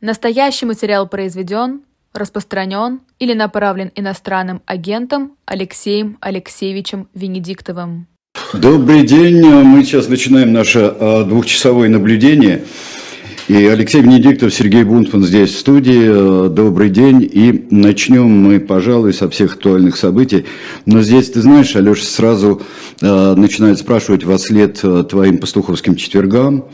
Настоящий материал произведен, распространен или направлен иностранным агентом Алексеем Алексеевичем Венедиктовым. Добрый день. Мы сейчас начинаем наше а, двухчасовое наблюдение. И Алексей Венедиктов, Сергей Бунтман здесь в студии. Добрый день. И начнем мы, пожалуй, со всех актуальных событий. Но здесь, ты знаешь, Алеша сразу э, начинает спрашивать во след э, твоим пастуховским четвергам,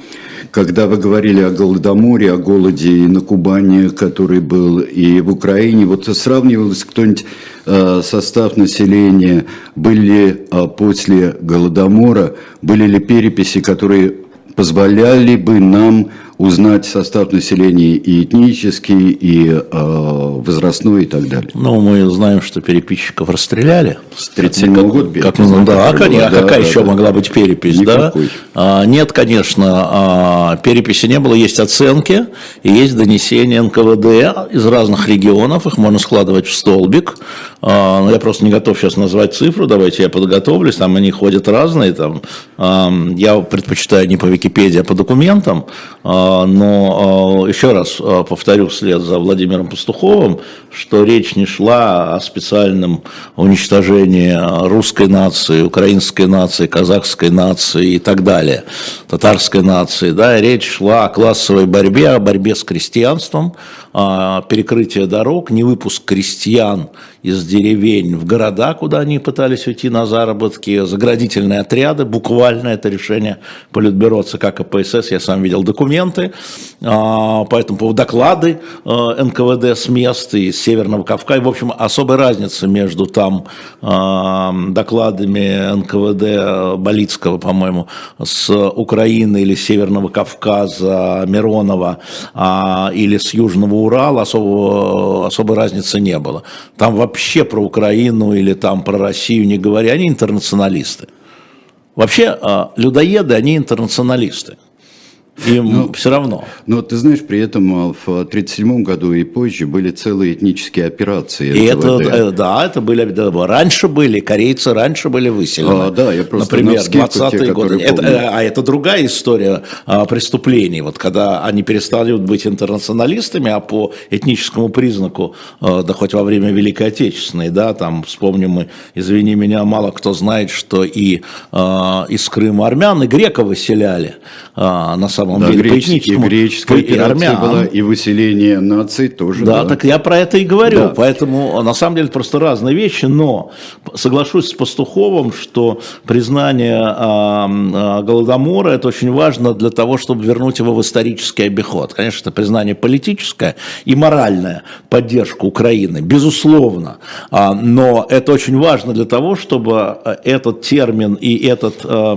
когда вы говорили о Голодоморе, о голоде и на Кубани, который был, и в Украине. Вот сравнивалось кто-нибудь э, состав населения, были э, после Голодомора, были ли переписи, которые позволяли бы нам узнать состав населения и этнический, и э, возрастной, и так далее. Ну, мы знаем, что переписчиков расстреляли. С 37 года как, ну, да, конечно, да, какая да, еще да. могла быть перепись, Никакой. да? А, нет, конечно, а, переписи не было, есть оценки, есть донесения НКВД из разных регионов, их можно складывать в столбик. А, но я просто не готов сейчас назвать цифру, давайте я подготовлюсь, там они ходят разные, там, я предпочитаю не по Википедии, а по документам, а, но а, еще раз повторю вслед за Владимиром Пастуховым, что речь не шла о специальном уничтожении русской нации, украинской нации, казахской нации и так далее, татарской нации. Да, речь шла о классовой борьбе, о борьбе с крестьянством, перекрытие дорог, не выпуск крестьян из деревень в города, куда они пытались уйти на заработки, заградительные отряды, буквально это решение Политбюро ЦК КПСС, я сам видел документы, а, поэтому доклады а, НКВД с мест и с Северного Кавказа, в общем, особой разницы между там а, докладами НКВД Болицкого, по-моему, с Украины или Северного Кавказа, Миронова или с Южного Урала особо, особой разницы не было. Там вообще вообще про Украину или там про Россию не говоря, они интернационалисты. Вообще а, людоеды, они интернационалисты. Им но, все равно. Но ты знаешь, при этом а, в 1937 году и позже были целые этнические операции. И это, э, да, это были, да, раньше были, корейцы раньше были выселены. А, да, я просто Например, 20-е годы. Это, э, а это другая история а, преступлений. Вот когда они перестали быть интернационалистами, а по этническому признаку, а, да хоть во время Великой Отечественной, да, там вспомним мы, извини меня, мало кто знает, что и а, из Крыма армян и греков выселяли а, на самом самом да, деле, греческий, по греческая по, армян. была, и выселение наций тоже. Да, да, так я про это и говорю. Да. Поэтому, на самом деле, просто разные вещи, но соглашусь с Пастуховым, что признание э, Голодомора – это очень важно для того, чтобы вернуть его в исторический обиход. Конечно, это признание политическое и моральное, поддержка Украины, безусловно. А, но это очень важно для того, чтобы этот термин и этот... Э,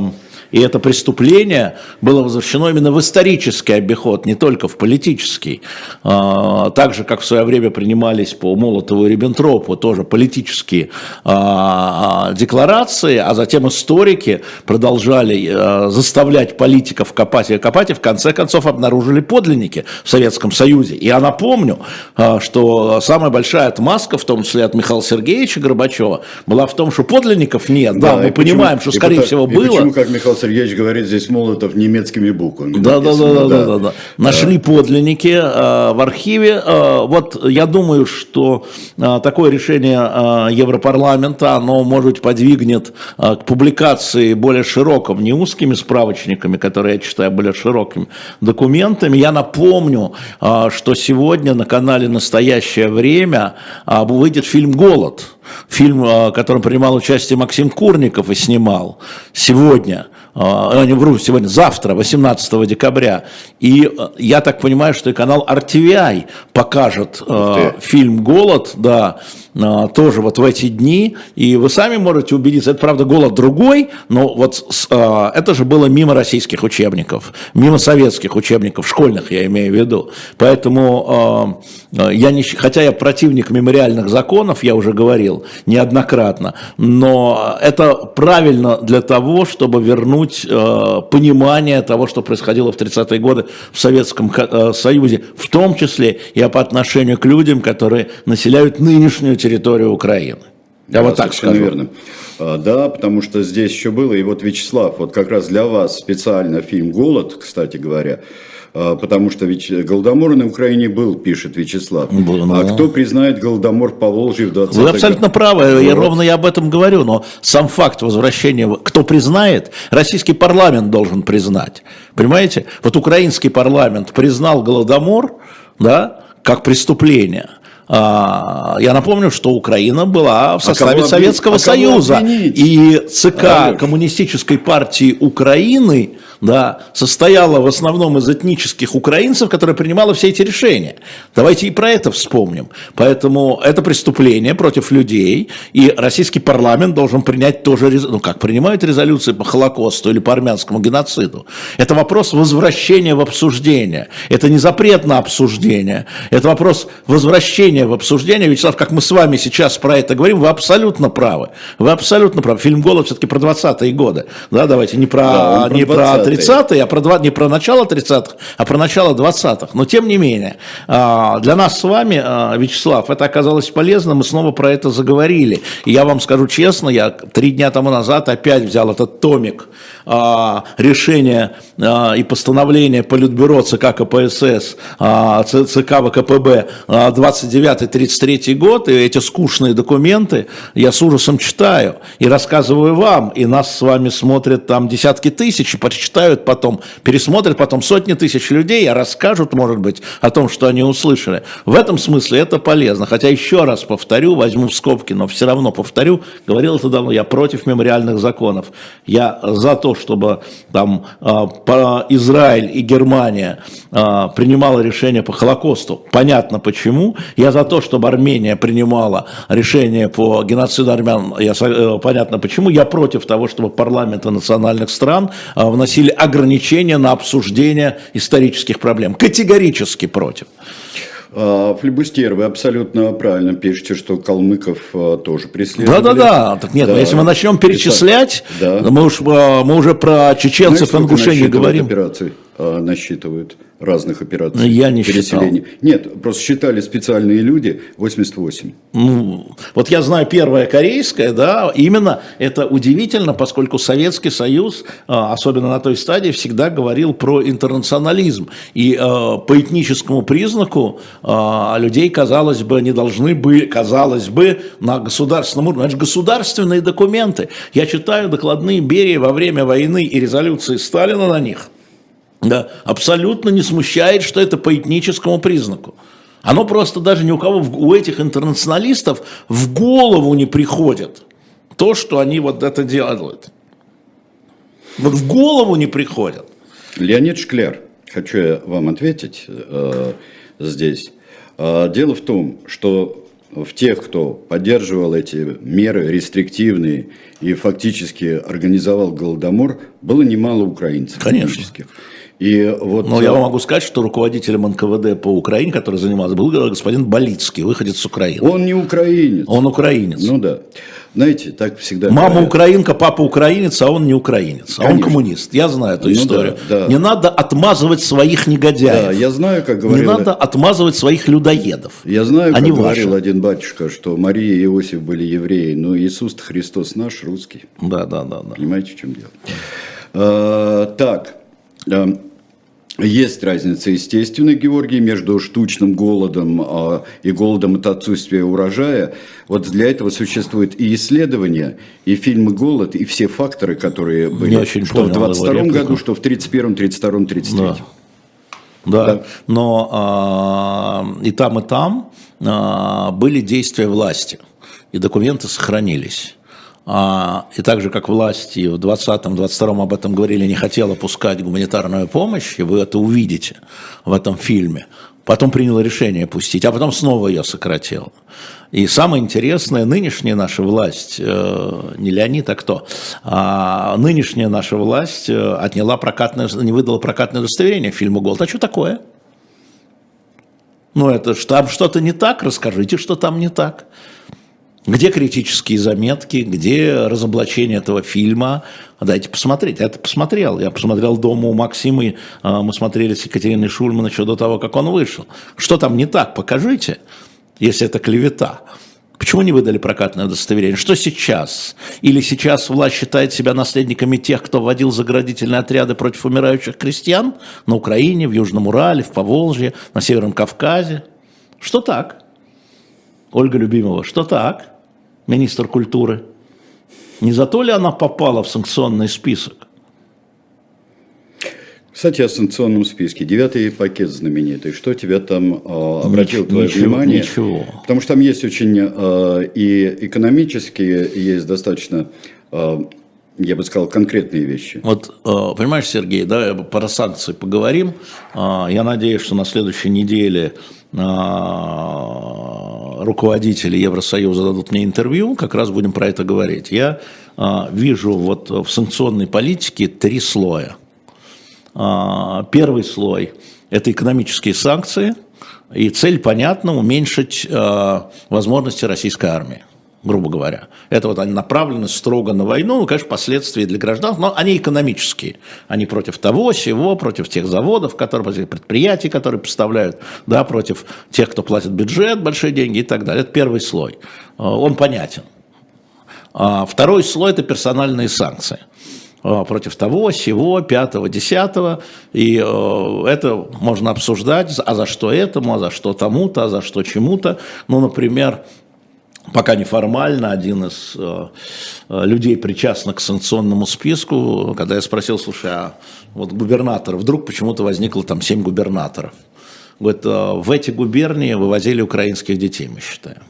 и это преступление было возвращено именно в исторический обиход, не только в политический. А, так же, как в свое время принимались по Молотову и Риббентропу тоже политические а, а, декларации, а затем историки продолжали заставлять политиков копать и копать, и в конце концов обнаружили подлинники в Советском Союзе. И я напомню, что самая большая отмазка, в том числе от Михаила Сергеевича Горбачева, была в том, что подлинников нет. Да, да мы понимаем, почему, что, скорее всего, было. Почему, как Михаил Сергеевич говорит здесь Молотов немецкими буквами. Да, да, да, да, да, да, да. Нашли подлинники э, в архиве. Э, вот я думаю, что э, такое решение э, Европарламента, оно, может быть, подвигнет э, к публикации более широким, не узкими справочниками, которые я читаю более широкими документами. Я напомню, э, что сегодня на канале «Настоящее время» э, выйдет фильм «Голод» фильм, в котором принимал участие Максим Курников и снимал сегодня – а, не вру, сегодня, завтра, 18 декабря. И э, я так понимаю, что и канал RTVI покажет э, фильм «Голод», да, э, тоже вот в эти дни. И вы сами можете убедиться, это, правда, «Голод» другой, но вот э, это же было мимо российских учебников, мимо советских учебников, школьных я имею в виду. Поэтому э, э я не, хотя я противник мемориальных законов, я уже говорил неоднократно, но это правильно для того, чтобы вернуть вернуть э, понимание того, что происходило в 30-е годы в Советском э, Союзе, в том числе и по отношению к людям, которые населяют нынешнюю территорию Украины. Я да, вот так скажу. верно. А, да, потому что здесь еще было, и вот Вячеслав, вот как раз для вас специально фильм «Голод», кстати говоря, потому что ведь Голодомор на Украине был, пишет Вячеслав. Был, ну... А кто признает Голодомор по Волжье в 20 Вы абсолютно правы, я ровно я об этом говорю, но сам факт возвращения, кто признает, российский парламент должен признать. Понимаете? Вот украинский парламент признал Голодомор, да, как преступление. А, я напомню, что Украина была в а составе а Советского а Союза. И ЦК а, Коммунистической партии Украины да, состояла в основном из этнических украинцев, которые принимала все эти решения. Давайте и про это вспомним. Поэтому это преступление против людей, и российский парламент должен принять тоже, ну как, принимают резолюции по Холокосту или по армянскому геноциду. Это вопрос возвращения в обсуждение. Это не запрет на обсуждение, это вопрос возвращения в обсуждение. Вячеслав, как мы с вами сейчас про это говорим, вы абсолютно правы. Вы абсолютно правы. Фильм «Голод» все-таки про 20-е годы. Да, давайте не про, да, не про 30-е, а про 20, не про начало 30-х, а про начало 20-х. Но тем не менее, а, для нас с вами, а, Вячеслав, это оказалось полезно, мы снова про это заговорили. И я вам скажу честно, я три дня тому назад опять взял этот томик а, решения и постановления Политбюро ЦК КПСС, ЦК ВКПБ 29-33 год, и эти скучные документы я с ужасом читаю и рассказываю вам, и нас с вами смотрят там десятки тысяч, и прочитают потом, пересмотрят потом сотни тысяч людей, а расскажут, может быть, о том, что они услышали. В этом смысле это полезно. Хотя еще раз повторю, возьму в скобки, но все равно повторю, говорил это давно, я против мемориальных законов. Я за то, чтобы там а, Израиль и Германия а, принимала решение по Холокосту. Понятно почему. Я за то, чтобы Армения принимала решение по геноциду армян. Я, э, понятно почему. Я против того, чтобы парламенты национальных стран а, вносили или ограничения на обсуждение исторических проблем. Категорически против. А, Флебустьер, вы абсолютно правильно пишете, что калмыков а, тоже преследовали. Да-да-да, так нет, да. если мы начнем перечислять, да. мы, уж, а, мы уже про чеченцев и ингушение говорим. операций насчитывают? разных операций Я не переселения. Считал. Нет, просто считали специальные люди 88. Ну, вот я знаю первая корейская, да, именно это удивительно, поскольку Советский Союз, а, особенно на той стадии, всегда говорил про интернационализм. И э, по этническому признаку э, людей, казалось бы, не должны бы, казалось бы, на государственном уровне. Это же государственные документы. Я читаю докладные Берии во время войны и резолюции Сталина на них – да, абсолютно не смущает, что это по этническому признаку. Оно просто даже ни у кого, у этих интернационалистов в голову не приходит то, что они вот это делают. Вот в голову не приходят. Леонид Шкляр, хочу я вам ответить э, здесь. Э, дело в том, что в тех, кто поддерживал эти меры рестриктивные и фактически организовал Голодомор, было немало украинцев. Конечно. И вот... Но я вам могу сказать, что руководителем НКВД по Украине, который занимался, был господин Болицкий, выходец с Украины. Он не украинец. Он украинец. Ну да. Знаете, так всегда... Мама говорят. украинка, папа украинец, а он не украинец, Конечно. а он коммунист. Я знаю эту ну, историю. Да, да. Не надо отмазывать своих негодяев. Да, я знаю, как говорил... Не надо отмазывать своих людоедов. Я знаю, как говорил ваши. один батюшка, что Мария и Иосиф были евреи, но Иисус Христос наш, русский. Да, да, да. да. Понимаете, в чем дело? А, так, есть разница, естественно, Георгий, между штучным голодом а, и голодом от отсутствия урожая. Вот для этого существует и исследования, и фильмы «Голод», и все факторы, которые были. Не очень что в 22 году, что в 31, 32, 33. Да. Да, да. но а, и там, и там а, были действия власти, и документы сохранились. А, и так же, как власти в 2020-2022 об этом говорили, не хотела пускать гуманитарную помощь, и вы это увидите в этом фильме, потом приняла решение пустить, а потом снова ее сократила. И самое интересное, нынешняя наша власть, э, не Леонид, а кто, а нынешняя наша власть э, отняла прокатное, не выдала прокатное удостоверение фильму «Голд». А что такое? Ну, это там что-то не так, расскажите, что там не так. Где критические заметки, где разоблачение этого фильма? Дайте посмотреть. Я это посмотрел. Я посмотрел дома у Максима, а, мы смотрели с Екатериной Шульман еще до того, как он вышел. Что там не так? Покажите, если это клевета. Почему не выдали прокатное удостоверение? Что сейчас? Или сейчас власть считает себя наследниками тех, кто вводил заградительные отряды против умирающих крестьян на Украине, в Южном Урале, в Поволжье, на Северном Кавказе? Что так? Ольга Любимова, что так? Министр культуры. Не за то ли она попала в санкционный список? Кстати, о санкционном списке. Девятый пакет знаменитый. Что тебя там э, обратил твое ничего, внимание? Ничего. Потому что там есть очень э, и экономические, есть достаточно, э, я бы сказал, конкретные вещи. Вот, э, понимаешь, Сергей, да, про санкции поговорим. Э, я надеюсь, что на следующей неделе руководители Евросоюза дадут мне интервью, как раз будем про это говорить. Я вижу вот в санкционной политике три слоя – а, первый слой – это экономические санкции, и цель, понятна, уменьшить а, возможности российской армии грубо говоря. Это вот они направлены строго на войну, ну, конечно, последствия для граждан, но они экономические. Они против того, сего, против тех заводов, которые, против предприятий, которые поставляют, да, против тех, кто платит бюджет, большие деньги и так далее. Это первый слой. А, он понятен. Второй слой – это персональные санкции. Э, против того, сего, пятого, десятого, и э, это можно обсуждать, а за что этому, а за что тому-то, а за что чему-то. Ну, например, пока неформально один из э, людей, причастных к санкционному списку, когда я спросил, слушай, а вот губернатор, вдруг почему-то возникло там семь губернаторов. Говорит, в эти губернии вывозили украинских детей, мы считаем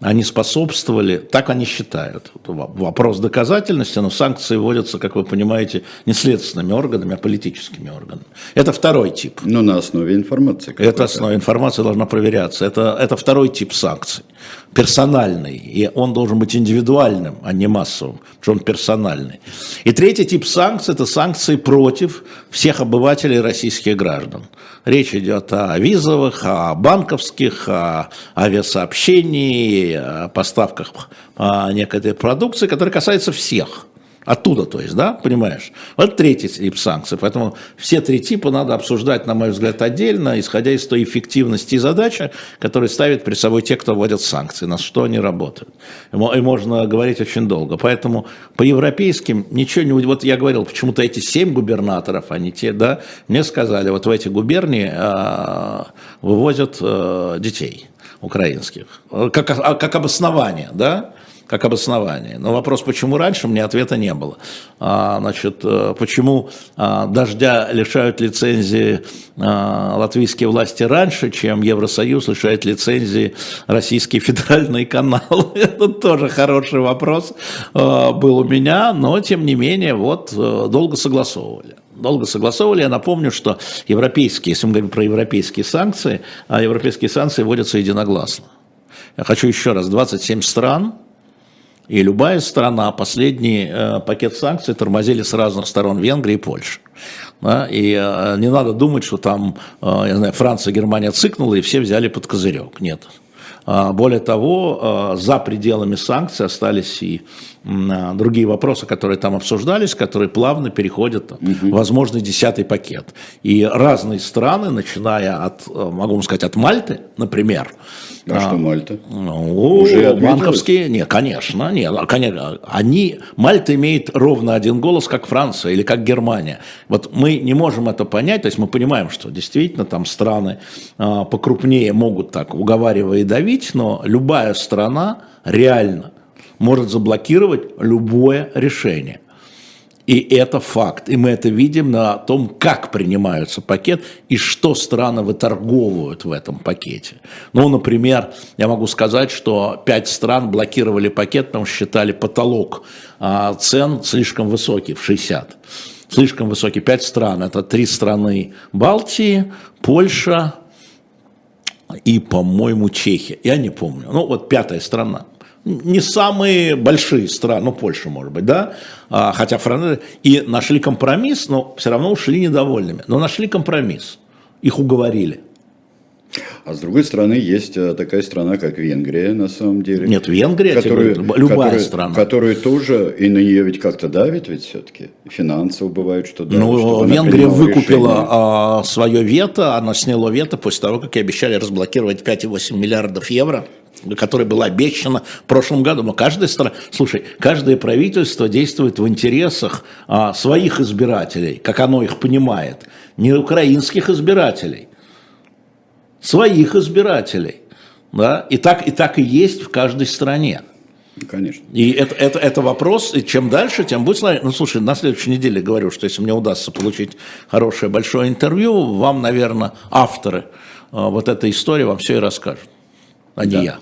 они способствовали, так они считают. Вопрос доказательности, но санкции вводятся, как вы понимаете, не следственными органами, а политическими органами. Это второй тип. Но на основе информации. Это основа информации должна проверяться. Это, это второй тип санкций персональный, и он должен быть индивидуальным, а не массовым, потому что он персональный. И третий тип санкций – это санкции против всех обывателей российских граждан. Речь идет о визовых, о банковских, о авиасообщении, о поставках некой продукции, которая касается всех – Оттуда, то есть, да, понимаешь? Вот третий тип санкций. Поэтому все три типа надо обсуждать, на мой взгляд, отдельно, исходя из той эффективности и задачи, которые ставят перед собой те, кто вводят санкции, на что они работают. И можно говорить очень долго. Поэтому по европейским ничего не... Вот я говорил, почему-то эти семь губернаторов, они те, да, мне сказали, вот в эти губернии э, вывозят э, детей украинских, как, а, как обоснование, да, как обоснование. Но вопрос, почему раньше, мне ответа не было. А, значит, э, почему а, дождя лишают лицензии а, латвийские власти раньше, чем Евросоюз лишает лицензии российские федеральные каналы? Это тоже хороший вопрос а, был у меня, но тем не менее, вот э, долго согласовывали долго согласовывали. Я напомню, что европейские, если мы говорим про европейские санкции, а европейские санкции вводятся единогласно. Я хочу еще раз, 27 стран, и любая страна, последний э, пакет санкций тормозили с разных сторон Венгрия и Польша. Да? И э, не надо думать, что там, э, я знаю, Франция, Германия цикнула и все взяли под козырек. Нет. А, более того, э, за пределами санкций остались и другие вопросы, которые там обсуждались, которые плавно переходят в возможный десятый пакет. И разные страны, начиная от, э, могу вам сказать, от Мальты, например, а, а что Мальта? Ну, Уже банковские, нет, конечно, нет, а, конечно, они, Мальта имеет ровно один голос, как Франция или как Германия. Вот мы не можем это понять, то есть мы понимаем, что действительно там страны а, покрупнее могут так уговаривая и давить, но любая страна реально может заблокировать любое решение. И это факт. И мы это видим на том, как принимаются пакет и что страны выторговывают в этом пакете. Ну, например, я могу сказать, что пять стран блокировали пакет, что считали потолок а, цен слишком высокий, в 60. Слишком высокий. Пять стран. Это три страны Балтии, Польша и, по-моему, Чехия. Я не помню. Ну, вот пятая страна не самые большие страны, ну, Польша, может быть, да, а, хотя Франция, и нашли компромисс, но все равно ушли недовольными, но нашли компромисс, их уговорили. А с другой стороны, есть э, такая страна, как Венгрия, на самом деле. Нет, Венгрия, которая, любая которая, страна. Которая тоже, и на нее ведь как-то давит ведь все-таки. Финансово бывает, что давит. Ну, Венгрия выкупила а, свое вето, она сняла вето после того, как ей обещали разблокировать 5,8 миллиардов евро которая была обещана в прошлом году. Но каждая страна, слушай, каждое правительство действует в интересах а, своих избирателей, как оно их понимает, не украинских избирателей, своих избирателей. Да? И, так, и так и есть в каждой стране. Конечно. И это, это, это вопрос, и чем дальше, тем будет сложнее. Ну, слушай, на следующей неделе говорю, что если мне удастся получить хорошее большое интервью, вам, наверное, авторы а, вот этой истории вам все и расскажут, а не да. я.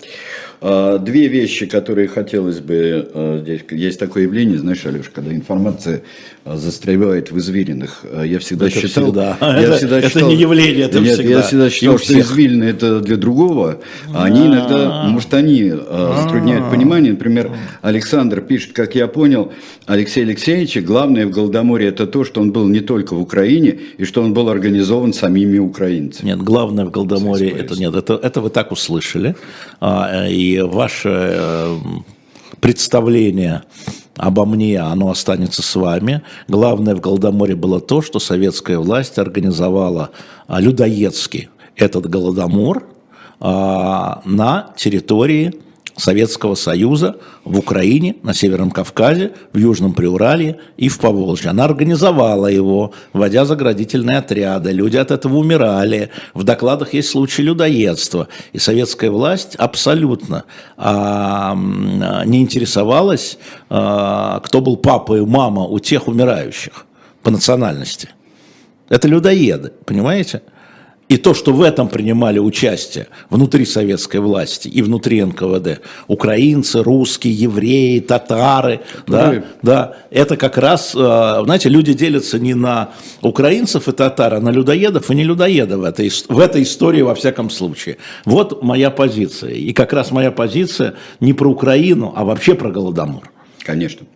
А, две вещи, которые хотелось бы а, здесь. Есть такое явление, знаешь, Алеш, когда информация а, застревает в извилинах. Я всегда это считал... Всегда. Я это, всегда это считал, не явление, это нет, всегда. Я всегда считал, что извилины это для другого, а они иногда, может, они затрудняют понимание. Например, Александр пишет, как я понял, Алексей Алексеевич, главное в Голодоморе это то, что он был не только в Украине, и что он был организован самими украинцами. Нет, главное в Голодоморе, это нет, это, это вы так услышали. И ваше э, представление обо мне, оно останется с вами. Главное в Голодоморе было то, что советская власть организовала а, людоедский этот Голодомор а, на территории Советского Союза в Украине, на Северном Кавказе, в Южном Приуралье и в Поволжье. Она организовала его, вводя заградительные отряды. Люди от этого умирали. В докладах есть случаи людоедства. И советская власть абсолютно а, не интересовалась, а, кто был папа и мама у тех умирающих по национальности. Это людоеды, понимаете? И то, что в этом принимали участие внутри советской власти и внутри НКВД, украинцы, русские, евреи, татары, да, да, это как раз, э, знаете, люди делятся не на украинцев и татар, а на людоедов и не людоедов в этой, в этой истории во всяком случае. Вот моя позиция. И как раз моя позиция не про Украину, а вообще про Голодомор. Конечно.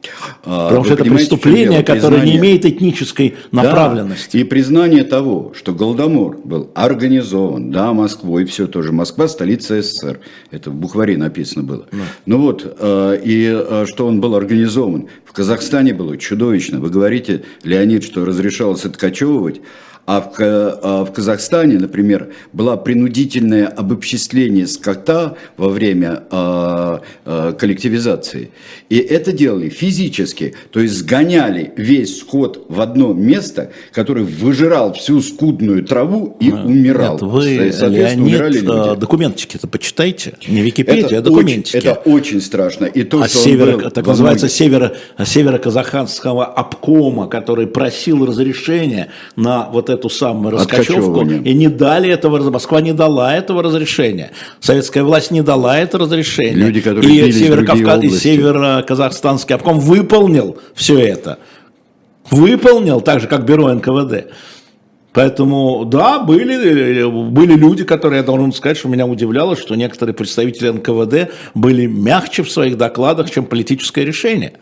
А, Потому что это преступление, которое признание... не имеет этнической направленности. Да, и признание того, что Голодомор был организован, да, Москвой, все тоже. Москва – столица СССР. Это в букваре написано было. Да. Ну вот, а, и а, что он был организован. В Казахстане было чудовищно. Вы говорите, Леонид, что разрешалось откачевывать, а в, а в Казахстане, например, было принудительное обобществление скота во время э, э, коллективизации. И это делали физически, то есть сгоняли весь скот в одно место, который выжирал всю скудную траву и умирал. Нет, вы, Леонид, люди. документики-то почитайте, не Википедию, это а документики. Очень, это очень страшно. И то, а что севера, был так называется северо, северо-казахстанского обкома, который просил разрешения на вот это эту самую раскачевку и не дали этого, Москва не дала этого разрешения. Советская власть не дала это разрешение. Люди, которые и Северо-Кавказ, и Северо-Казахстанский обком выполнил все это. Выполнил, так же, как бюро НКВД. Поэтому, да, были, были люди, которые, я должен сказать, что меня удивляло, что некоторые представители НКВД были мягче в своих докладах, чем политическое решение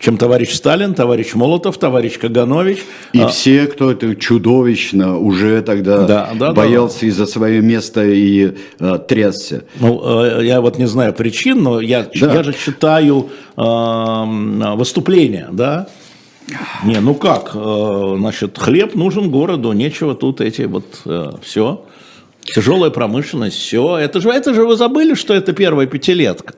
чем товарищ Сталин, товарищ Молотов, товарищ Каганович. И а... все, кто это чудовищно уже тогда да, да, боялся да. из-за свое место и а, трясся. Ну, а, я вот не знаю причин, но я, да. я же читаю а, выступления, да, не, ну как, значит, хлеб нужен городу, нечего тут эти вот, все. Тяжелая промышленность, все. Это же, это же вы забыли, что это первая пятилетка.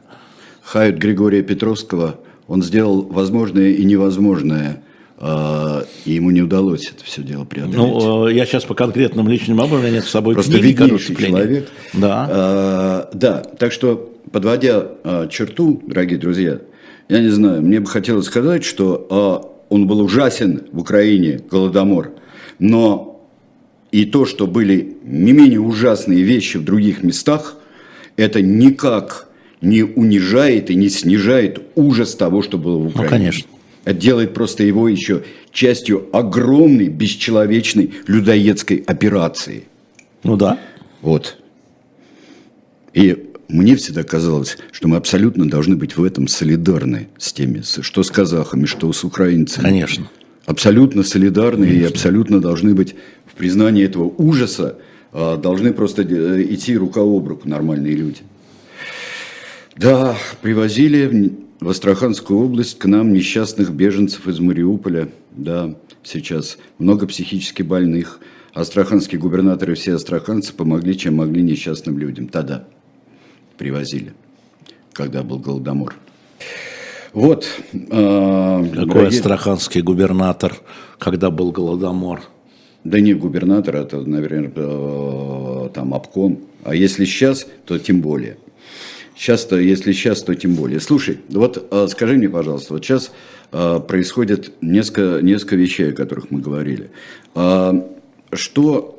Хайт Григория Петровского – он сделал возможное и невозможное, а, и ему не удалось это все дело преодолеть. Ну, э, я сейчас по конкретным личным образом нет с собой Просто книги, виднейший человек. Да. А, да, так что, подводя а, черту, дорогие друзья, я не знаю, мне бы хотелось сказать, что а, он был ужасен в Украине, Голодомор, но и то, что были не менее ужасные вещи в других местах, это никак не унижает и не снижает ужас того, что было в ну, Украине. Ну, конечно. Это делает просто его еще частью огромной, бесчеловечной людоедской операции. Ну да. Вот. И мне всегда казалось, что мы абсолютно должны быть в этом солидарны с теми, что с казахами, что с украинцами. Конечно. Абсолютно солидарны Конечно. и абсолютно должны быть в признании этого ужаса, а, должны просто э, идти рука об руку нормальные люди. Да, привозили в Астраханскую область к нам несчастных беженцев из Мариуполя. Да, сейчас много психически больных. Астраханские губернаторы, все астраханцы помогли, чем могли несчастным людям. Тогда. привозили, когда был Голодомор. Вот. Э, Какой дорогие... астраханский губернатор, когда был Голодомор? Да не губернатор, это, наверное, э, там обком. А если сейчас, то тем более. Сейчас-то, если сейчас, то тем более. Слушай, вот э, скажи мне, пожалуйста, вот сейчас э, происходит несколько, несколько вещей, о которых мы говорили. Что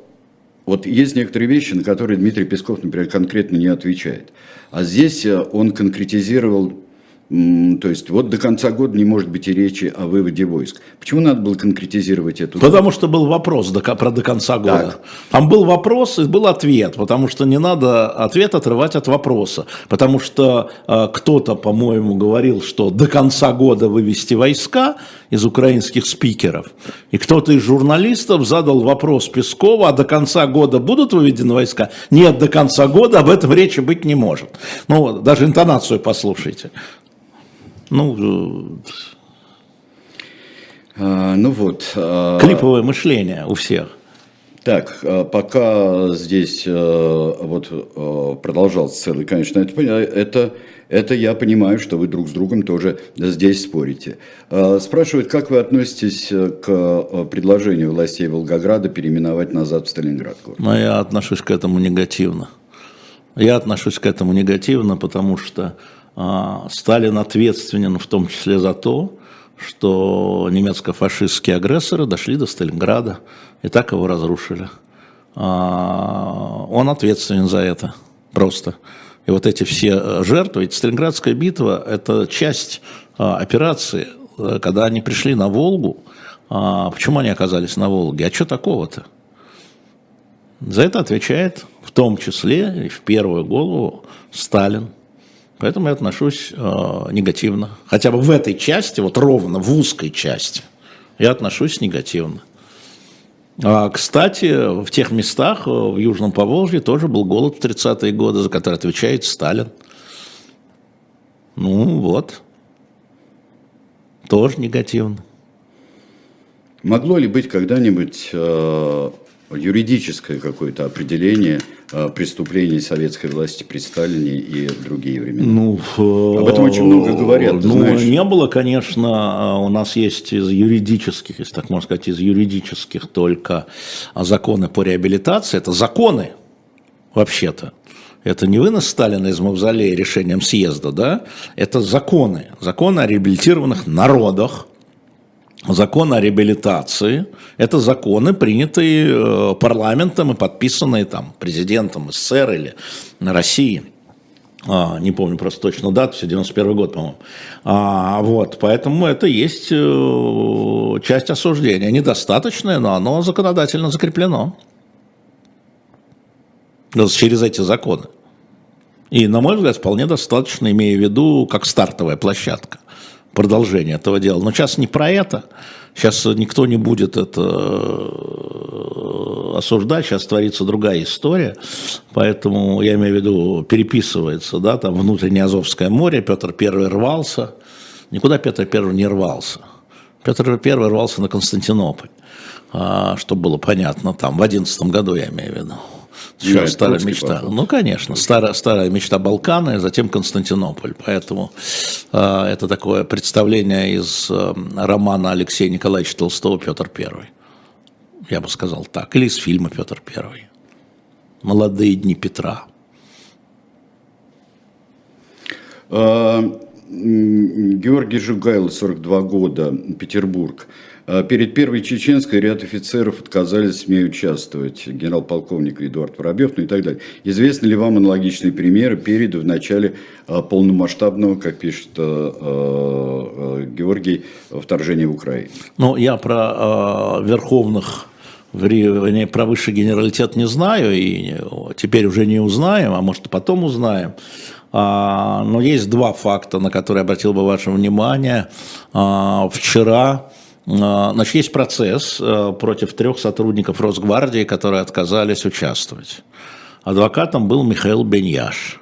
вот есть некоторые вещи, на которые Дмитрий Песков, например, конкретно не отвечает. А здесь он конкретизировал то есть вот до конца года не может быть и речи о выводе войск. Почему надо было конкретизировать эту? Потому что был вопрос до, про до конца года. Так. Там был вопрос и был ответ, потому что не надо ответ отрывать от вопроса. Потому что э, кто-то, по-моему, говорил, что до конца года вывести войска из украинских спикеров. И кто-то из журналистов задал вопрос Пескова, а до конца года будут выведены войска? Нет, до конца года об этом речи быть не может. Ну, даже интонацию послушайте. Ну, а, ну вот. А... Клиповое мышление у всех. Так, а пока здесь а, вот а, продолжался целый, конечно, это, это, это я понимаю, что вы друг с другом тоже здесь спорите. Спрашивают, как вы относитесь к предложению властей Волгограда переименовать назад в Сталинград? Ну, я отношусь к этому негативно. Я отношусь к этому негативно, потому что Сталин ответственен в том числе за то, что немецко-фашистские агрессоры дошли до Сталинграда и так его разрушили. А, он ответственен за это просто. И вот эти все жертвы, ведь Сталинградская битва – это часть а, операции, когда они пришли на Волгу. Почему они оказались на Волге? А что такого-то? За это отвечает в том числе и в первую голову Сталин. Поэтому я отношусь э, негативно. Хотя бы в этой части, вот ровно в узкой части, я отношусь негативно. А, кстати, в тех местах, э, в Южном Поволжье, тоже был голод в 30-е годы, за который отвечает Сталин. Ну вот, тоже негативно. Могло ли быть когда-нибудь э, юридическое какое-то определение преступлений советской власти при Сталине и другие времена. Ну, Об этом очень много говорят. Ну, знаешь. не было, конечно, у нас есть из юридических, если так можно сказать, из юридических только законы по реабилитации. Это законы, вообще-то. Это не вынос Сталина из мавзолея решением съезда, да? Это законы. Законы о реабилитированных народах, Закон о реабилитации – это законы, принятые э, парламентом и подписанные там президентом СССР или России. А, не помню просто точно дату, все 91 год, по-моему. А, вот, поэтому это есть э, часть осуждения. Недостаточное, но оно законодательно закреплено. Через эти законы. И, на мой взгляд, вполне достаточно, имея в виду, как стартовая площадка продолжение этого дела. Но сейчас не про это. Сейчас никто не будет это э, осуждать, сейчас творится другая история, поэтому, я имею в виду, переписывается, да, там внутреннее Азовское море, Петр Первый рвался, никуда Петр Первый не рвался. Петр Первый рвался на Константинополь, а, чтобы было понятно, там, в одиннадцатом году, я имею в виду. Еще да, старая мечта. Поход. Ну, конечно, старая, старая мечта Балканы, затем Константинополь. Поэтому э, это такое представление из э, романа Алексея Николаевича Толстого «Петр Первый». Я бы сказал так. Или из фильма «Петр Первый». «Молодые дни Петра». А, Георгий Жугайл, 42 года, Петербург. А перед Первой Чеченской ряд офицеров отказались в ней участвовать. Генерал-полковник Эдуард Воробьев, ну и так далее. Известны ли вам аналогичные примеры перед в начале а, полномасштабного, как пишет а, Георгий, вторжения в Украину? Ну, я про верховных про высший генералитет не знаю, и теперь уже не узнаем, а может потом узнаем. Но есть два факта, на которые обратил бы ваше внимание. Вчера значит, есть процесс э, против трех сотрудников Росгвардии, которые отказались участвовать. Адвокатом был Михаил Беньяш.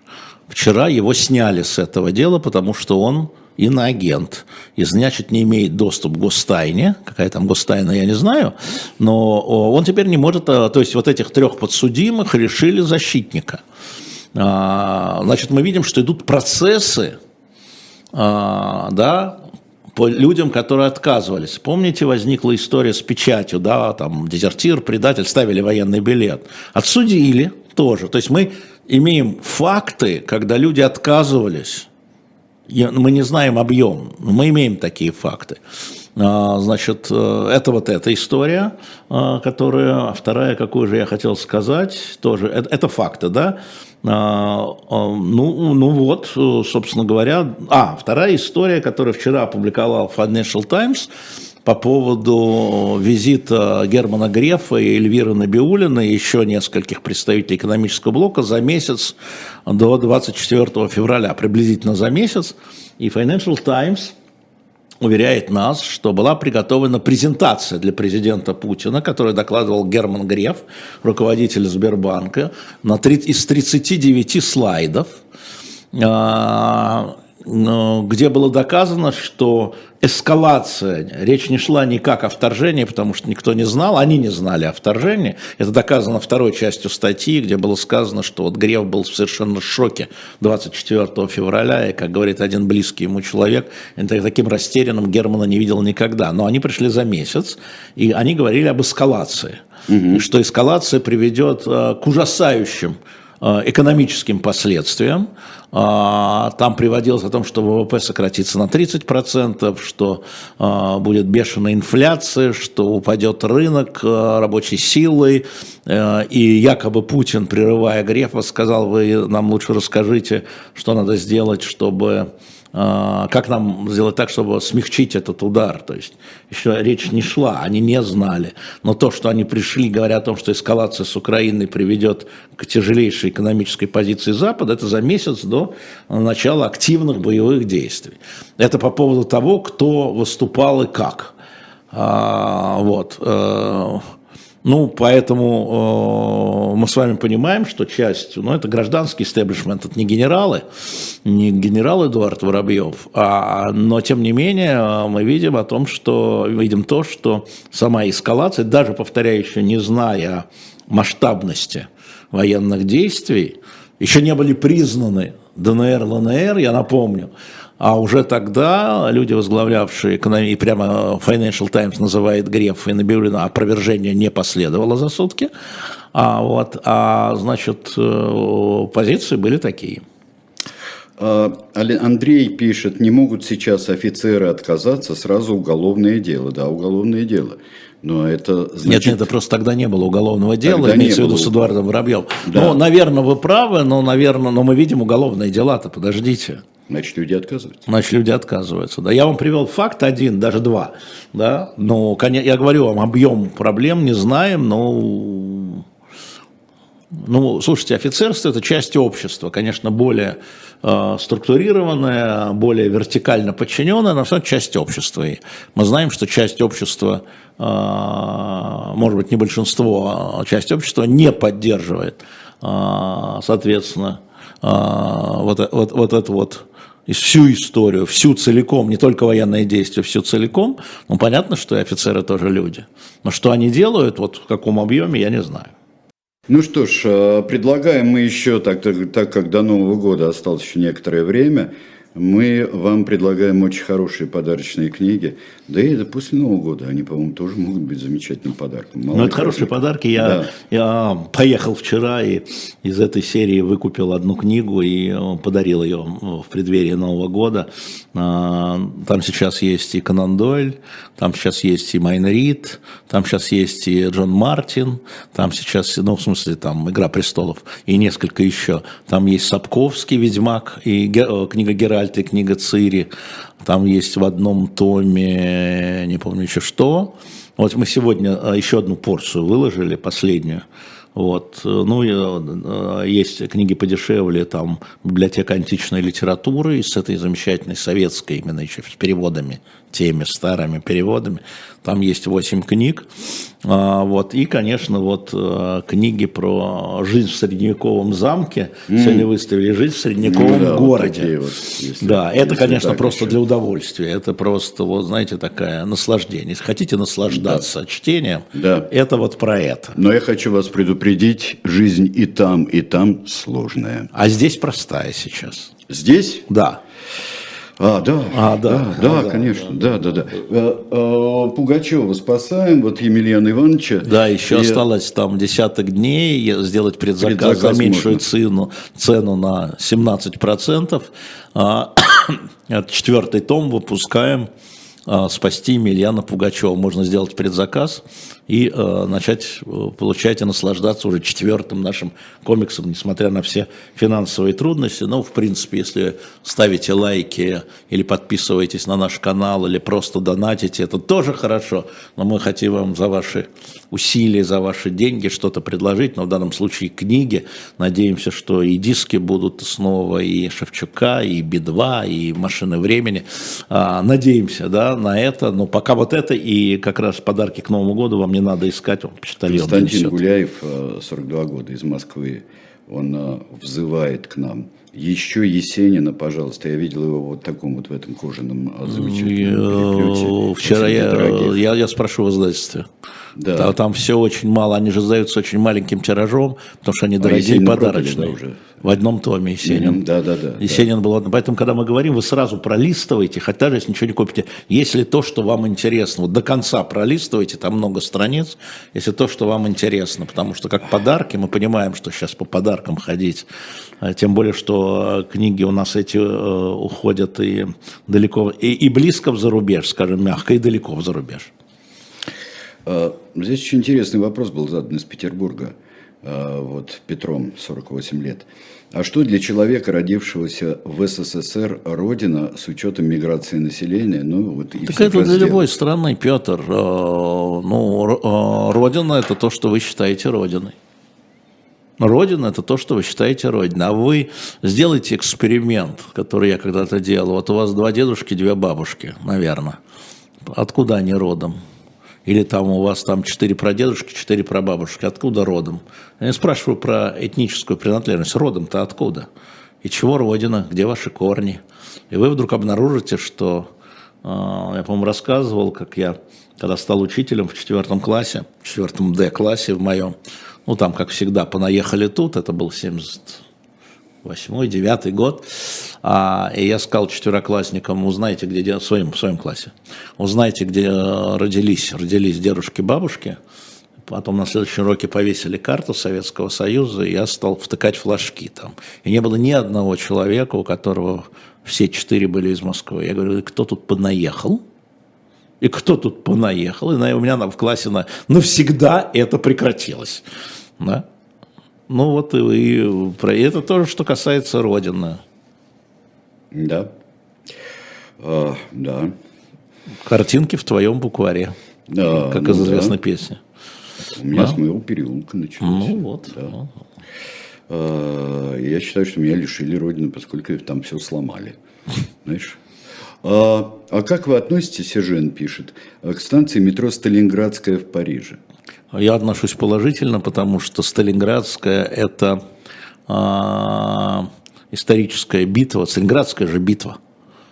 Вчера его сняли с этого дела, потому что он иноагент. И, значит, не имеет доступ к гостайне. Какая там гостайна, я не знаю. Но он теперь не может... Э, то есть, вот этих трех подсудимых решили защитника. Значит, мы видим, что идут процессы, да, по людям, которые отказывались. Помните, возникла история с печатью, да, там, дезертир, предатель, ставили военный билет. Отсудили тоже. То есть мы имеем факты, когда люди отказывались. Мы не знаем объем, мы имеем такие факты. А, значит, э, это вот эта история, а, которая, а вторая, какую же я хотел сказать, тоже, это, это факты, да, ну, ну вот, собственно говоря, а, вторая история, которую вчера опубликовал Financial Times, по поводу визита Германа Грефа и Эльвиры Набиулина и еще нескольких представителей экономического блока за месяц до 24 февраля, приблизительно за месяц. И Financial Times уверяет нас, что была приготовлена презентация для президента Путина, которую докладывал Герман Греф, руководитель Сбербанка, на 30, из 39 слайдов, а, где было доказано, что эскалация, речь не шла никак о вторжении, потому что никто не знал, они не знали о вторжении. Это доказано второй частью статьи, где было сказано, что вот Греф был в совершенно шоке 24 февраля, и, как говорит один близкий ему человек, таким растерянным Германа не видел никогда. Но они пришли за месяц, и они говорили об эскалации, угу. что эскалация приведет э, к ужасающим экономическим последствиям, а, там приводилось о том, что ВВП сократится на 30%, что а, будет бешеная инфляция, что упадет рынок а, рабочей силы. И якобы Путин, прерывая Грефа, сказал, вы нам лучше расскажите, что надо сделать, чтобы как нам сделать так, чтобы смягчить этот удар. То есть еще речь не шла, они не знали. Но то, что они пришли, говоря о том, что эскалация с Украиной приведет к тяжелейшей экономической позиции Запада, это за месяц до начала активных боевых действий. Это по поводу того, кто выступал и как. А, вот. Ну, поэтому э, мы с вами понимаем, что часть, ну, это гражданский истеблишмент, это не генералы, не генерал Эдуард Воробьев, а, но тем не менее мы видим о том, что, видим то, что сама эскалация, даже, повторяю, еще не зная масштабности военных действий, еще не были признаны ДНР, ЛНР, я напомню, а уже тогда люди, возглавлявшие экономию, прямо Financial Times называет Греф и Набиулина, опровержение не последовало за сутки. А, вот, а значит, э, позиции были такие. А, Андрей пишет, не могут сейчас офицеры отказаться, сразу уголовное дело. Да, уголовное дело. Но это значит... Нет, нет, это просто тогда не было уголовного дела, тогда имеется в виду с Эдуардом Воробьевым. Да. Ну, наверное, вы правы, но, наверное, но мы видим уголовные дела-то, подождите. Значит, люди отказываются. Значит, люди отказываются. Да. Я вам привел факт один, даже два. Да. Но я говорю вам, объем проблем не знаем, но... Ну, слушайте, офицерство – это часть общества, конечно, более э, структурированная, более вертикально подчиненная, но все равно часть общества. И мы знаем, что часть общества, э, может быть, не большинство, а часть общества не поддерживает, э, соответственно, э, вот, вот, вот это вот всю историю, всю целиком, не только военные действия, всю целиком, ну, понятно, что и офицеры тоже люди. Но что они делают, вот в каком объеме, я не знаю. Ну что ж, э, предлагаем мы еще, так, так, так как до Нового года осталось еще некоторое время, мы вам предлагаем очень хорошие подарочные книги. Да и это после Нового года. Они, по-моему, тоже могут быть замечательным подарком. Ну, это хорошие подарки. Я, да. я поехал вчера и из этой серии выкупил одну книгу и э, подарил ее в преддверии Нового года. А, там сейчас есть и Конан Дойль, там сейчас есть и Майн Рид, там сейчас есть и Джон Мартин, там сейчас, ну, в смысле, там «Игра престолов» и несколько еще. Там есть Сапковский «Ведьмак» и э, книга Геральта и книга Цири. Там есть в одном томе, не помню еще что. Вот мы сегодня э, еще одну порцию выложили, последнюю. Вот. Ну, э, есть книги подешевле, там, библиотека античной литературы с этой замечательной советской, именно еще с переводами, теми старыми переводами. Там есть 8 книг. А, вот. И, конечно, вот э, книги про жизнь в средневековом замке. Mm. Сегодня выставили «Жизнь в средневековом ну, да, городе». Вот если, да, это, конечно, просто еще. для удовольствия. Это просто, вот, знаете, такое наслаждение. Если хотите наслаждаться да. чтением, да. это вот про это. Но я хочу вас предупредить, жизнь и там, и там сложная. А здесь простая сейчас. Здесь? Да. А, да, а, да, да, да, да конечно, да, да, да. да. А, Пугачева спасаем, вот Емельяна Ивановича. Да, еще и... осталось там десяток дней сделать предзаказ, предзаказ за меньшую цену, цену на 17%. А, четвертый том выпускаем а, спасти Емельяна Пугачева. Можно сделать предзаказ и э, начать э, получать и наслаждаться уже четвертым нашим комиксом, несмотря на все финансовые трудности. Но, в принципе, если ставите лайки или подписываетесь на наш канал, или просто донатите, это тоже хорошо. Но мы хотим вам за ваши усилия, за ваши деньги что-то предложить, но в данном случае книги. Надеемся, что и диски будут снова, и Шевчука, и Би-2, и Машины времени. А, надеемся, да, на это. Но пока вот это и как раз подарки к Новому году вам не надо искать, он почтальон Константин донесет. Гуляев, 42 э, года, из Москвы, он э, взывает к нам. Еще Есенина, пожалуйста, я видел его вот таком вот в этом кожаном э, замечательном Вчера я, я, я спрошу в издательстве. Да. Там, там все очень мало, они же сдаются очень маленьким тиражом, потому что они а дорогие и подарочные. Уже. В одном томе Есенин. Mm-hmm, да, да, да. Есенин да. был одно. Поэтому, когда мы говорим, вы сразу пролистываете, хотя даже если ничего не купите. Если то, что вам интересно, вот до конца пролистывайте, там много страниц, если то, что вам интересно, потому что как подарки, мы понимаем, что сейчас по подаркам ходить, а тем более, что книги у нас эти э, уходят и далеко, и, и близко в зарубеж, скажем мягко, и далеко в зарубеж. А, здесь очень интересный вопрос был задан из Петербурга. А, вот Петром, 48 лет. А что для человека, родившегося в СССР, родина с учетом миграции населения? Ну, вот так это для любой страны, Петр. А, ну, родина – это то, что вы считаете родиной. Родина – это то, что вы считаете родиной. А вы сделайте эксперимент, который я когда-то делал. Вот у вас два дедушки, две бабушки, наверное. Откуда они родом? Или там у вас там четыре прадедушки, четыре прабабушки, откуда родом? Я спрашиваю про этническую принадлежность, родом-то откуда? И чего родина, где ваши корни? И вы вдруг обнаружите, что, а, я, по-моему, рассказывал, как я, когда стал учителем в четвертом классе, в четвертом Д-классе в моем, ну там, как всегда, понаехали тут, это был 70 восьмой, девятый год, а, и я сказал четвероклассникам, узнайте, где, в своем, в своем классе, узнайте, где э, родились, родились дедушки-бабушки, Потом на следующем уроке повесили карту Советского Союза, и я стал втыкать флажки там. И не было ни одного человека, у которого все четыре были из Москвы. Я говорю, кто тут понаехал? И кто тут понаехал? И у меня в классе на... навсегда это прекратилось. Да? Ну вот и, про это тоже, что касается Родины. Да. А, да. Картинки в твоем букваре. Да, как ну, из известной да. песни. У меня да? с моего переулка началось. Ну вот. Да. Ну. Я считаю, что меня лишили Родины, поскольку там все сломали. Знаешь? А, а как вы относитесь, Сержен пишет, к станции метро Сталинградская в Париже? Я отношусь положительно, потому что Сталинградская – это а, историческая битва, Сталинградская же битва.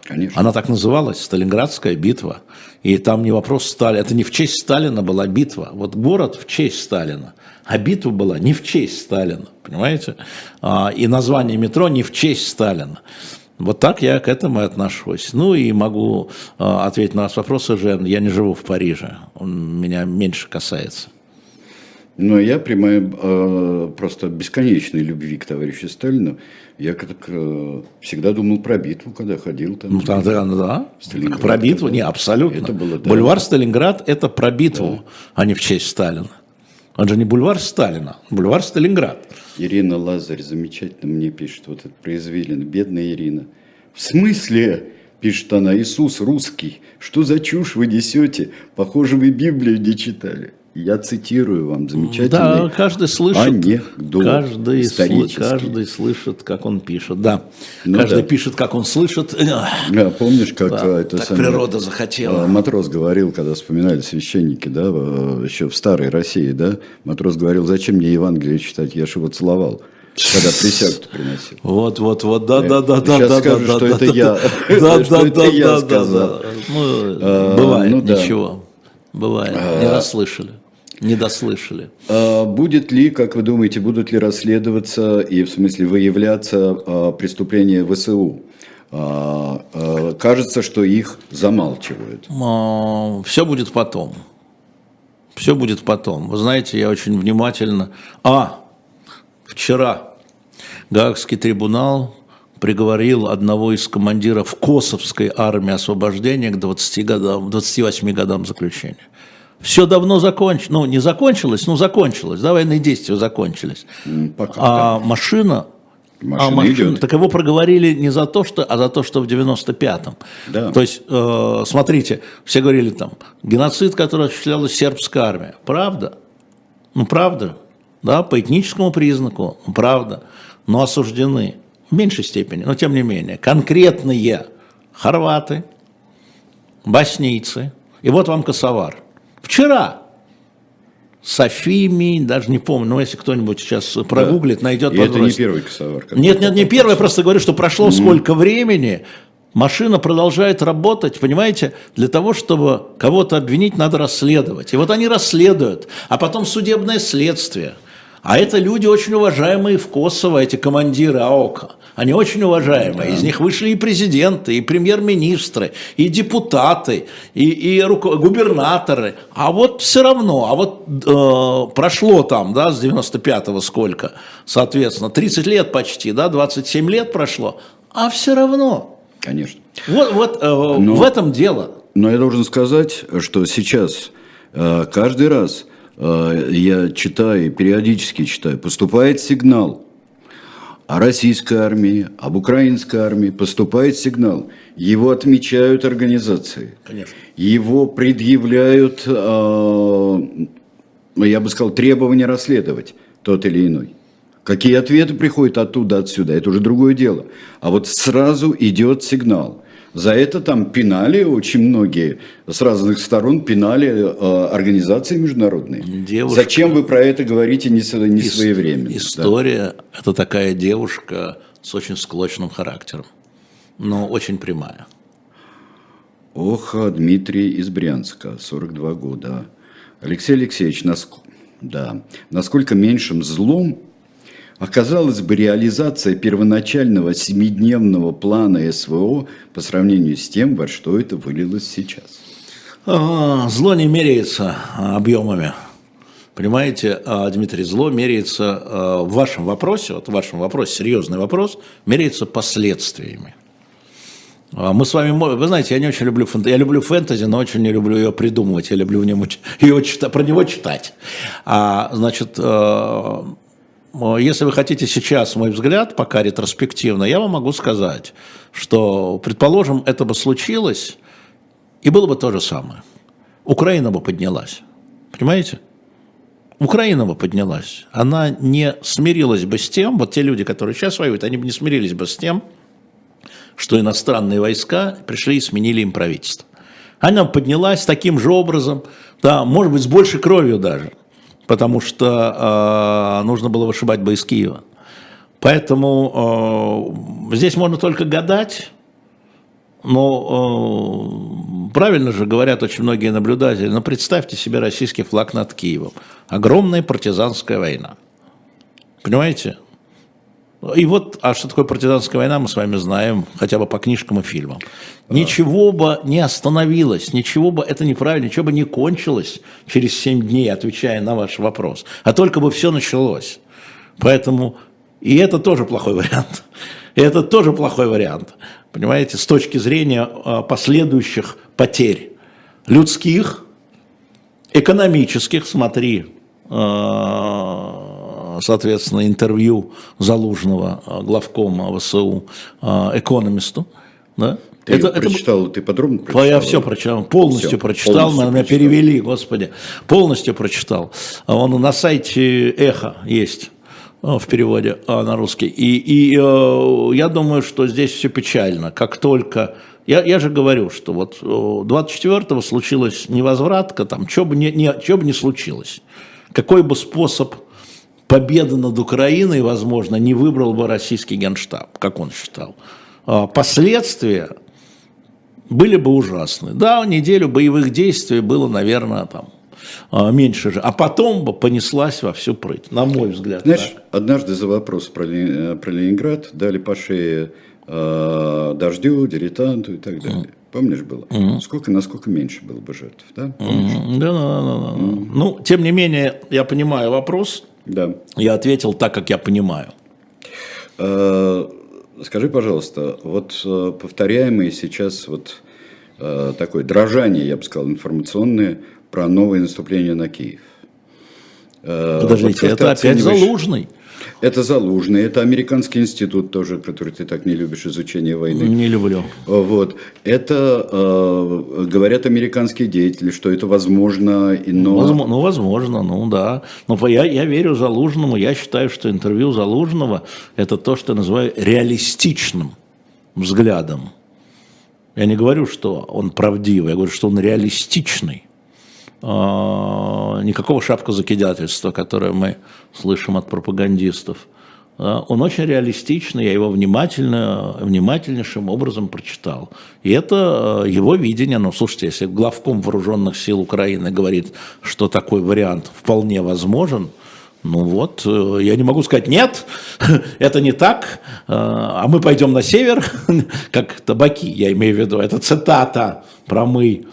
Конечно. Она так называлась, Сталинградская битва. И там не вопрос Сталина, это не в честь Сталина была битва. Вот город в честь Сталина, а битва была не в честь Сталина, понимаете? А, и название метро не в честь Сталина. Вот так я к этому и отношусь. Ну и могу а, ответить на ваш вопрос, Жен, я не живу в Париже, он меня меньше касается. Но я при моей э, просто бесконечной любви к товарищу Сталину, я как э, всегда думал про битву, когда ходил там. Ну, да, да, да. Про битву, не, абсолютно. Это было, да. Бульвар Сталинград – это про битву, да. а не в честь Сталина. Он же не бульвар Сталина, бульвар Сталинград. Ирина Лазарь замечательно мне пишет, вот это произвелено, бедная Ирина. В смысле? Пишет она, Иисус русский, что за чушь вы несете? Похоже, вы Библию не читали. Я цитирую вам замечательный Да, каждый слышит, анекдот каждый, каждый слышит, как он пишет. Да, ну, каждый да. пишет, как он слышит. Да, помнишь, как да, это так самое, природа захотела. А, матрос говорил, когда вспоминали священники, да, еще в старой России, да, матрос говорил, зачем мне Евангелие читать, я же его целовал когда присягу приносил. Вот, вот, вот, да, да, да, да, да, скажу, да, что да, это да, я, да, да, да, я сказал. Ну, а, бывает, ну ничего, бывает, не а, расслышали. Не дослышали. А будет ли, как вы думаете, будут ли расследоваться и в смысле выявляться а, преступления ВСУ? А, кажется, что их замалчивают. Все будет потом. Все будет потом. Вы знаете, я очень внимательно... А, вчера Гаагский трибунал приговорил одного из командиров Косовской армии освобождения к 20 годам, 28 годам заключения. Все давно закончилось, ну не закончилось, но закончилось, да, военные действия закончились. Пока, а пока. машина Машина, а машина, идет. так его проговорили не за то, что, а за то, что в 95-м. Да. То есть, э, смотрите, все говорили там, геноцид, который осуществляла сербская армия. Правда? Ну, правда. Да, по этническому признаку, правда. Но осуждены в меньшей степени, но тем не менее, конкретные хорваты, боснийцы, и вот вам косовар. Вчера Софими, даже не помню, но если кто-нибудь сейчас прогуглит, найдет. И это не первый косовар. Нет, нет, не первый, я просто говорю, что прошло mm-hmm. сколько времени, машина продолжает работать, понимаете, для того, чтобы кого-то обвинить, надо расследовать. И вот они расследуют, а потом судебное следствие – а это люди очень уважаемые в Косово, эти командиры АОКа. Они очень уважаемые. Из них вышли и президенты, и премьер-министры, и депутаты, и, и руко... губернаторы. А вот все равно, а вот э, прошло там, да, с 95-го сколько, соответственно, 30 лет почти, да, 27 лет прошло, а все равно. Конечно. Вот, вот э, но, в этом дело. Но я должен сказать, что сейчас э, каждый раз Э, я читаю, периодически читаю, поступает сигнал о российской армии, об украинской армии, поступает сигнал. Его отмечают организации. Конечно. Его предъявляют, э, я бы сказал, требования расследовать тот или иной. Какие ответы приходят оттуда, отсюда, это уже другое дело. А вот сразу идет сигнал – за это там пинали очень многие с разных сторон, пинали э, организации международные. Девушка, Зачем вы про это говорите не, не ис- своевременно? История да? – это такая девушка с очень склочным характером, но очень прямая. Ох, Дмитрий из Брянска, 42 года. Алексей Алексеевич, нас, да, насколько меньшим злом Оказалось бы, реализация первоначального семидневного плана СВО по сравнению с тем, во что это вылилось сейчас. А, зло не меряется объемами. Понимаете, а, Дмитрий, зло меряется а, в вашем вопросе, вот в вашем вопросе, серьезный вопрос, меряется последствиями. Мы с вами, вы знаете, я не очень люблю фэнтези, я люблю фэнтези, но очень не люблю ее придумывать, я люблю в нем, ее про него читать. А, значит, если вы хотите сейчас мой взгляд, пока ретроспективно, я вам могу сказать, что, предположим, это бы случилось, и было бы то же самое. Украина бы поднялась. Понимаете? Украина бы поднялась. Она не смирилась бы с тем, вот те люди, которые сейчас воюют, они бы не смирились бы с тем, что иностранные войска пришли и сменили им правительство. Она поднялась таким же образом, да, может быть, с большей кровью даже потому что э, нужно было вышибать бы из Киева. Поэтому э, здесь можно только гадать, но э, правильно же говорят очень многие наблюдатели, но представьте себе российский флаг над Киевом. Огромная партизанская война. Понимаете? И вот, а что такое партизанская война, мы с вами знаем, хотя бы по книжкам и фильмам. Ничего бы не остановилось, ничего бы, это неправильно, ничего бы не кончилось через 7 дней, отвечая на ваш вопрос, а только бы все началось. Поэтому, и это тоже плохой вариант. И это тоже плохой вариант, понимаете, с точки зрения а, последующих потерь людских, экономических, смотри, а, соответственно, интервью Залужного, э, главкома ВСУ, э, экономисту. Да? Ты это, прочитал, это, ты подробно прочитал? Я все прочитал, полностью все, прочитал, полностью меня прочитал. перевели, господи, полностью прочитал. Он на сайте Эхо есть э, в переводе на русский. И, и я думаю, что здесь все печально. Как только... Я, я же говорю, что вот 24-го случилась невозвратка, там, что бы не, не, что бы не случилось. Какой бы способ победа над Украиной, возможно, не выбрал бы российский генштаб, как он считал. А последствия были бы ужасны. Да, неделю боевых действий было, наверное, там а, меньше же, а потом бы понеслась во всю прыть, на мой взгляд. Знаешь, так. однажды за вопрос про, про Ленинград дали по шее э, дождю, дилетанту и так далее. Mm. Помнишь было? Mm. Сколько, насколько меньше было бы жертв, да? Mm. Да, да, да. да. Mm. Ну, тем не менее, я понимаю вопрос. Да. Я ответил так, как я понимаю. Э, скажи, пожалуйста, вот э, повторяемые сейчас вот э, такое дрожание, я бы сказал, информационное про новое наступление на Киев. Подождите, вот это опять Залужный. Это Залужный, это американский институт тоже, который ты так не любишь, изучение войны. Не люблю. Вот. Это, э, говорят американские деятели, что это возможно, но... Возможно, ну, возможно, ну да. Но я, я верю Залужному, я считаю, что интервью Залужного – это то, что я называю реалистичным взглядом. Я не говорю, что он правдивый, я говорю, что он реалистичный. А, никакого шапкозакидательства, которое мы слышим от пропагандистов. Он очень реалистичный, я его внимательно, внимательнейшим образом прочитал. И это а, его видение, ну, слушайте, если главком вооруженных сил Украины говорит, что такой вариант вполне возможен, ну вот, э, я не могу сказать, нет, это не так, а мы пойдем на север, как табаки, я имею в виду, это цитата про мы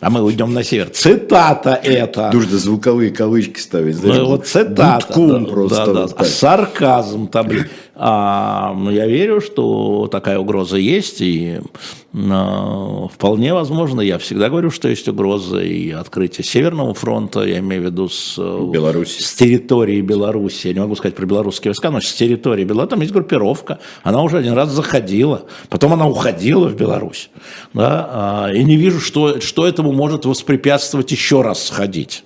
а мы уйдем на север. Цитата это. Нужно звуковые кавычки ставить. Знаешь, ну, вот цитата. Да, просто. Да, да. А сарказм там. А, я верю, что такая угроза есть, и а, вполне возможно, я всегда говорю, что есть угроза и открытие Северного фронта, я имею в виду с, Беларуси. с территории Беларуси, я не могу сказать про белорусские войска, но с территории Беларуси, там есть группировка, она уже один раз заходила, потом она уходила в Беларусь, да, а, и не вижу, что, что этому может воспрепятствовать еще раз сходить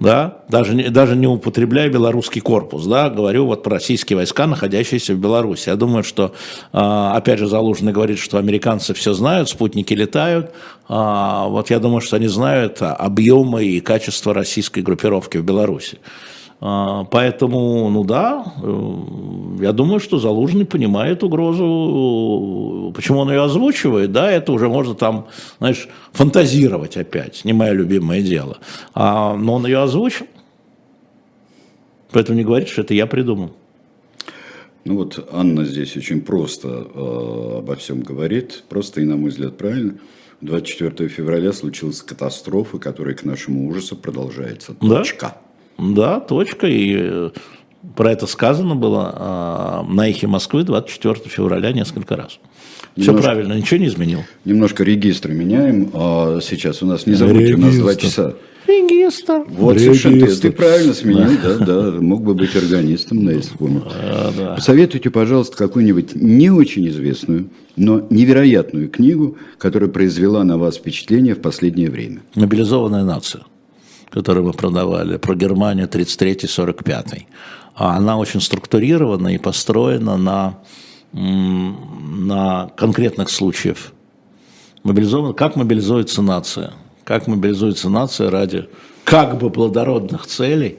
да, даже, даже не употребляя белорусский корпус, да, говорю вот про российские войска, находящиеся в Беларуси. Я думаю, что, а, опять же, Залужный говорит, что американцы все знают, спутники летают, а, вот я думаю, что они знают объемы и качество российской группировки в Беларуси. А, поэтому, ну да, э, я думаю, что Залужный понимает угрозу. Почему он ее озвучивает, да, это уже можно там, знаешь, фантазировать опять, не мое любимое дело. А, но он ее озвучил. Поэтому не говорит, что это я придумал. Ну вот Анна здесь очень просто э, обо всем говорит, просто и, на мой взгляд, правильно. 24 февраля случилась катастрофа, которая к нашему ужасу продолжается. Точка. Да? Да, точка. И э, про это сказано было а, на эхе Москвы 24 февраля несколько раз. Все немножко, правильно, ничего не изменил. Немножко регистры меняем. А сейчас у нас, не забудьте, Регистр. у нас два часа. Регистр. Вот Регистр. совершенно ты, ты правильно сменил, да. да, да. Мог бы быть органистом, если помню. А, да. Посоветуйте, пожалуйста, какую-нибудь не очень известную, но невероятную книгу, которая произвела на вас впечатление в последнее время. Мобилизованная нация который мы продавали, про Германию 33-45. А она очень структурирована и построена на, на конкретных случаях. Мобилизован, как мобилизуется нация? Как мобилизуется нация ради как бы плодородных целей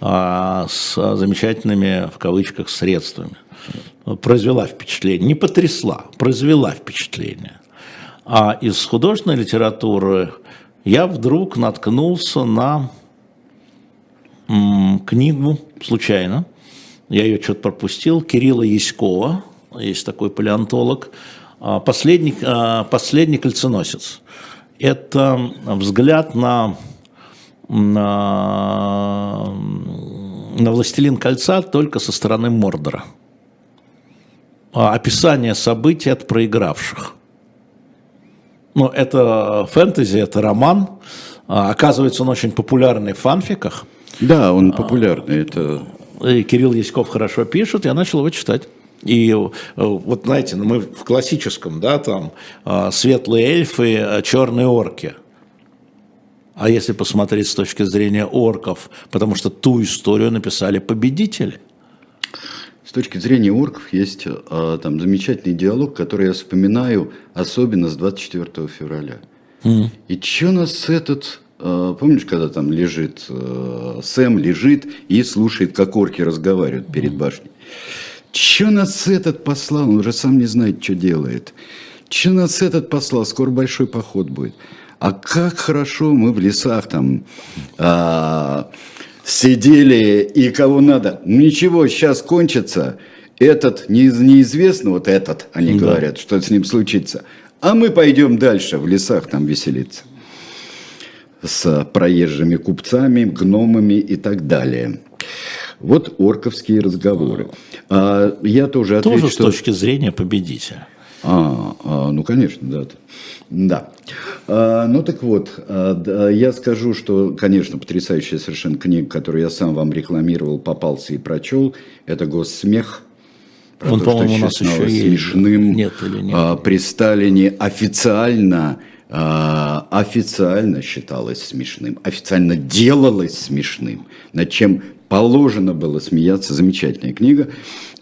а, с замечательными, в кавычках, средствами. Произвела впечатление, не потрясла, произвела впечатление. А из художественной литературы я вдруг наткнулся на книгу случайно. Я ее что-то пропустил. Кирилла Яськова, есть такой палеонтолог. А, последний, а, последний кольценосец. Это взгляд на, на, на «Властелин кольца» только со стороны Мордора. А, описание событий от проигравших – ну, это фэнтези, это роман. А, оказывается, он очень популярный в фанфиках. Да, он популярный. Это... И Кирилл Яськов хорошо пишет, я начал его читать. И э, вот, знаете, ну, мы в классическом, да, там, а, светлые эльфы, а, черные орки. А если посмотреть с точки зрения орков, потому что ту историю написали победители – с точки зрения орков есть а, там замечательный диалог, который я вспоминаю особенно с 24 февраля. Mm. И что нас этот, а, помнишь, когда там лежит, а, Сэм лежит и слушает, как орки разговаривают перед башней. Че нас этот послал? Он уже сам не знает, что делает. Че нас этот послал? Скоро большой поход будет. а как хорошо мы в лесах там а, сидели и кого надо. Ничего, сейчас кончится. Этот неизвестно, вот этот, они да. говорят, что с ним случится. А мы пойдем дальше в лесах там веселиться. С проезжими купцами, гномами и так далее. Вот орковские разговоры. А, я тоже отвечу, Тоже с что... точки зрения победителя. А, а, ну, конечно, да. Да. А, ну так вот, а, я скажу, что, конечно, потрясающая совершенно книга, которую я сам вам рекламировал, попался и прочел, это «Госсмех». Он, по-моему, у нас еще смешным нет или нет? А, при Сталине официально а, официально считалось смешным, официально делалось смешным, над чем положено было смеяться. Замечательная книга.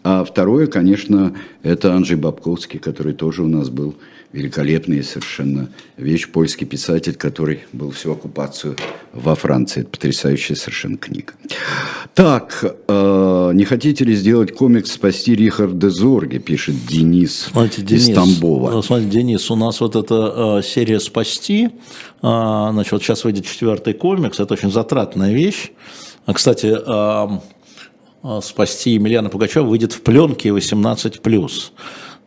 А второе, конечно, это Анджей Бабковский, который тоже у нас был великолепный совершенно вещь, польский писатель, который был всю оккупацию во Франции. Это потрясающая совершенно книга. Так, э, не хотите ли сделать комикс «Спасти Рихарда Зорге», пишет Денис смотрите, Денис из Тамбова. Ну, смотрите, Денис, у нас вот эта э, серия «Спасти», э, значит, вот сейчас выйдет четвертый комикс, это очень затратная вещь. А, кстати, э, э, «Спасти» Емельяна Пугачева выйдет в пленке 18+.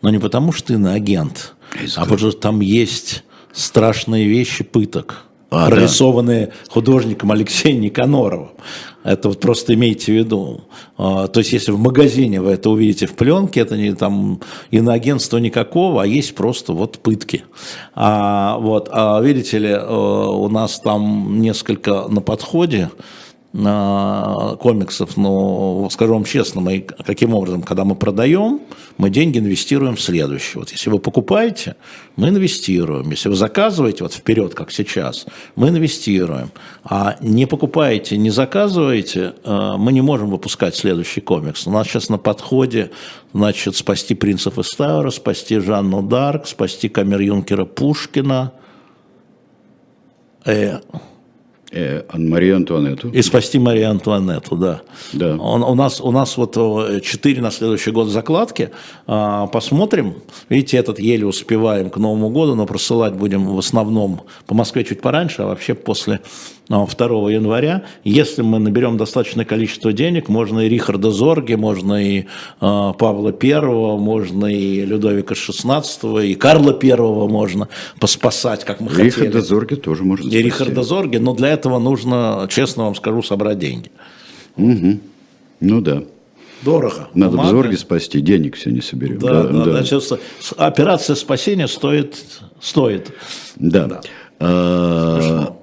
Но не потому, что ты на агент, а потому что там есть страшные вещи пыток, а, прорисованные да. художником Алексеем Никаноровым. Это вот просто имейте в виду. А, то есть, если в магазине вы это увидите в пленке, это не там иноагентства никакого, а есть просто вот пытки. А, вот, а видите ли, э, у нас там несколько на подходе комиксов, но скажу вам честно, мы каким образом, когда мы продаем, мы деньги инвестируем в следующее. Вот если вы покупаете, мы инвестируем. Если вы заказываете, вот вперед, как сейчас, мы инвестируем. А не покупаете, не заказываете, э, мы не можем выпускать следующий комикс. У нас сейчас на подходе, значит, спасти принцев Истаура, спасти Жанну Дарк, спасти камер-юнкера Пушкина. Э, Э, Марию Антуанетту. И спасти Марию Антуанетту, да. да. Он, у, нас, у нас вот 4 на следующий год закладки. А, посмотрим. Видите, этот еле успеваем к Новому году, но просылать будем в основном по Москве чуть пораньше, а вообще после 2 января. Если мы наберем достаточное количество денег, можно и Рихарда Зорге, можно и э, Павла Первого, можно и Людовика XVI, и Карла Первого можно поспасать, как мы Рихарда хотели. Рихарда Зорге тоже можно спасти. И Рихарда Зорге, но для этого нужно, честно вам скажу, собрать деньги. Угу. Ну да. Дорого. Надо Бумага. Зорге спасти, денег все не соберем. Да, да, да. да. Значит, операция спасения стоит, стоит. Да. да. А, а,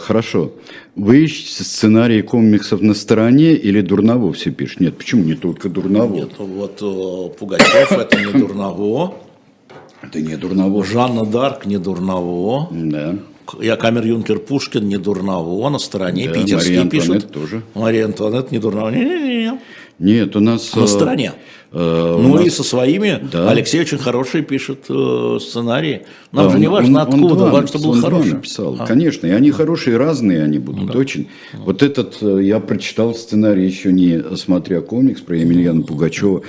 хорошо. Вы ищете сценарии комиксов на стороне или Дурново все пишет? Нет, почему не только Дурново? Нет, вот э, Пугачев это не Дурново. Это не Дурново. Жанна Дарк не Дурново. Да. Я камер Юнкер Пушкин не Дурново, на стороне да, питерский Мария пишет. тоже. Мария Антуанет не Дурново. Не-не-не. Нет, у нас... На стороне. Э, ну нас... и со своими. Да. Алексей очень хороший пишет э, сценарии. Нам да, же не важно он, откуда, он важно, чтобы был хороший. написал. А. Конечно, и они хорошие, разные они будут, да. очень. Вот этот, э, я прочитал сценарий, еще не смотря комикс про Емельяна Пугачева.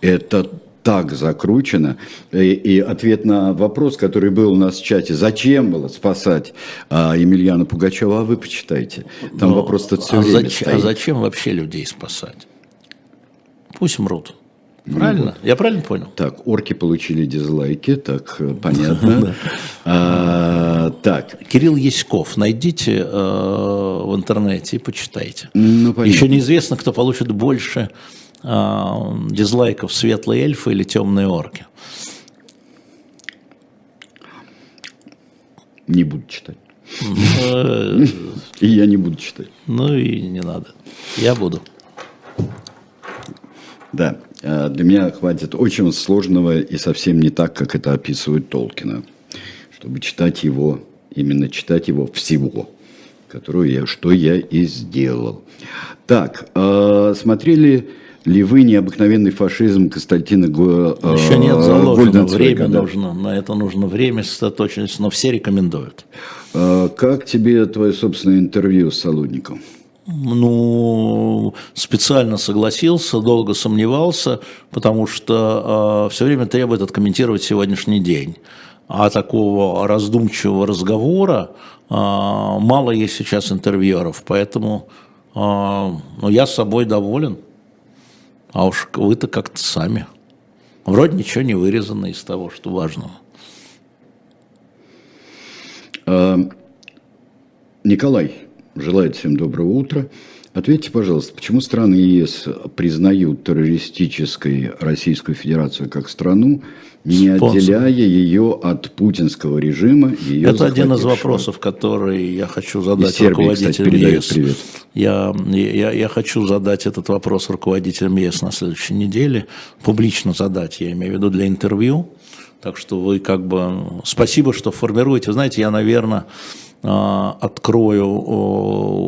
Это так закручено. И, и ответ на вопрос, который был у нас в чате, зачем было спасать а, Емельяна Пугачева, а вы почитайте. Там Но, вопрос-то все а время зачем, стоит. А зачем вообще людей спасать? Пусть мрут. Правильно? Ну, Я правильно понял? Так, орки получили дизлайки, так, э, понятно. А, так. Кирилл Яськов, найдите э, в интернете и почитайте. Ну, Еще неизвестно, кто получит больше э, дизлайков, светлые эльфы или темные орки. Не буду читать. И я не буду читать. Ну и не надо. Я буду. Да, для меня хватит очень сложного и совсем не так, как это описывает Толкина, чтобы читать его, именно читать его всего, которую я, что я и сделал. Так, э, смотрели ли вы необыкновенный фашизм Константина Го, э, Еще нет, заложено время да? нужно, на это нужно время, сосредоточенность, но все рекомендуют. Как тебе твое собственное интервью с Солодником? Ну, специально согласился, долго сомневался, потому что э, все время требует откомментировать сегодняшний день. а такого раздумчивого разговора а, мало есть сейчас интервьюеров, поэтому а, ну, я с собой доволен, а уж вы-то как-то сами. Вроде ничего не вырезано из того, что важного. А, Николай желает всем доброго утра. Ответьте, пожалуйста, почему страны ЕС признают террористической Российскую Федерацию как страну, не Спонсор. отделяя ее от путинского режима? Ее Это один из вопросов, который я хочу задать Сербии, руководителям кстати, ЕС. Привет. Я, я, я хочу задать этот вопрос руководителям ЕС на следующей неделе, публично задать, я имею в виду для интервью. Так что вы как бы... Спасибо, что формируете. Вы знаете, я, наверное, открою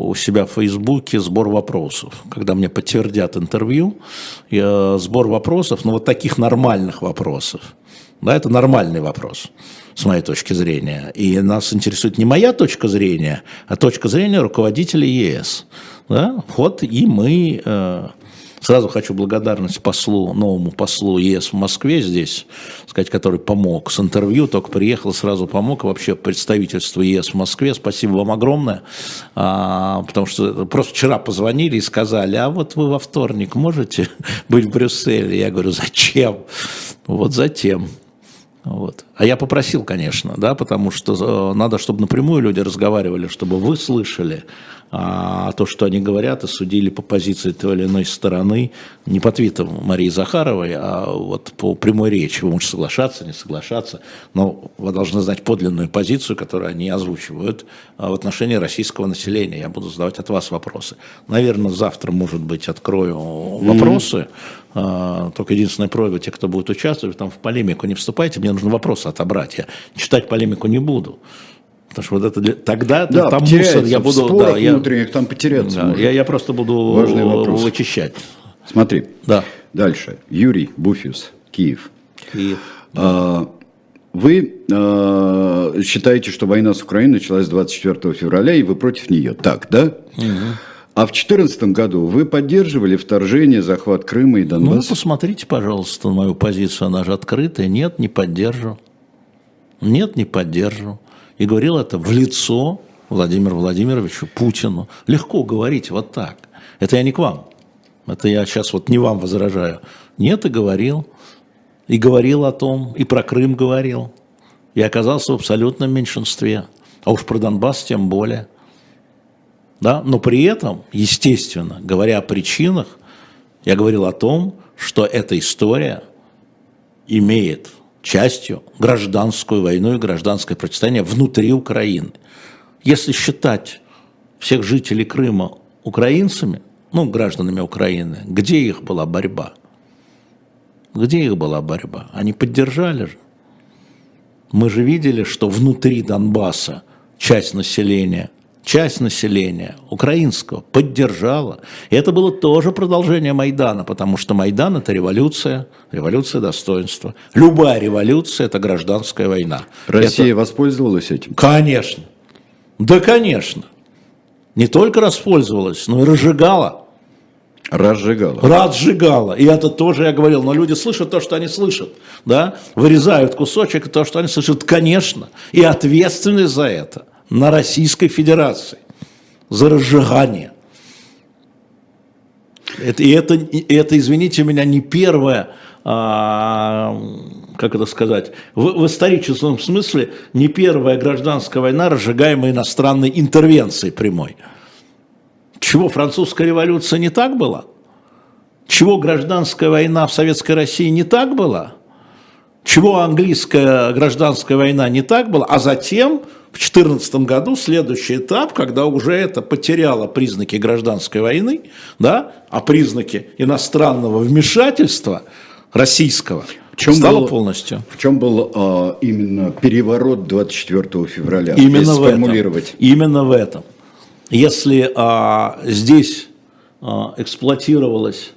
у себя в Фейсбуке сбор вопросов. Когда мне подтвердят интервью, сбор вопросов, ну вот таких нормальных вопросов. Да, это нормальный вопрос с моей точки зрения. И нас интересует не моя точка зрения, а точка зрения руководителей ЕС. Да? Вот и мы э, Сразу хочу благодарность послу, новому послу ЕС в Москве здесь, сказать, который помог с интервью, только приехал, сразу помог. Вообще представительство ЕС в Москве, спасибо вам огромное, а, потому что просто вчера позвонили и сказали, а вот вы во вторник можете быть в Брюсселе? Я говорю, зачем? Вот затем. Вот. А я попросил, конечно, да, потому что э, надо, чтобы напрямую люди разговаривали, чтобы вы слышали, а то, что они говорят, и судили по позиции той или иной стороны, не по твитам Марии Захаровой, а вот по прямой речи. Вы можете соглашаться, не соглашаться, но вы должны знать подлинную позицию, которую они озвучивают а в отношении российского населения. Я буду задавать от вас вопросы. Наверное, завтра, может быть, открою вопросы. Mm-hmm. Только единственная просьба, те, кто будет участвовать, там в полемику не вступайте, мне нужно вопросы отобрать. Я читать полемику не буду. Потому что вот это для... тогда да, там мусор я буду да, я, внутренних там потеряться. Да, я, я просто буду Важный вопрос. вычищать. Смотри. Да. Дальше. Юрий Буфиус, Киев. Киев. А, вы а, считаете, что война с Украиной началась 24 февраля, и вы против нее. Так, да? Угу. А в 2014 году вы поддерживали вторжение, захват Крыма и ну, Донбасса? Ну, посмотрите, пожалуйста, мою позицию, она же открытая. Нет, не поддерживаю. Нет, не поддерживаю и говорил это в лицо Владимиру Владимировичу Путину. Легко говорить вот так. Это я не к вам. Это я сейчас вот не вам возражаю. Нет, и говорил. И говорил о том, и про Крым говорил. И оказался в абсолютном меньшинстве. А уж про Донбасс тем более. Да? Но при этом, естественно, говоря о причинах, я говорил о том, что эта история имеет частью гражданскую войну и гражданское противостояние внутри Украины. Если считать всех жителей Крыма украинцами, ну, гражданами Украины, где их была борьба? Где их была борьба? Они поддержали же. Мы же видели, что внутри Донбасса часть населения часть населения украинского поддержала. И это было тоже продолжение Майдана, потому что Майдан – это революция, революция достоинства. Любая революция – это гражданская война. Россия это... воспользовалась этим? Конечно. Да, конечно. Не только воспользовалась, но и разжигала. Разжигала. Разжигала. И это тоже я говорил, но люди слышат то, что они слышат. Да? Вырезают кусочек, то, что они слышат, конечно. И ответственность за это – на Российской Федерации за разжигание. Это, и это, это, извините меня, не первое, а, как это сказать, в, в историческом смысле не первая гражданская война, разжигаемая иностранной интервенцией прямой. Чего, французская революция не так была? Чего гражданская война в Советской России не так была? Чего английская гражданская война не так была? А затем в 2014 году следующий этап, когда уже это потеряло признаки гражданской войны, да, а признаки иностранного вмешательства российского в чем стало был, полностью. В чем был а, именно переворот 24 февраля? Именно в этом. Именно в этом. Если а, здесь а, эксплуатировалось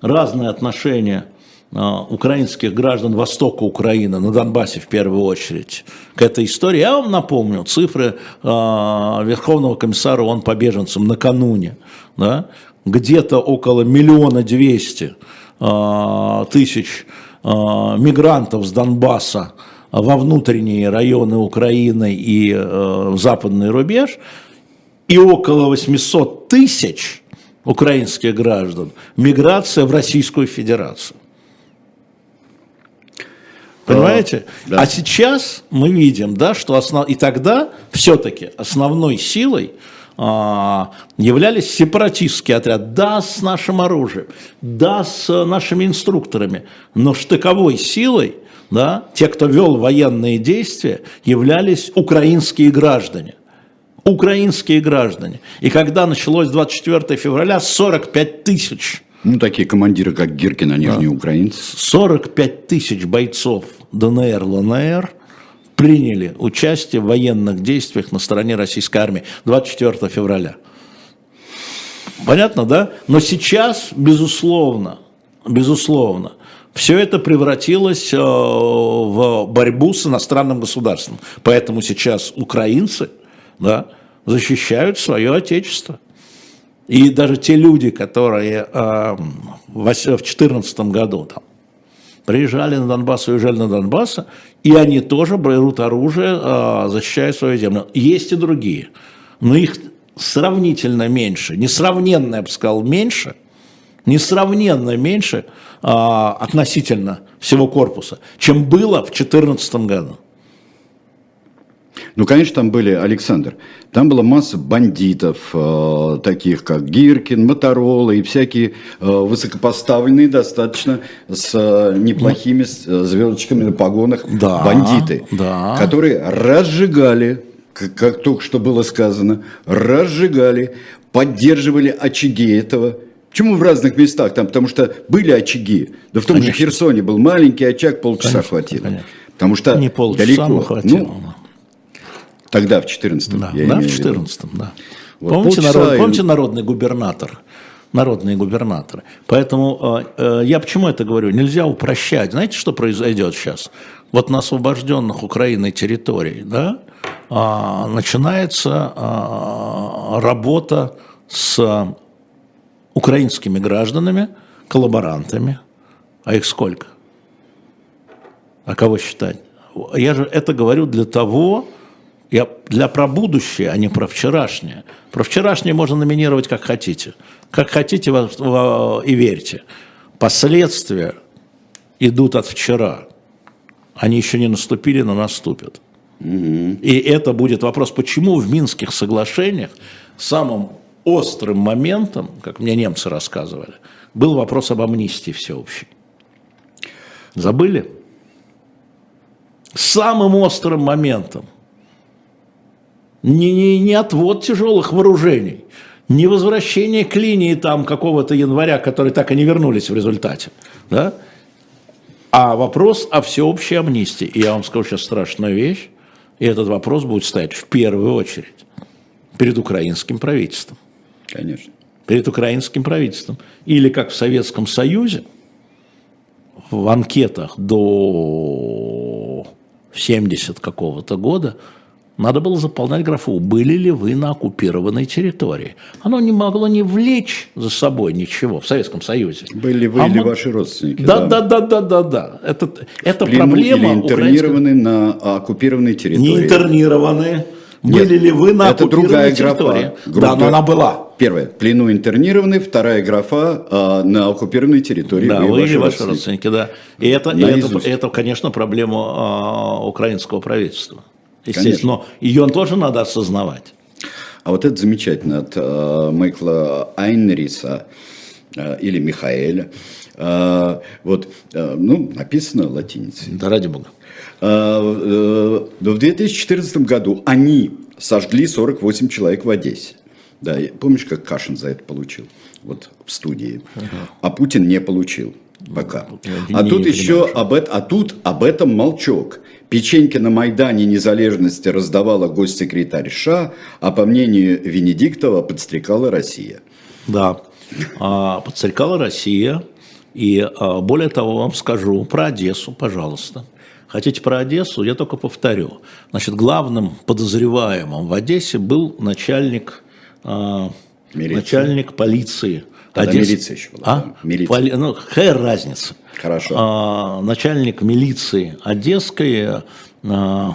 разное отношение а, украинских граждан востока Украины, на Донбассе в первую очередь, к этой истории. Я вам напомню цифры э, Верховного комиссара ООН по беженцам накануне. Да? Где-то около миллиона двести э, тысяч мигрантов с Донбасса во внутренние районы Украины и э, западный рубеж, и около 800 тысяч украинских граждан миграция в Российскую Федерацию. Понимаете? Да. А сейчас мы видим, да, что основ... и тогда все-таки основной силой а, являлись сепаратистские отряды, да, с нашим оружием, да, с нашими инструкторами, но штыковой силой, да, те, кто вел военные действия, являлись украинские граждане. Украинские граждане. И когда началось 24 февраля, 45 тысяч ну, такие командиры, как Гиркин, они да. же не украинцы. 45 тысяч бойцов ДНР, ЛНР приняли участие в военных действиях на стороне российской армии 24 февраля. Понятно, да? Но сейчас, безусловно, безусловно, все это превратилось э, в борьбу с иностранным государством. Поэтому сейчас украинцы да, защищают свое отечество. И даже те люди, которые э, в 2014 году там, приезжали на Донбасс, уезжали на Донбасс, и они тоже берут оружие, э, защищая свою землю. Есть и другие, но их сравнительно меньше, несравненно, я бы сказал, меньше, несравненно меньше э, относительно всего корпуса, чем было в 2014 году. Ну, конечно, там были, Александр, там была масса бандитов, э, таких как Гиркин, Моторола и всякие э, высокопоставленные достаточно с э, неплохими э, звездочками на погонах да, бандиты, да. которые разжигали, как, как только что было сказано, разжигали, поддерживали очаги этого. Почему в разных местах? Там, потому что были очаги. Да в том конечно. же Херсоне был маленький очаг, полчаса конечно, хватило. Конечно. Потому что не полчаса далеко. Хватило. Ну, Тогда, в 14-м. Да, да в 14-м, да. Вот помните, народ, и... помните народный губернатор? Народные губернаторы. Поэтому э, э, я почему это говорю? Нельзя упрощать. Знаете, что произойдет сейчас? Вот на освобожденных Украиной территории, да, э, начинается э, работа с украинскими гражданами, коллаборантами. А их сколько? А кого считать? Я же это говорю для того, я для про будущее, а не про вчерашнее. Про вчерашнее можно номинировать как хотите. Как хотите и верьте. Последствия идут от вчера. Они еще не наступили, но наступят. И это будет вопрос, почему в Минских соглашениях самым острым моментом, как мне немцы рассказывали, был вопрос об амнистии всеобщей. Забыли? Самым острым моментом – не, не, не отвод тяжелых вооружений, не возвращение к линии там какого-то января, которые так и не вернулись в результате, да? а вопрос о всеобщей амнистии. И я вам скажу сейчас страшную вещь, и этот вопрос будет стоять в первую очередь перед украинским правительством. Конечно. Перед украинским правительством. Или как в Советском Союзе, в анкетах до 70 какого-то года – надо было заполнять графу, были ли вы на оккупированной территории. Оно не могло не влечь за собой ничего в Советском Союзе. Были вы а или мы... ваши родственники. Да, да, да, да, да, да. Это, это проблема. Или интернированы украинской... на оккупированной территории. Не интернированы. Были Нет, ли вы на это другая территории? Графа. Группа, да, но она была. Первое, плену интернированный, вторая графа а, на оккупированной территории. Да, вы, и ваши родственники, да. И это, и это, это, конечно, проблема а, украинского правительства естественно, но ее тоже надо осознавать. А вот это замечательно от э, Майкла Айнриса э, или Михаэля. Э, вот, э, ну, написано латиницей. Да ради бога. Э, э, в 2014 году они сожгли 48 человек в Одессе. Да, помнишь, как Кашин за это получил? Вот в студии. Угу. А Путин не получил пока. а тут еще об, а тут об этом молчок. Печеньки на Майдане Незалежности раздавала госсекретарь США, а по мнению Венедиктова подстрекала Россия. Да, а, подстрекала Россия. И а, более того, вам скажу про Одессу, пожалуйста. Хотите про Одессу? Я только повторю. Значит, главным подозреваемым в Одессе был начальник, начальник полиции Тогда Одесс... милиция еще была. А? Милиция. Поли... Ну, какая разница? Хорошо. А, начальник милиции Одесской а,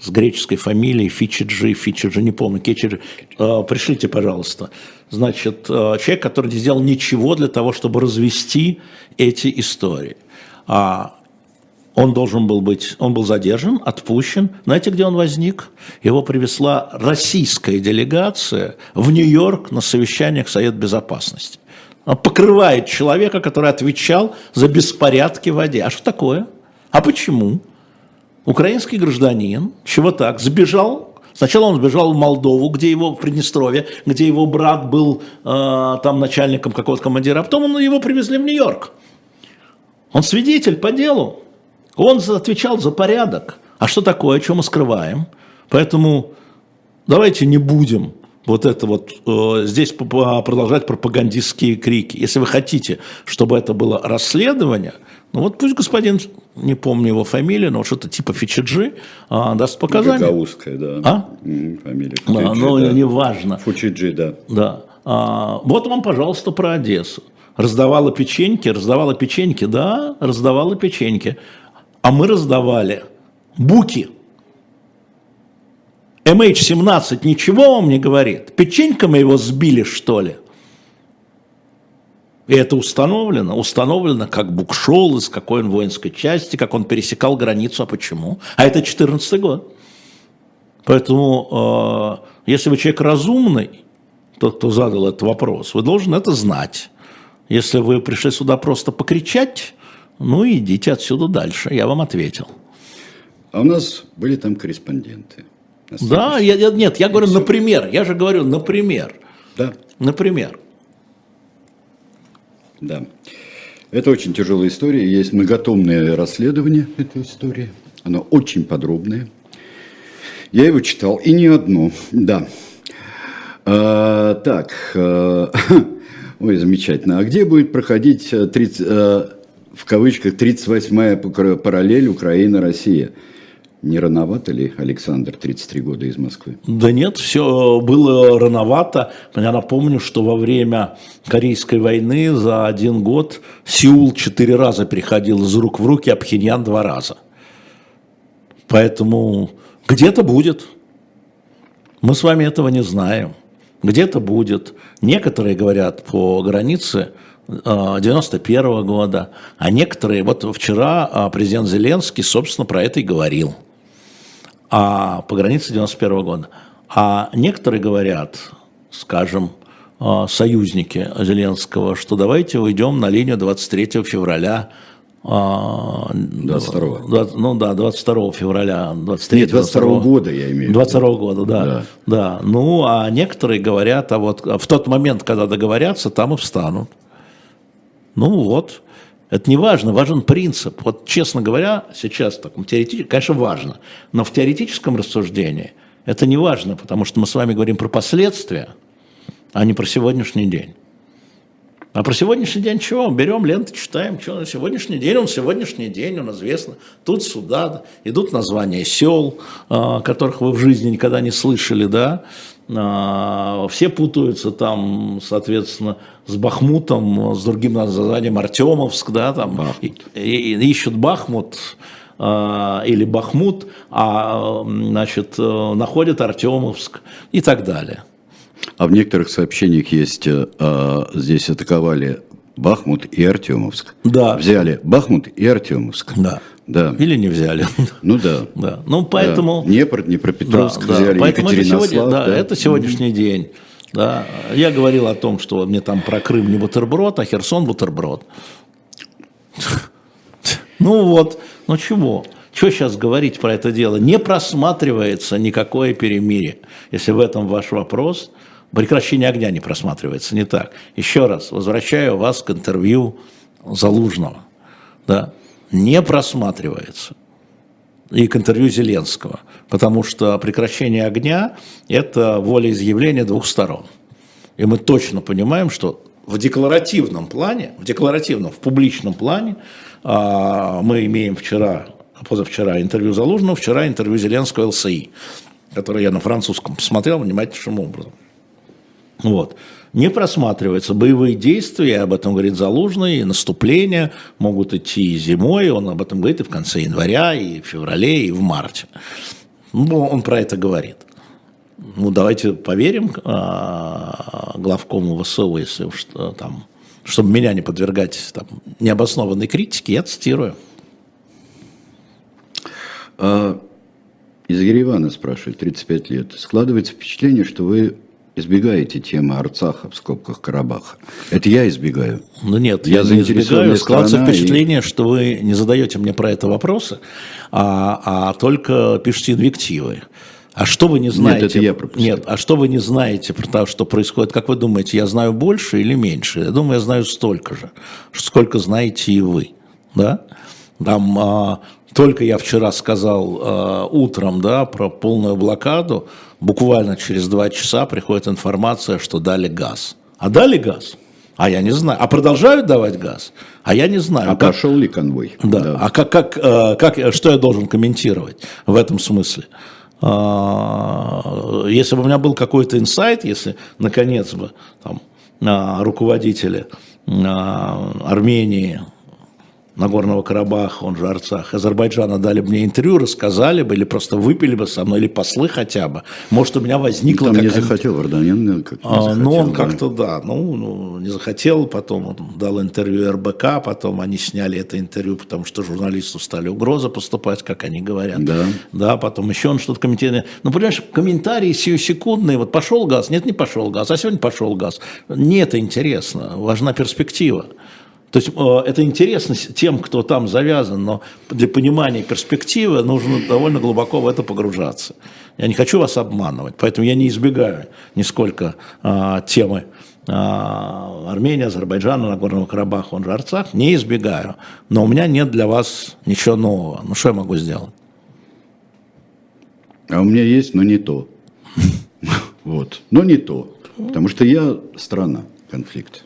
с греческой фамилией Фичиджи, Фичиджи, не помню, Кечиджи. А, пришлите, пожалуйста. Значит, а, человек, который не сделал ничего для того, чтобы развести эти истории. А он должен был быть, он был задержан, отпущен. Знаете, где он возник? Его привезла российская делегация в Нью-Йорк на совещание к Совет Безопасности. Покрывает человека, который отвечал за беспорядки в воде. А что такое? А почему? Украинский гражданин, чего так, сбежал Сначала он сбежал в Молдову, где его в Приднестровье, где его брат был э, там начальником какого-то командира, а потом его привезли в Нью-Йорк. Он свидетель по делу. Он отвечал за порядок. А что такое, о чем мы скрываем? Поэтому давайте не будем вот это вот э, здесь продолжать пропагандистские крики. Если вы хотите, чтобы это было расследование, ну вот пусть господин, не помню его фамилию, но что-то типа Фичиджи а, даст показания. Гагаузская, да. А? Фамилия Фучиджи, да, ну, да. неважно. Фучиджи, да. Да. А, вот вам, пожалуйста, про Одессу. Раздавала печеньки, раздавала печеньки, да, раздавала печеньки. А мы раздавали буки. MH17 ничего вам не говорит? Печенька мы его сбили, что ли? И это установлено. Установлено, как Бук шел, из какой он воинской части, как он пересекал границу. А почему? А это 14 год. Поэтому, э, если вы человек разумный, тот, кто задал этот вопрос, вы должны это знать. Если вы пришли сюда просто покричать, ну идите отсюда дальше. Я вам ответил. А у нас были там корреспонденты. Да, я, я, нет, я говорю, например, я же говорю, например. Да. Например. Да. Это очень тяжелая история. Есть многотомное расследование этой истории. Оно очень подробное. Я его читал, и не одно, да. А, так, а, ой, замечательно. А где будет проходить 30, а, э, в кавычках 38-я параллель Украина-Россия? Не рановато ли, Александр, 33 года из Москвы? Да нет, все было рановато. Я напомню, что во время Корейской войны за один год Сеул четыре раза переходил из рук в руки, а Пхеньян два раза. Поэтому где-то будет. Мы с вами этого не знаем. Где-то будет. Некоторые говорят по границе 91 -го года, а некоторые, вот вчера а, президент Зеленский, собственно, про это и говорил а по границе 91 года. А некоторые говорят, скажем, а, союзники Зеленского, что давайте уйдем на линию 23 февраля 22 а, ну да, 22 февраля, 23 Нет, 22 22 года я имею в виду. 22 года, да, да. да. Ну, а некоторые говорят, а вот в тот момент, когда договорятся, там и встанут. Ну вот, это не важно, важен принцип. Вот, честно говоря, сейчас, так, теоретически, конечно, важно, но в теоретическом рассуждении это не важно, потому что мы с вами говорим про последствия, а не про сегодняшний день. А про сегодняшний день чего? Берем ленты, читаем, что на сегодняшний день, он сегодняшний день, он известно. Тут сюда идут названия сел, а, которых вы в жизни никогда не слышали, да, все путаются там, соответственно, с Бахмутом, с другим названием Артемовск, да, там, и, и, ищут Бахмут э, или Бахмут, а, значит, э, находят Артемовск и так далее. А в некоторых сообщениях есть, э, здесь атаковали Бахмут и Артемовск. Да. Взяли Бахмут и Артемовск. Да. Да. Или не взяли. Ну да. да. Ну поэтому... Да. Днепр, Днепропетровск да, взяли, поэтому Екатеринослав. Это, сегодня, да, да. это сегодняшний день. Да. Я говорил о том, что мне там про Крым не бутерброд, а Херсон бутерброд. Ну вот, ну чего? Что сейчас говорить про это дело? Не просматривается никакое перемирие. Если в этом ваш вопрос, прекращение огня не просматривается, не так. Еще раз, возвращаю вас к интервью Залужного. Да? Не просматривается и к интервью Зеленского, потому что прекращение огня – это волеизъявление двух сторон. И мы точно понимаем, что в декларативном плане, в декларативном, в публичном плане а, мы имеем вчера, позавчера интервью Залужного, вчера интервью Зеленского ЛСИ, которое я на французском посмотрел внимательнейшим образом. Вот. не просматривается. Боевые действия, об этом говорит Залужный, наступления могут идти и зимой, он об этом говорит и в конце января, и в феврале, и в марте. Ну, он про это говорит. Ну, давайте поверим а, главкому ВСУ, если уж там, чтобы меня не подвергать там, необоснованной критике, я цитирую. А, из Еревана спрашивает, 35 лет. Складывается впечатление, что вы избегаете темы Арцаха в скобках Карабаха. Это я избегаю. Ну нет, я, я не избегаю. Складывается впечатление, и... что вы не задаете мне про это вопросы, а, а только пишете инвективы. А что вы не знаете? Нет, это я пропустил. Нет, а что вы не знаете про то, что происходит? Как вы думаете, я знаю больше или меньше? Я думаю, я знаю столько же, сколько знаете и вы. Да? Там а, только я вчера сказал а, утром да, про полную блокаду, буквально через два часа приходит информация, что дали газ. А дали газ? А я не знаю. А продолжают давать газ? А я не знаю. А как... пошел ли конвой? Да. да. А как, как, а, как, что я должен комментировать в этом смысле? А, если бы у меня был какой-то инсайт, если наконец бы там, руководители Армении, Нагорного Карабаха, он же Арцах, Азербайджана дали мне интервью, рассказали бы, или просто выпили бы со мной, или послы хотя бы. Может, у меня возникло... Там не захотел Варданян, как а, захотел, Ну, он да. как-то, да, ну, ну, не захотел, потом он дал интервью РБК, потом они сняли это интервью, потому что журналисту стали угрозы поступать, как они говорят. Да. Да, потом еще он что-то комментирует. Ну, понимаешь, комментарии сиюсекундные, вот пошел газ, нет, не пошел газ, а сегодня пошел газ. Не это интересно, важна перспектива. То есть э, это интересно тем, кто там завязан, но для понимания перспективы нужно довольно глубоко в это погружаться. Я не хочу вас обманывать, поэтому я не избегаю нисколько а, темы а, Армения, Азербайджана, Нагорного Карабаха, он же Арцах, не избегаю. Но у меня нет для вас ничего нового. Ну что я могу сделать? А у меня есть, но не то. Вот. Но не то. Потому что я страна, конфликт.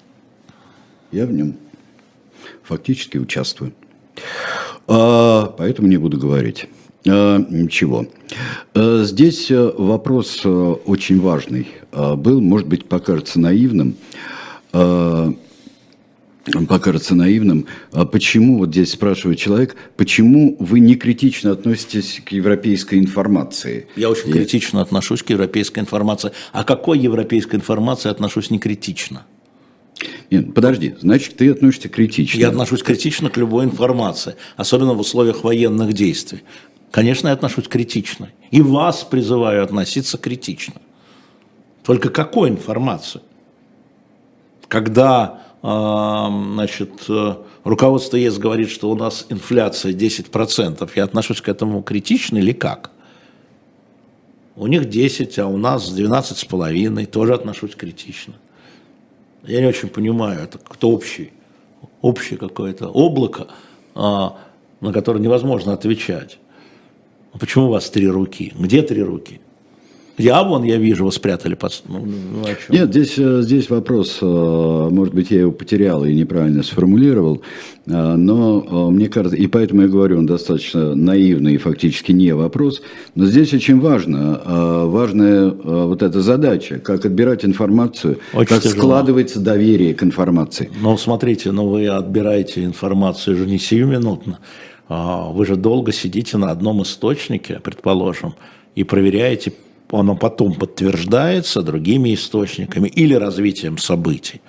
Я в нем фактически участвую. А, поэтому не буду говорить. А, ничего. А, здесь э, вопрос э, очень важный а, был, может быть, покажется наивным. А, покажется наивным. А почему, вот здесь спрашивает человек, почему вы не критично относитесь к европейской информации? Я очень И... критично отношусь к европейской информации. А какой европейской информации отношусь не критично? Нет, подожди, значит, ты относишься критично. Я отношусь критично к любой информации, особенно в условиях военных действий. Конечно, я отношусь критично. И вас призываю относиться критично. Только какой информацию? Когда значит, руководство ЕС говорит, что у нас инфляция 10%, я отношусь к этому критично или как? У них 10, а у нас 12,5, тоже отношусь критично. Я не очень понимаю, это как-то общий, общее какое-то облако, а, на которое невозможно отвечать. А почему у вас три руки? Где три руки? Я вон, я вижу, вы спрятали под... Ну, ну, Нет, здесь, э, здесь вопрос, э, может быть, я его потерял и неправильно сформулировал, э, но мне кажется, и поэтому я говорю, он достаточно наивный и фактически не вопрос, но здесь очень важно, важная вот эта задача, как отбирать информацию, очень как тяжело. складывается доверие к информации. Ну, смотрите, ну вы отбираете информацию же не сиюминутно, а вы же долго сидите на одном источнике, предположим, и проверяете оно потом подтверждается другими источниками или развитием событий.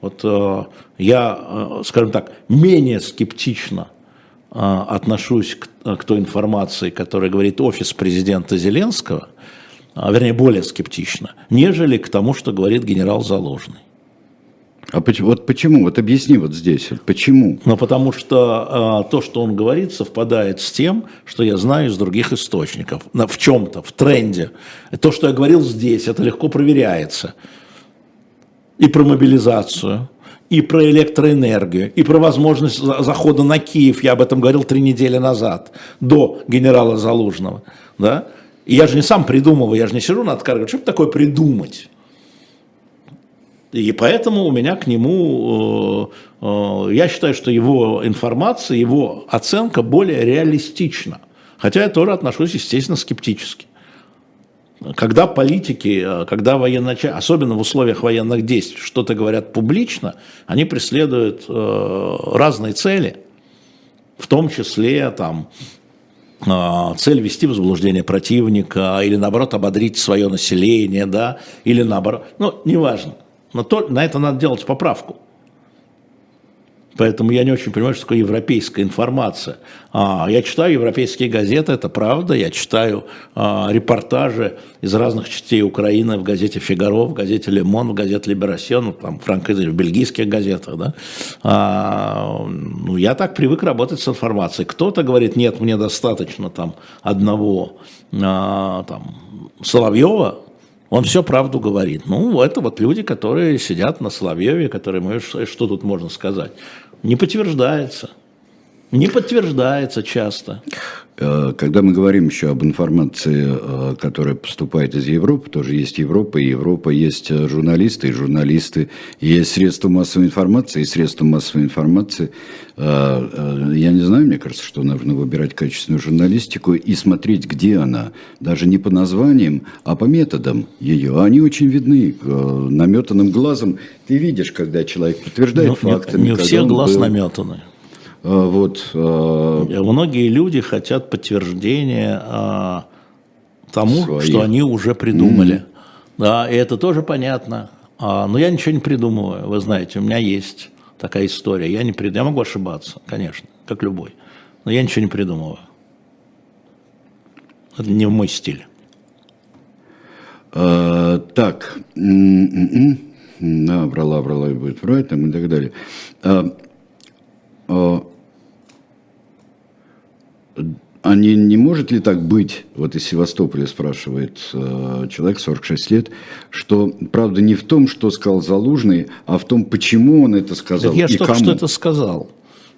Вот э, я, э, скажем так, менее скептично э, отношусь к, той информации, которая говорит офис президента Зеленского, а, вернее, более скептично, нежели к тому, что говорит генерал Заложный. А почему, вот почему? Вот объясни вот здесь, почему? Ну, потому что э, то, что он говорит, совпадает с тем, что я знаю из других источников. На, в чем-то, в тренде. То, что я говорил здесь, это легко проверяется. И про мобилизацию, и про электроэнергию, и про возможность захода на Киев. Я об этом говорил три недели назад, до генерала Залужного. Да? И я же не сам придумываю, я же не сижу над картой, что такое придумать? И поэтому у меня к нему, э, э, я считаю, что его информация, его оценка более реалистична. Хотя я тоже отношусь, естественно, скептически. когда политики, э, когда военачальники, особенно в условиях военных действий, что-то говорят публично, они преследуют разные цели, в том числе там, цель вести в заблуждение противника или наоборот ободрить свое население, да, или наоборот, ну, неважно. Но то, на это надо делать поправку. Поэтому я не очень понимаю, что такое европейская информация. А, я читаю европейские газеты, это правда. Я читаю а, репортажи из разных частей Украины в газете «Фигаро», в газете «Лемон», в газете «Либерасьон», там, франкоязычных, в бельгийских газетах. Да? А, ну, я так привык работать с информацией. Кто-то говорит, нет, мне достаточно там, одного а, там, Соловьева, он все правду говорит. Ну, это вот люди, которые сидят на Соловьеве, которые, мы, что тут можно сказать? Не подтверждается. Не подтверждается часто. Э, когда мы говорим еще об информации, э, которая поступает из Европы, тоже есть Европа, и Европа есть э, журналисты, и журналисты, есть средства массовой информации, и средства массовой информации. Я не знаю, мне кажется, что нужно выбирать качественную журналистику и смотреть, где она, даже не по названиям, а по методам ее. Они очень видны наметанным глазом. Ты видишь, когда человек подтверждает но, фактами. Не, не у всех глаз был... наметаны. А, вот. А, Многие люди хотят подтверждения а, тому, Своих. что они уже придумали. Mm. Да, и это тоже понятно. Но я ничего не придумываю. Вы знаете, у меня есть такая история. Я, не прид... я могу ошибаться, конечно, как любой. Но я ничего не придумываю. Это не в мой стиль. А, так. М-м-м. Да, брала, брала и будет врать там и так далее. А, а, не, не может ли так быть, вот из Севастополя спрашивает э, человек 46 лет, что правда не в том, что сказал Залужный, а в том, почему он это сказал так я и только кому. что это сказал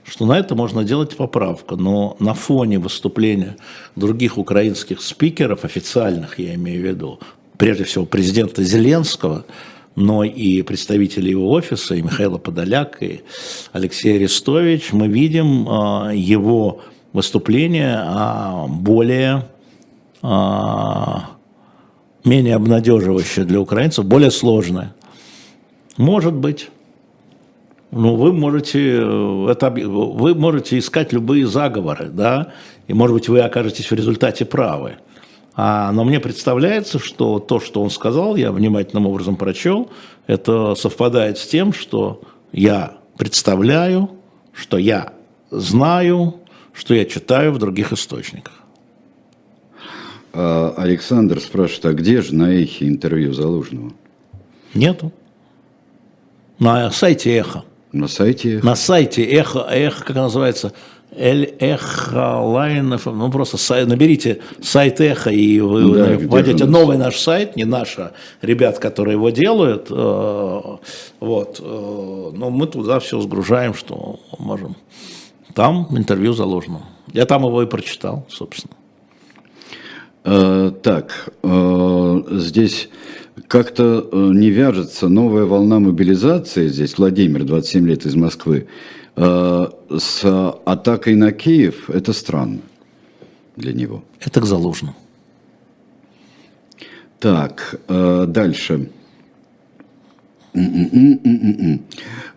что на это можно делать поправку, но на фоне выступления других украинских спикеров, официальных я имею в виду, прежде всего президента Зеленского, но и представители его офиса, и Михаила Подоляк, и Алексей Арестович, мы видим а, его выступление а, более а, менее обнадеживающее для украинцев, более сложное. Может быть. Ну, вы можете, это, вы можете искать любые заговоры, да, и, может быть, вы окажетесь в результате правы. А, но мне представляется, что то, что он сказал, я внимательным образом прочел, это совпадает с тем, что я представляю, что я знаю, что я читаю в других источниках. А Александр спрашивает, а где же на эхе интервью Залужного? Нету. На сайте Эхо. На сайте Эхо? На сайте Эхо, Эхо, как называется, Эль Эхо Лайн, ну просто сайт, наберите сайт Эхо и вы да, вводите новый наш сайт, не наш, а ребят, которые его делают, э, вот, э, но мы туда все сгружаем, что можем. Там интервью заложено. Я там его и прочитал, собственно. Э, так, здесь как-то не вяжется новая волна мобилизации, здесь Владимир, 27 лет из Москвы, с атакой на Киев, это странно для него. Это к Залужному. Так, э, дальше.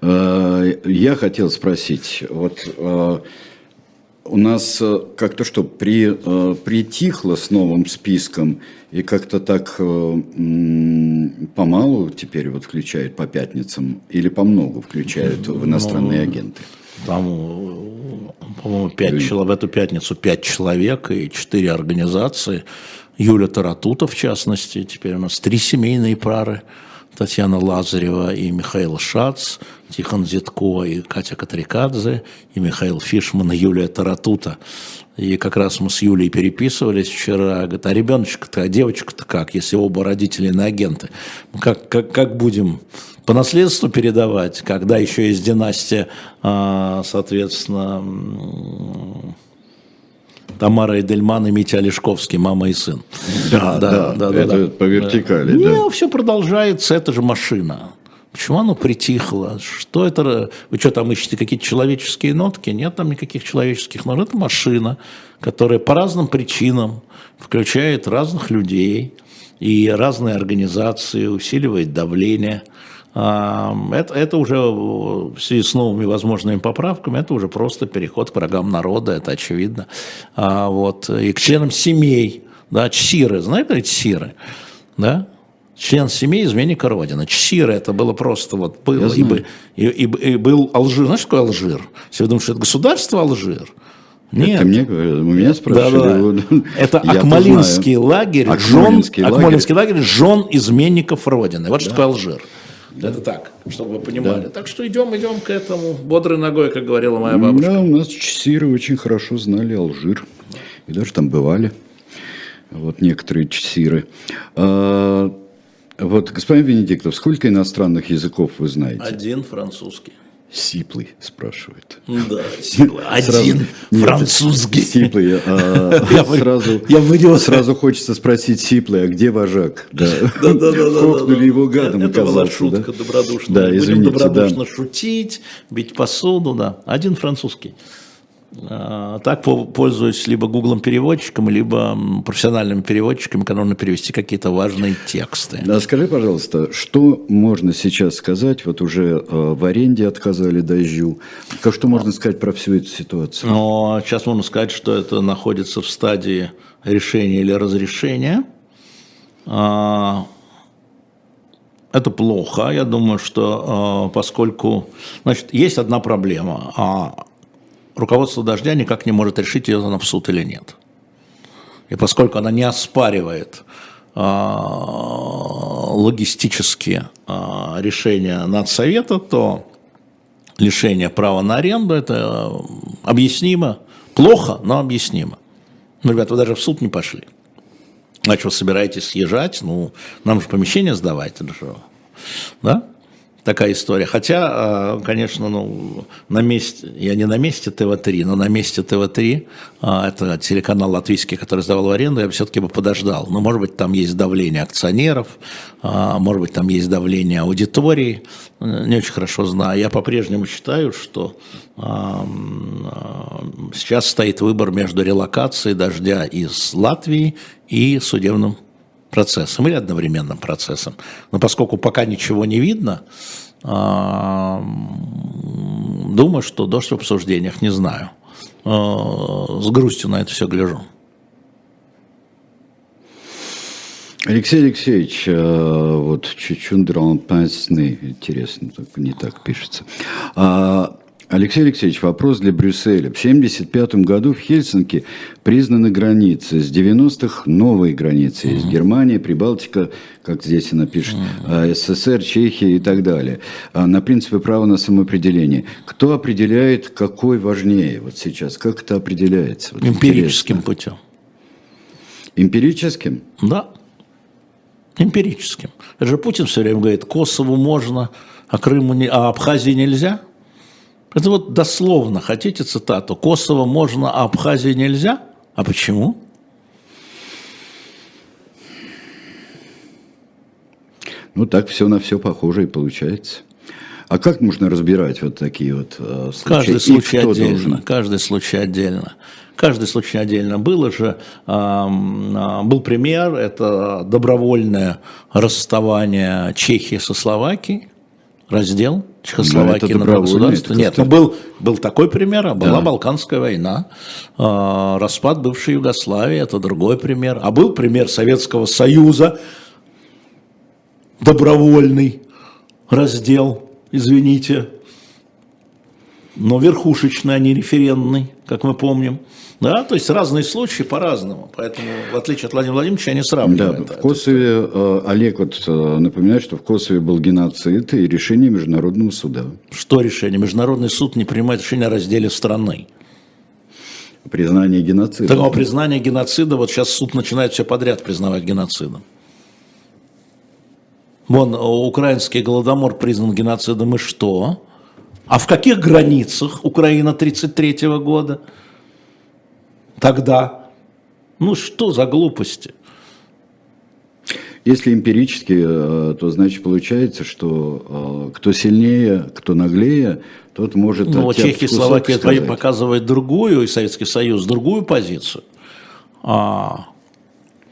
Э, я хотел спросить, вот у нас как-то что, при, притихло с новым списком и как-то так помалу теперь вот включают по пятницам или по много включают в иностранные ну, агенты? Там, по-моему, пять человек, в эту пятницу пять человек и четыре организации. Юля Таратута, в частности, теперь у нас три семейные пары. Татьяна Лазарева и Михаил Шац, Тихон Зитко и Катя Катрикадзе, и Михаил Фишман, и Юлия Таратута. И как раз мы с Юлей переписывались вчера. Говорит, а ребеночек-то, а девочка-то как, если оба родители на агенты? Как, как, как будем по наследству передавать, когда еще есть династия, а, соответственно, Тамара Эдельман и Митя Олешковский, мама и сын. Да, да, да. да, да это да. по вертикали. Не, да. все продолжается, это же машина. Почему оно притихло? Что это? Вы что там ищете какие-то человеческие нотки? Нет там никаких человеческих ноток. Это машина, которая по разным причинам включает разных людей и разные организации, усиливает давление. А, это, это уже в связи с новыми возможными поправками, это уже просто переход к врагам народа, это очевидно. А, вот, и к членам семей, да, чсиры, знаете, эти сиры, да, член семьи изменника Родины. Чсиры это было просто вот было, и, и, и, и был Алжир. Знаешь, что такое Алжир? Все думают, что это государство Алжир. Нет. Это мне, у меня спрашивали. Да, да. Это Акмалинский лагерь, Акмалинский, жен, лагерь. Акмалинский лагерь жен изменников Родины. Вот да. что такое Алжир. Это так, чтобы вы понимали. Да. Так что идем, идем к этому бодрой ногой, как говорила моя бабушка. Да, у нас часиры очень хорошо знали Алжир. И даже там бывали. Вот некоторые часиры. А, вот, господин Венедиктов, сколько иностранных языков вы знаете? Один французский. Сиплый спрашивает. Да, сиплый. Один сразу, французский. Нет, сиплый. А, я сразу, я вынес. сразу хочется спросить сиплый, а где вожак? Да, да, да. да Хохнули да, его гадом, Это была шутка да? добродушная. Да, извините, Будем добродушно да. шутить, бить посуду, да. Один французский. А, так пользуюсь либо гуглом переводчиком, либо профессиональным переводчиком, когда нужно перевести какие-то важные тексты. Да, скажи, пожалуйста, что можно сейчас сказать? Вот уже э, в аренде отказали дождю. Что можно сказать про всю эту ситуацию? Но сейчас можно сказать, что это находится в стадии решения или разрешения. А, это плохо. Я думаю, что поскольку... Значит, есть одна проблема а руководство «Дождя» никак не может решить, идет она в суд или нет. И поскольку она не оспаривает а, логистические а, решения надсовета, то лишение права на аренду – это объяснимо, плохо, но объяснимо. Ну, ребята, вы даже в суд не пошли. Значит, вы собираетесь съезжать, ну, нам же помещение сдавать, это же, да? Такая история. Хотя, а, конечно, ну, на месте, я не на месте ТВ-3, но на месте ТВ-3, а, это телеканал латвийский, который сдавал в аренду, я все-таки бы подождал. Но, может быть, там есть давление акционеров, а, может быть, там есть давление аудитории, не очень хорошо знаю. Я по-прежнему считаю, что сейчас стоит выбор между релокацией дождя из Латвии и судебным процессом или одновременным процессом. Но поскольку пока ничего не видно, а, думаю, что дождь в обсуждениях, не знаю. А, с грустью на это все гляжу. Алексей Алексеевич, а, вот Чучундрон Пасны, интересно, только не так пишется. Алексей Алексеевич, вопрос для Брюсселя. В 1975 году в Хельсинки признаны границы. С 90-х новые границы. Есть Германия, Прибалтика, как здесь она пишет, а, СССР, Чехия и так далее. А, на принципе права на самоопределение. Кто определяет, какой важнее вот сейчас? Как это определяется? Вот Эмпирическим интересно. путем. Эмпирическим? Да. Эмпирическим. Это же Путин все время говорит, Косову можно, а Крыму не, а Абхазии нельзя. Это вот дословно, хотите цитату? Косово можно, а Абхазии нельзя? А почему? Ну, так все на все похоже и получается. А как можно разбирать вот такие вот э, случаи? Каждый случай отдельно. Должен? Каждый случай отдельно. Каждый случай отдельно. Было же, э, был пример, это добровольное расставание Чехии со Словакией раздел Чехословакии на государство. Нет, ну был, был такой пример, а была да. Балканская война, э, распад бывшей Югославии, это другой пример. А был пример Советского Союза, добровольный раздел, извините, но верхушечный, а не референдный, как мы помним. Да, то есть разные случаи по-разному. Поэтому, в отличие от Владимира Владимировича, я не сравниваю. Да, в Косове, э, Олег вот э, напоминает, что в Косове был геноцид и решение Международного суда. Что решение? Международный суд не принимает решение о разделе страны. Признание геноцида. Так, а признание геноцида, вот сейчас суд начинает все подряд признавать геноцидом. Вон, украинский голодомор признан геноцидом и что? А в каких границах Украина 1933 года? Тогда. Ну что за глупости? Если эмпирически, э, то значит получается, что э, кто сильнее, кто наглее, тот может... Ну, Чехия и Словакия показывает другую, и Советский Союз другую позицию. А,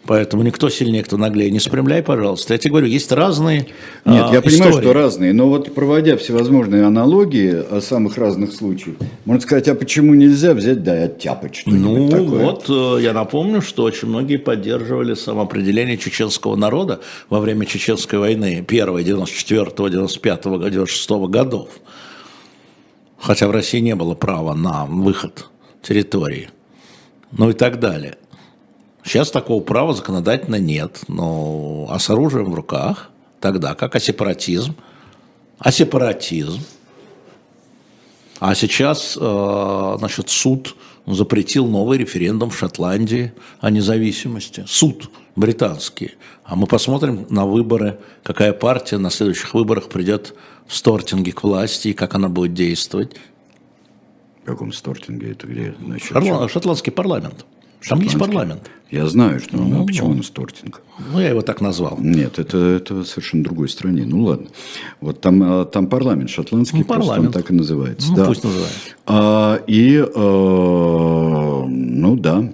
Поэтому никто сильнее, кто наглее, не спрямляй, пожалуйста. Я тебе говорю, есть разные Нет, а, я понимаю, истории. что разные, но вот проводя всевозможные аналогии о самых разных случаях, можно сказать, а почему нельзя взять, да, и оттяпать что-нибудь Ну такое? вот, э, я напомню, что очень многие поддерживали самоопределение чеченского народа во время Чеченской войны, первой, 94-го, 95-го, 96-го годов. Хотя в России не было права на выход территории. Ну и так далее. Сейчас такого права законодательно нет. Но, а с оружием в руках, тогда как, а сепаратизм? А сепаратизм? А сейчас, э, значит, суд запретил новый референдум в Шотландии о независимости. Суд британский. А мы посмотрим на выборы, какая партия на следующих выборах придет в Стортинге к власти и как она будет действовать. В каком Стортинге? Это где? Значит, Шотландский, шотландский парламент. Там есть парламент. Я знаю, что ну, ну, почему он Стортинг. Ну, я его так назвал. Нет, это, это совершенно другой стране. Ну, ладно. Вот там, а, там парламент шотландский, ну, парламент. он так и называется. Ну, да. пусть называется. А, и, а, ну, да.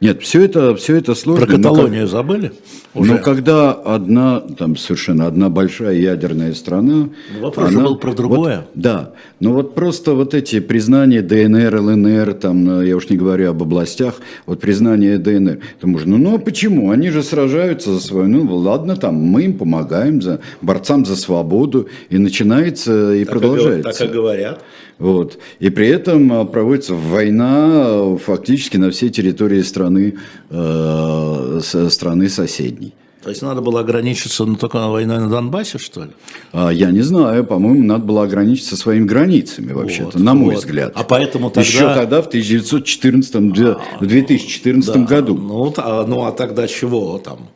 Нет, все это, все это сложно. Про Каталонию как, забыли? Уже? Но когда одна, там совершенно одна большая ядерная страна... Ну, вопрос она, был про другое. Вот, да, но вот просто вот эти признания ДНР, ЛНР, там, я уж не говорю об областях, вот признание ДНР, это можно, ну, ну а почему? Они же сражаются за свою, ну ладно, там, мы им помогаем, за борцам за свободу, и начинается, и так продолжается. И, так и говорят. Вот. И при этом а, проводится война фактически на всей территории страны, э, страны соседней. То есть надо было ограничиться ну, только войной на Донбассе, что ли? А, я не знаю, по-моему, надо было ограничиться своими границами, вообще-то, вот, на мой вот. взгляд. А поэтому тогда... Еще тогда, в 1914, а, в 2014 да, году. Ну, а, ну, а тогда чего там?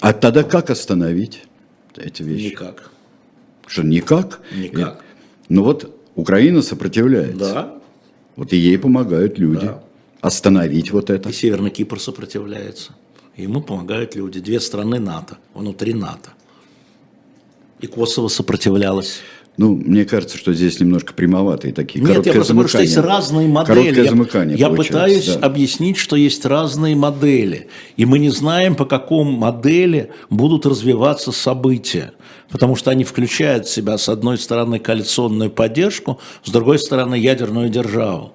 А тогда как остановить эти вещи? Никак. Что, никак? Никак. Ну вот Украина сопротивляется. Да. Вот и ей помогают люди. Да. Остановить вот это. И Северный Кипр сопротивляется. Ему помогают люди. Две страны НАТО, внутри НАТО. И Косово сопротивлялось. Ну, мне кажется, что здесь немножко прямоватые такие. Нет, я просто говорю, что есть разные модели. Короткое замыкание Я, я пытаюсь да. объяснить, что есть разные модели. И мы не знаем, по какому модели будут развиваться события. Потому что они включают в себя, с одной стороны, коалиционную поддержку, с другой стороны, ядерную державу.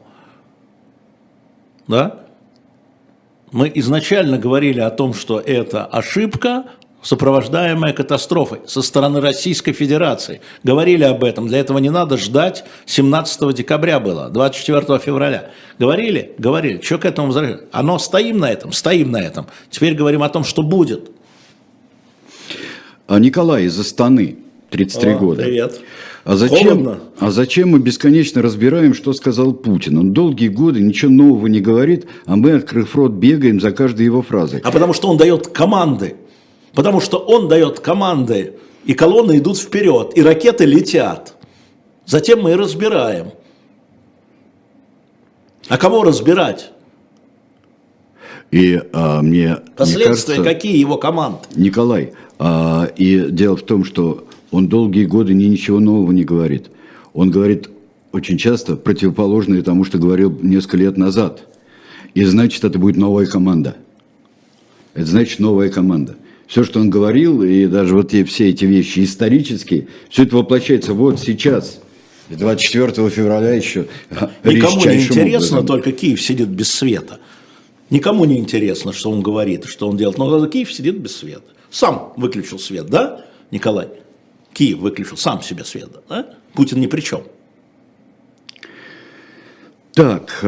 Да? Мы изначально говорили о том, что это ошибка, сопровождаемая катастрофой со стороны Российской Федерации. Говорили об этом, для этого не надо ждать 17 декабря было, 24 февраля. Говорили? Говорили. Что к этому возвращаться? Оно стоим на этом? Стоим на этом. Теперь говорим о том, что будет. А Николай из Астаны, 33 О, года. Привет. А зачем, а зачем мы бесконечно разбираем, что сказал Путин? Он долгие годы ничего нового не говорит, а мы, открыв рот, бегаем за каждой его фразой. А потому что он дает команды. Потому что он дает команды, и колонны идут вперед, и ракеты летят. Затем мы и разбираем. А кого разбирать? И а, мне Последствия мне кажется, какие его команд? Николай, а, и дело в том, что он долгие годы ни, ничего нового не говорит. Он говорит очень часто противоположное тому, что говорил несколько лет назад. И значит, это будет новая команда. Это значит новая команда все, что он говорил, и даже вот те, все эти вещи исторические, все это воплощается вот сейчас. 24 февраля еще Никому не интересно, образом. только Киев сидит без света. Никому не интересно, что он говорит, что он делает. Но Киев сидит без света. Сам выключил свет, да, Николай? Киев выключил сам себе свет, да? Путин ни при чем. Так, э,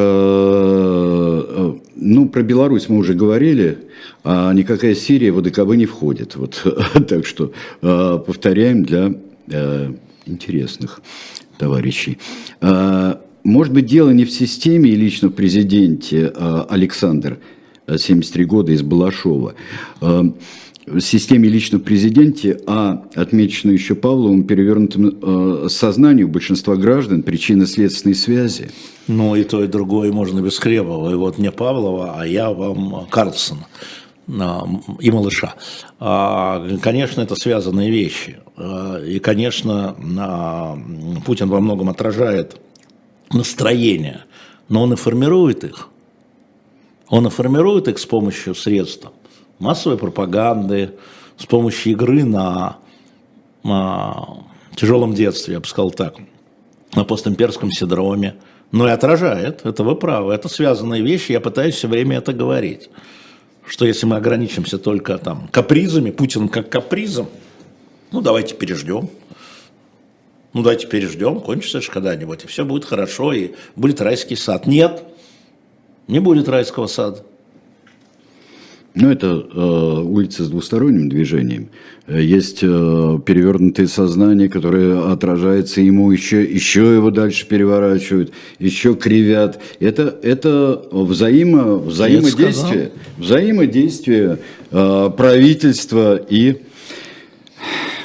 э, ну, про Беларусь мы уже говорили, а никакая Сирия в ОДКБ не входит. Вот, так что э, повторяем для интересных товарищей. Может быть, дело не в системе и лично в президенте Александр, 73 года, из Балашова системе лично в президенте, а отмечено еще Павловым перевернутым э, сознанию большинства граждан причинно-следственной связи. Ну и то, и другое можно без Хлебова. И вот мне Павлова, а я вам Карлсон и малыша. А, конечно, это связанные вещи. А, и, конечно, Путин во многом отражает настроение, но он и формирует их. Он и формирует их с помощью средств массовой пропаганды, с помощью игры на, на тяжелом детстве, я бы сказал так, на постимперском синдроме. Но и отражает, это вы правы, это связанные вещи, я пытаюсь все время это говорить. Что если мы ограничимся только там капризами, Путин как капризом, ну давайте переждем. Ну давайте переждем, кончится же когда-нибудь, и все будет хорошо, и будет райский сад. Нет, не будет райского сада. Ну, это э, улица с двусторонним движением. Есть э, перевернутое сознание, которое отражается ему, еще, еще его дальше переворачивают, еще кривят. Это, это взаимо, взаимодействие, взаимодействие э, правительства и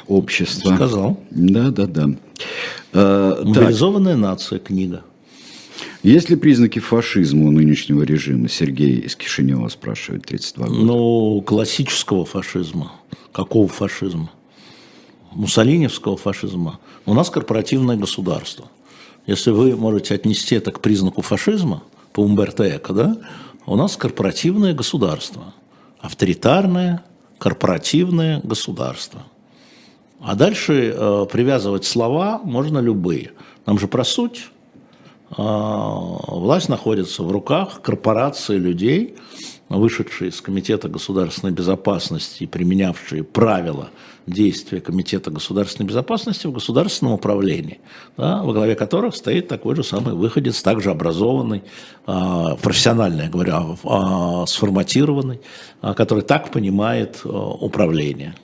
общества. Сказал. Да, да, да. Э, Мобилизованная так. нация, книга. Есть ли признаки фашизма у нынешнего режима? Сергей из Кишинева спрашивает, 32 года. Ну, классического фашизма. Какого фашизма? Муссолиневского фашизма. У нас корпоративное государство. Если вы можете отнести это к признаку фашизма, по Умберто Эко, да, у нас корпоративное государство. Авторитарное корпоративное государство. А дальше э, привязывать слова можно любые. Нам же про суть власть находится в руках корпорации людей, вышедшие из Комитета государственной безопасности и применявшие правила действия Комитета государственной безопасности в государственном управлении, да, во главе которых стоит такой же самый выходец, также образованный, а, профессионально, я говорю, а, сформатированный, который так понимает управление.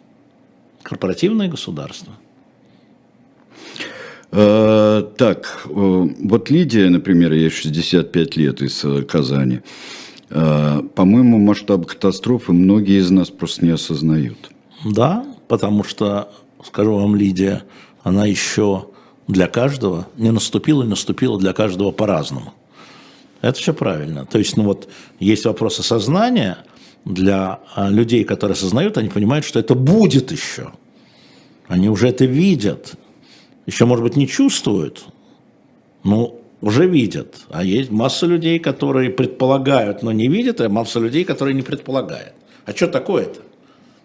Корпоративное государство – Э, так, э, вот Лидия, например, ей 65 лет из э, Казани. По-моему, масштаб катастрофы многие из нас просто не осознают. Да, потому что, скажу вам, Лидия, она еще для каждого не наступила и наступила для каждого по-разному. Это все правильно. То есть, ну вот, есть вопросы сознания для людей, которые осознают, они понимают, что это будет еще. Они уже это видят еще, может быть, не чувствуют, но уже видят. А есть масса людей, которые предполагают, но не видят, а масса людей, которые не предполагают. А что такое-то?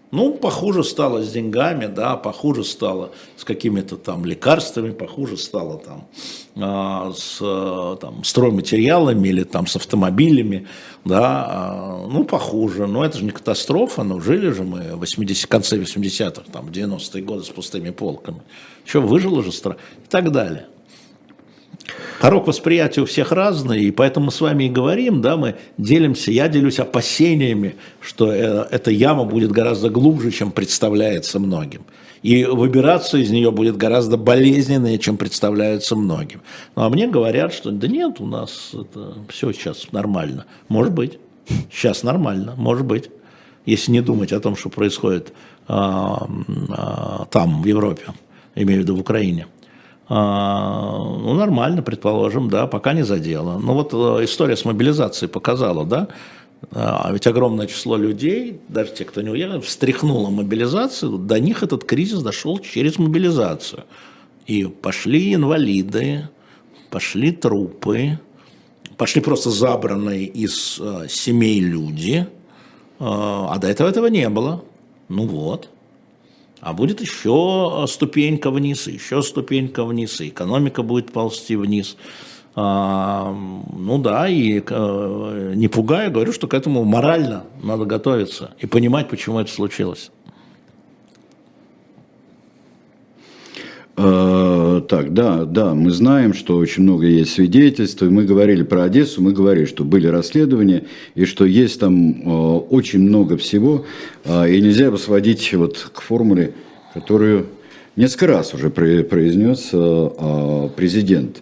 Ну, похуже стало с деньгами, да, похуже стало с какими-то там лекарствами, похуже стало там а, с там, стройматериалами или там с автомобилями, да, а, ну, похуже. Но это же не катастрофа, но жили же мы в 80, конце 80-х, там, 90-е годы с пустыми полками. Что, выжило же страна и так далее. Порог восприятия у всех разный, и поэтому мы с вами и говорим, да, мы делимся, я делюсь опасениями, что э, эта яма будет гораздо глубже, чем представляется многим. И выбираться из нее будет гораздо болезненнее, чем представляется многим. Ну, а мне говорят, что да нет, у нас это все сейчас нормально. Может быть, сейчас нормально, может быть. Если не думать о том, что происходит а, а, там, в Европе, имею в виду в Украине – ну, нормально, предположим, да, пока не задело. Ну, вот э, история с мобилизацией показала, да, а ведь огромное число людей, даже те, кто не уехал, встряхнуло мобилизацию, до них этот кризис дошел через мобилизацию. И пошли инвалиды, пошли трупы, пошли просто забранные из э, семей люди, э, а до этого этого не было. Ну вот. А будет еще ступенька вниз, еще ступенька вниз, и экономика будет ползти вниз. А, ну да, и а, не пугая, говорю, что к этому морально надо готовиться и понимать, почему это случилось. Так, да, да, мы знаем, что очень много есть свидетельств, мы говорили про Одессу, мы говорили, что были расследования, и что есть там а, очень много всего, а, и нельзя его сводить вот к формуле, которую несколько раз уже произнес президент.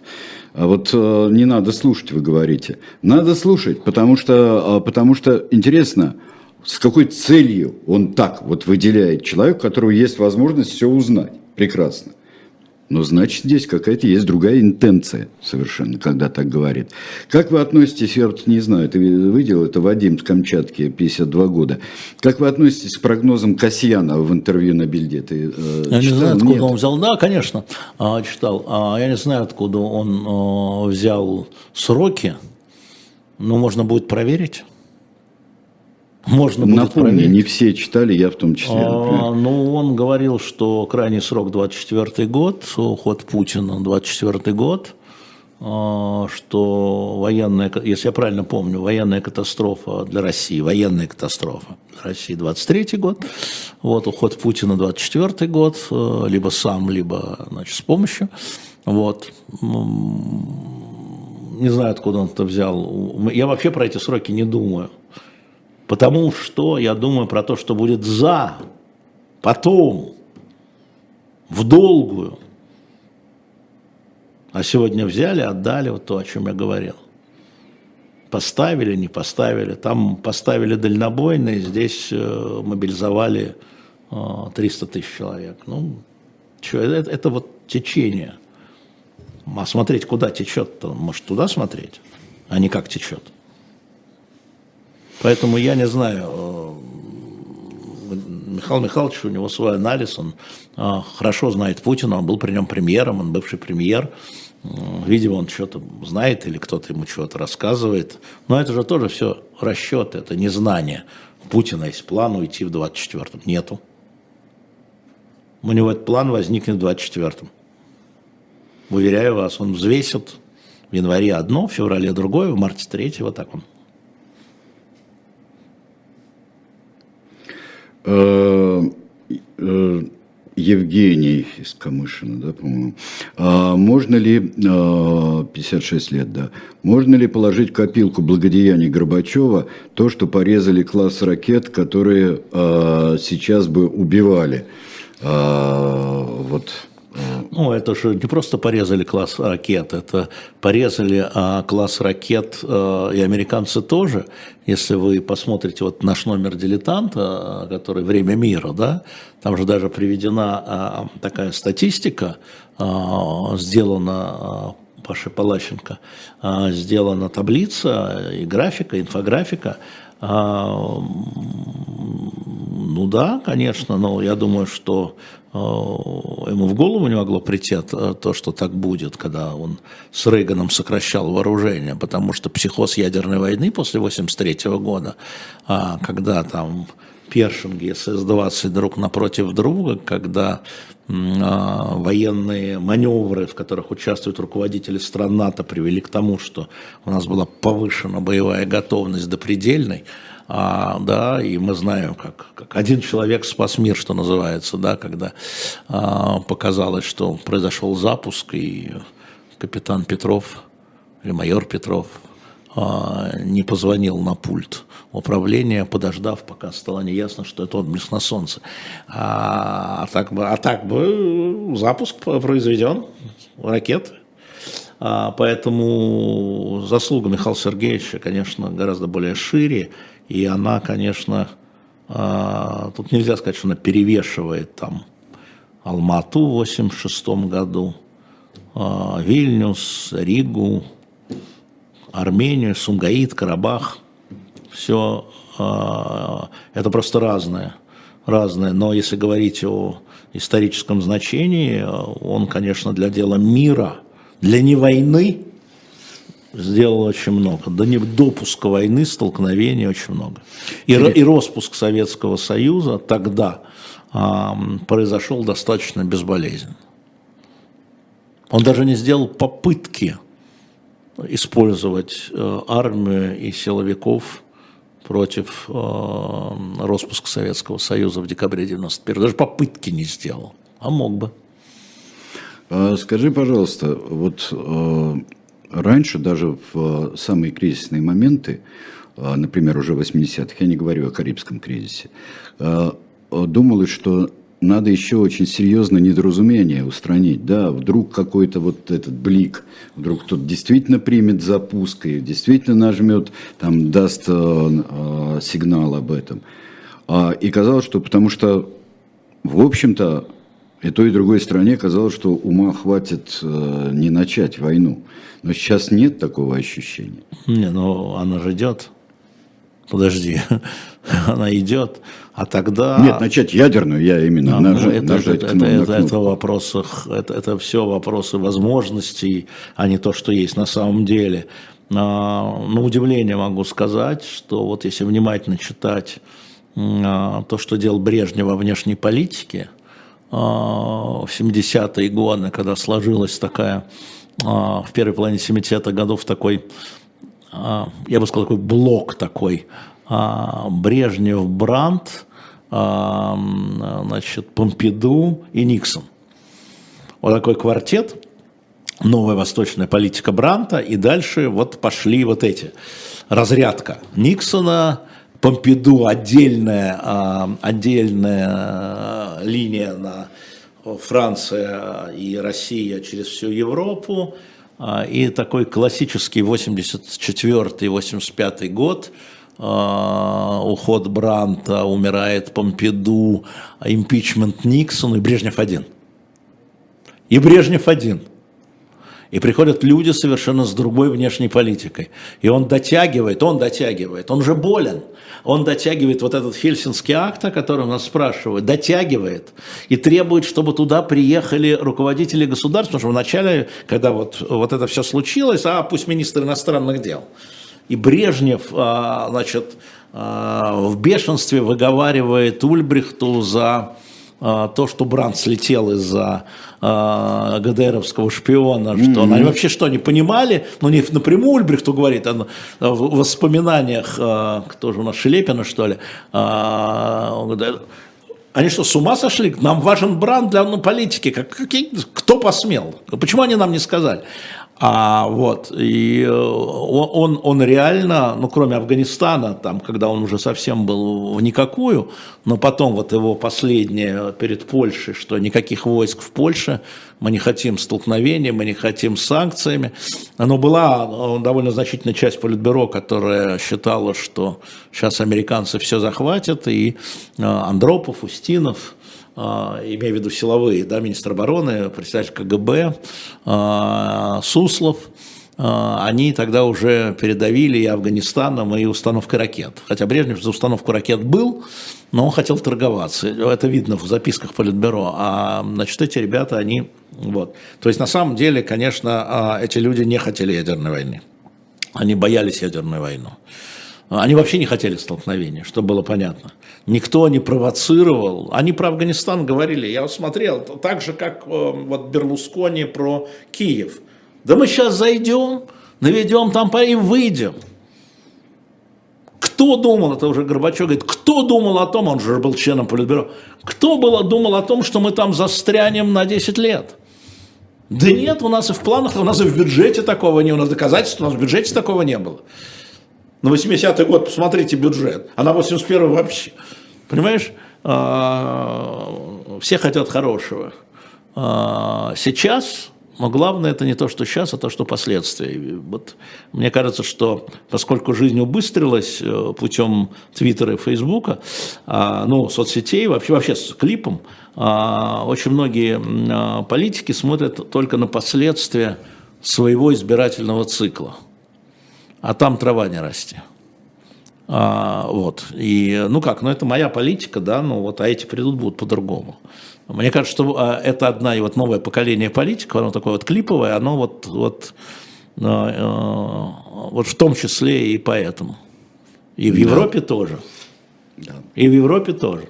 А вот не надо слушать, вы говорите. Надо слушать, потому что, потому что интересно, с какой целью он так вот выделяет человека, у которого есть возможность все узнать. Прекрасно. Но значит, здесь какая-то есть другая интенция совершенно, когда так говорит. Как вы относитесь, я вот не знаю, ты видел, это Вадим с Камчатки, 52 года. Как вы относитесь к прогнозам Касьяна в интервью на Бильде? Ты, э, я читал? не знаю, откуда Нет. он взял. Да, конечно, а, читал. А, я не знаю, откуда он а, взял сроки, но можно будет проверить. Можно будет Напомни, проверить. не все читали, я в том числе. А, ну, он говорил, что крайний срок 24 год, уход Путина 24 год, а, что военная, если я правильно помню, военная катастрофа для России, военная катастрофа для России 23 год, вот уход Путина 24 год, э, либо сам, либо значит, с помощью. Вот. Не знаю, откуда он это взял. Я вообще про эти сроки не думаю. Потому что я думаю про то, что будет за, потом, в долгую. А сегодня взяли, отдали вот то, о чем я говорил. Поставили, не поставили. Там поставили дальнобойные, здесь э, мобилизовали э, 300 тысяч человек. Ну, что, это, это вот течение. А смотреть, куда течет-то, может, туда смотреть, а не как течет. Поэтому я не знаю, э, Михаил Михайлович, у него свой анализ, он э, хорошо знает Путина, он был при нем премьером, он бывший премьер, э, видимо, он что-то знает или кто-то ему чего-то рассказывает. Но это же тоже все расчет, это не знание. У Путина есть план уйти в 24-м. Нету. У него этот план возникнет в 24-м. Уверяю вас, он взвесит в январе одно, в феврале другое, в марте третье, вот так он. Э, э, Евгений из Камышина, да, по-моему. А можно ли, 56 а, лет, да, можно ли положить в копилку благодеяний Горбачева то, что порезали класс ракет, которые сейчас бы убивали? Вот ну, это же не просто порезали класс ракет, это порезали а, класс ракет а, и американцы тоже. Если вы посмотрите вот наш номер дилетанта, а, который «Время мира», да, там же даже приведена а, такая статистика, а, сделана а, Пашей Палащенко, а, сделана таблица и графика, инфографика, ну да, конечно, но я думаю, что э, ему в голову не могло прийти то, что так будет, когда он с Рейганом сокращал вооружение, потому что психоз ядерной войны после 1983 года, а, когда там Першинги СС-20 друг напротив друга, когда а, военные маневры, в которых участвуют руководители стран НАТО, привели к тому, что у нас была повышена боевая готовность до предельной, а, да, и мы знаем, как, как один человек спас мир, что называется, да, когда а, показалось, что произошел запуск, и капитан Петров или майор Петров а, не позвонил на пульт управления, подождав, пока стало неясно, что это отблеск на солнце. А, а, так, бы, а так бы запуск произведен, ракет. А, поэтому заслуга Михаила Сергеевича, конечно, гораздо более шире, и она, конечно, а, тут нельзя сказать, что она перевешивает там Алмату в 86 году, а, Вильнюс, Ригу, Армению, Сумгаит, Карабах. Все а, это просто разное. Разное. Но если говорить о историческом значении, он, конечно, для дела мира, для не войны, сделал очень много. До допуска войны, столкновений очень много. И, и распуск Советского Союза тогда а, произошел достаточно безболезненно. Он даже не сделал попытки использовать э, армию и силовиков против э, распуска Советского Союза в декабре 91 Даже попытки не сделал, а мог бы. А скажи, пожалуйста, вот э, раньше, даже в э, самые кризисные моменты, э, например, уже в 80-х, я не говорю о Карибском кризисе, э, думалось, что надо еще очень серьезно недоразумение устранить. Да, вдруг какой-то вот этот блик, вдруг кто-то действительно примет запуск и действительно нажмет, там даст э, сигнал об этом. А, и казалось, что потому что, в общем-то, и той, и другой стране казалось, что ума хватит э, не начать войну. Но сейчас нет такого ощущения. Не, ну она же идет. Подожди, она идет, а тогда... Нет, начать ядерную, я именно а, нажать, это, нажать это, это, это, это, вопросы, это, это все вопросы возможностей, а не то, что есть на самом деле. на удивление могу сказать, что вот если внимательно читать то, что делал Брежнев во внешней политике в 70-е годы, когда сложилась такая, в первой половине 70-х годов такой, я бы сказал, такой блок такой, Брежнев, Брандт, значит, Помпиду и Никсон. Вот такой квартет, новая восточная политика Бранта, и дальше вот пошли вот эти. Разрядка Никсона, Помпиду отдельная, отдельная линия на Франция и Россия через всю Европу, и такой классический 84-85 год – а, уход Бранта, умирает Помпиду, импичмент Никсона и Брежнев один. И Брежнев один. И приходят люди совершенно с другой внешней политикой. И он дотягивает, он дотягивает, он же болен. Он дотягивает вот этот Хельсинский акт, о котором нас спрашивают, дотягивает и требует, чтобы туда приехали руководители государств, потому что вначале, когда вот, вот это все случилось, а пусть министр иностранных дел – и Брежнев, а, значит, а, в бешенстве выговаривает Ульбрихту за а, то, что Бранд слетел из-за ГДРовского шпиона, mm-hmm. что они вообще что, не понимали, но не напрямую Ульбрихту говорит, а в воспоминаниях, кто же у нас, Шелепина, что ли, они что, с ума сошли? Нам важен Бранд для ну, политики. Как, какие, кто посмел? Почему они нам не сказали? А вот, и э, он, он реально, ну, кроме Афганистана, там, когда он уже совсем был в никакую, но потом вот его последнее перед Польшей, что никаких войск в Польше, мы не хотим столкновения, мы не хотим санкциями. Но была э, довольно значительная часть Политбюро, которая считала, что сейчас американцы все захватят, и э, Андропов, Устинов, а, имея в виду силовые, да, министр обороны, председатель КГБ, а, Суслов, а, они тогда уже передавили и Афганистаном, и установкой ракет. Хотя Брежнев за установку ракет был, но он хотел торговаться. Это видно в записках Политбюро. А значит, эти ребята, они... Вот. То есть, на самом деле, конечно, эти люди не хотели ядерной войны. Они боялись ядерной войны. Они вообще не хотели столкновения, чтобы было понятно. Никто не провоцировал. Они про Афганистан говорили, я смотрел, так же, как э, вот Берлускони про Киев. Да мы сейчас зайдем, наведем там и выйдем. Кто думал, это уже Горбачев говорит, кто думал о том, он же был членом Политбюро, кто было, думал о том, что мы там застрянем на 10 лет? Да нет, у нас и в планах, у нас и в бюджете такого не, у нас доказательств, у нас в бюджете такого не было. На 80-й год посмотрите бюджет, а на 81-й вообще. Понимаешь, а, все хотят хорошего. А, сейчас, но главное это не то, что сейчас, а то, что последствия. Вот мне кажется, что поскольку жизнь убыстрилась э, путем Твиттера и Фейсбука, а, ну, соцсетей, вообще, вообще с клипом, очень многие политики смотрят только на последствия своего избирательного цикла а там трава не расти. А, вот. И, ну как, ну это моя политика, да, ну вот, а эти придут будут по-другому. Мне кажется, что а, это одна и вот новое поколение политиков, оно такое вот клиповое, оно вот, вот, а, вот в том числе и поэтому. И в Европе да. тоже. Да. И в Европе тоже.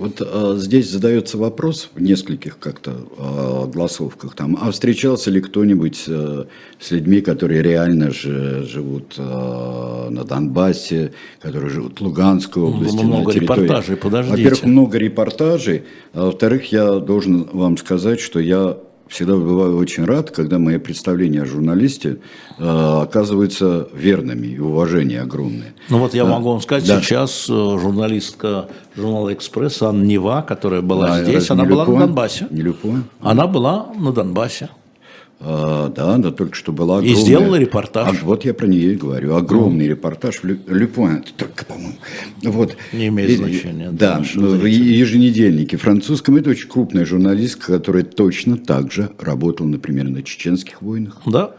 Вот а, здесь задается вопрос в нескольких как-то а, голосовках там, а встречался ли кто-нибудь а, с людьми, которые реально же живут а, на Донбассе, которые живут в Луганской области? Много репортажей, подождите. Во-первых, много репортажей, а во-вторых, я должен вам сказать, что я всегда бываю очень рад, когда мои представления о журналисте э, оказываются верными и уважение огромное. Ну вот я могу вам сказать, да. сейчас э, журналистка журнала «Экспресс» Анна Нева, которая была а, здесь, она была на Донбассе. Не Люпон? Она была на Донбассе. А, да, да, только что была огромная... И сделала репортаж. А, вот я про нее и говорю. Огромный ну. репортаж в Люпуэн. Только, по-моему. Вот. Не имеет и, значения. Да, в еженедельнике французском. Это очень крупная журналистка, которая точно так же работала, например, на чеченских войнах. Да.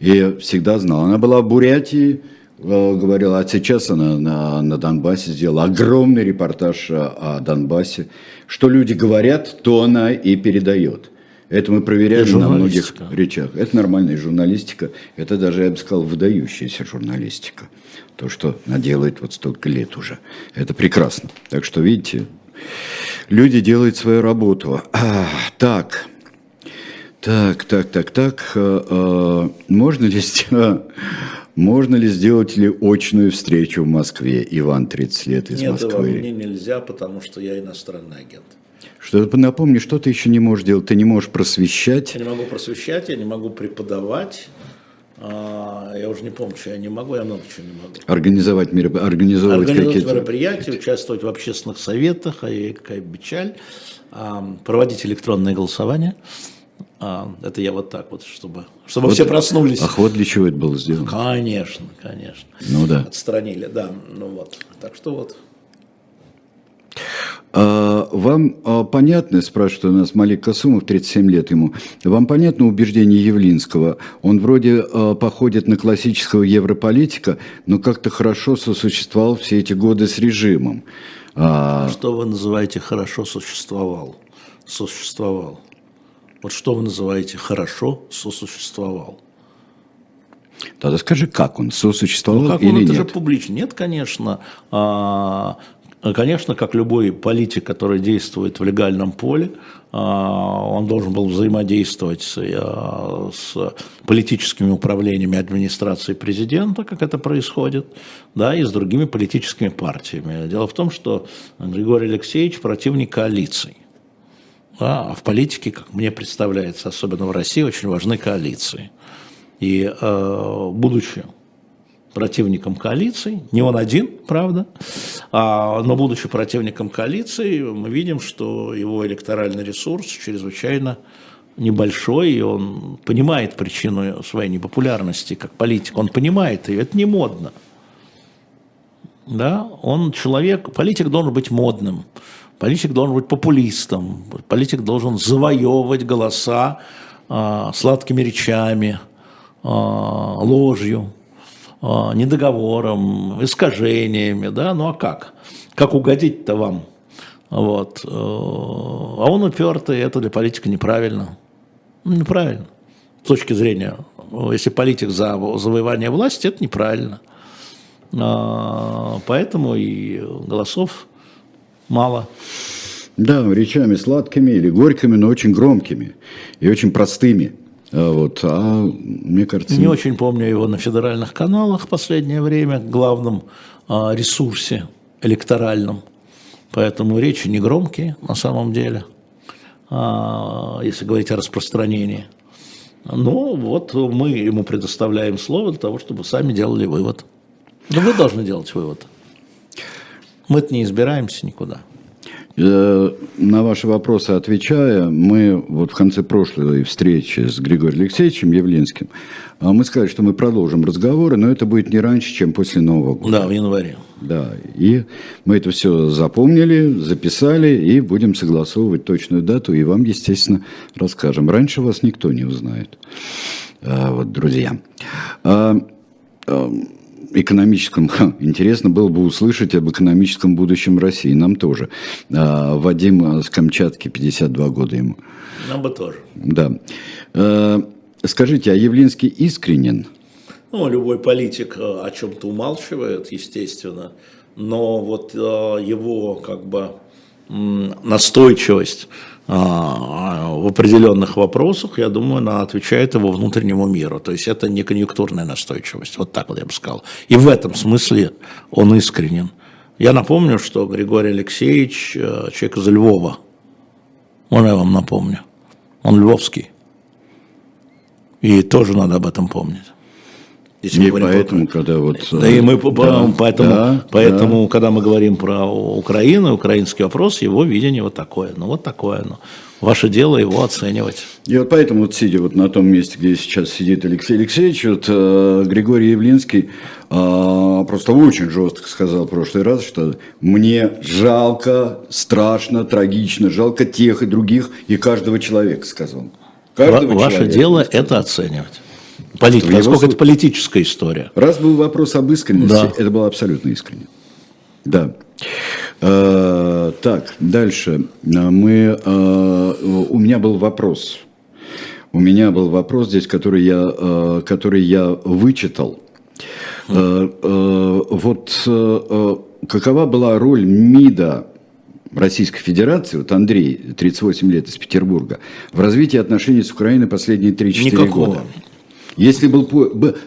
И всегда знала. Она была в Бурятии, э, говорила, а сейчас она на, на Донбассе сделала огромный репортаж о, о Донбассе. Что люди говорят, то она и передает. Это мы проверяли на многих речах. Это нормальная журналистика. Это даже, я бы сказал, выдающаяся журналистика. То, что она делает вот столько лет уже. Это прекрасно. Так что, видите, люди делают свою работу. А, так, так, так, так, так. А, а, можно ли сделать... Можно ли сделать ли очную встречу в Москве? Иван, 30 лет из Нет, Москвы. Нет, мне нельзя, потому что я иностранный агент. Что напомни, что ты еще не можешь делать? Ты не можешь просвещать. Я не могу просвещать, я не могу преподавать. А, я уже не помню, что я не могу, я много чего не могу. Организовать, мероп... организовывать, Организовать мероприятия, участвовать в общественных советах, а какая печаль, а, проводить электронное голосование. А, это я вот так вот, чтобы, чтобы вот, все проснулись. Ах, вот для чего это было сделано? Конечно, конечно. Ну да. Отстранили, да. Ну вот. Так что вот. А, вам а, понятно, спрашивает у нас Малик Касумов, 37 лет ему, вам понятно убеждение Явлинского? Он вроде а, походит на классического европолитика, но как-то хорошо сосуществовал все эти годы с режимом. А... Что вы называете хорошо существовал? Существовал. Вот что вы называете хорошо сосуществовал? Тогда скажи, как он сосуществовал ну, как или он, это нет? же публично. Нет, конечно. А, конечно, как любой политик, который действует в легальном поле, а, он должен был взаимодействовать с, а, с политическими управлениями администрации президента, как это происходит, да, и с другими политическими партиями. Дело в том, что Григорий Алексеевич противник коалиции. Да, а в политике, как мне представляется, особенно в России, очень важны коалиции. И э, будучи противником коалиции, не он один, правда, а, но будучи противником коалиции, мы видим, что его электоральный ресурс чрезвычайно небольшой, и он понимает причину своей непопулярности как политик, он понимает ее, это не модно. Да? Он человек, политик должен быть модным, Политик должен быть популистом, политик должен завоевывать голоса э, сладкими речами, э, ложью, недоговором, искажениями, да, ну а как? Как угодить-то вам? Вот. А он упертый, это для политика неправильно. Ну, неправильно. С точки зрения, если политик за завоевание власти, это неправильно. Поэтому и голосов мало. Да, речами сладкими или горькими, но очень громкими и очень простыми. А вот, а мне кажется... Не очень помню его на федеральных каналах в последнее время, главном а, ресурсе электоральном. Поэтому речи не громкие на самом деле, а, если говорить о распространении. Ну, вот мы ему предоставляем слово для того, чтобы сами делали вывод. Да вы должны делать вывод. Мы-то не избираемся никуда. Э, на ваши вопросы отвечая, мы вот в конце прошлой встречи с Григорием Алексеевичем Явлинским, а мы сказали, что мы продолжим разговоры, но это будет не раньше, чем после Нового года. Да, в январе. Да, и мы это все запомнили, записали и будем согласовывать точную дату, и вам, естественно, расскажем. Раньше вас никто не узнает. А, вот, друзья. А, а, экономическом, интересно было бы услышать об экономическом будущем России, нам тоже. А, Вадим с Камчатки, 52 года ему. Нам бы тоже. Да. А, скажите, а Явлинский искренен? Ну, любой политик э, о чем-то умалчивает, естественно, но вот э, его как бы настойчивость а, в определенных вопросах, я думаю, она отвечает его внутреннему миру. То есть это не конъюнктурная настойчивость. Вот так вот я бы сказал. И в этом смысле он искренен. Я напомню, что Григорий Алексеевич э, человек из Львова. Можно я вам напомню? Он львовский. И тоже надо об этом помнить. Если и поэтому, про... когда вот... Да, и мы да, поэтому, да, поэтому да. когда мы говорим про Украину, украинский вопрос, его видение вот такое. Ну, вот такое. Ну. Ваше дело его оценивать. И вот поэтому, вот сидя вот на том месте, где сейчас сидит Алексей Алексеевич, вот э, Григорий Явлинский э, просто очень жестко сказал в прошлый раз, что мне жалко, страшно, трагично, жалко тех и других, и каждого человека, сказал. Каждого Ваше человека, дело это оценивать. Политика, насколько это политическая история. Раз был вопрос об искренности, да. это было абсолютно искренне. Да. Э, так, дальше. Мы, э, у меня был вопрос у меня был вопрос здесь, который я, э, который я вычитал. Вот какова была роль МИДа Российской Федерации, вот Андрей, 38 лет из Петербурга, в развитии отношений с Украиной последние 3-4 года? Если был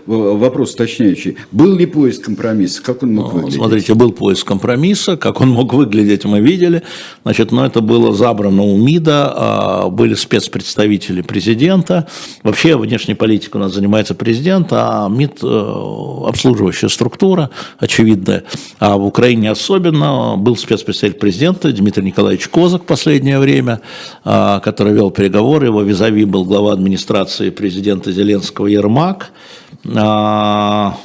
вопрос уточняющий, был ли поиск компромисса, как он мог ну, выглядеть? Смотрите, был поиск компромисса, как он мог выглядеть, мы видели. Значит, но это было забрано у МИДа, а, были спецпредставители президента. Вообще внешней политикой у нас занимается президент, а МИД э, обслуживающая структура, очевидная. А в Украине особенно был спецпредставитель президента Дмитрий Николаевич Козак в последнее время, а, который вел переговоры. Его визави был глава администрации президента Зеленского Ермак. А,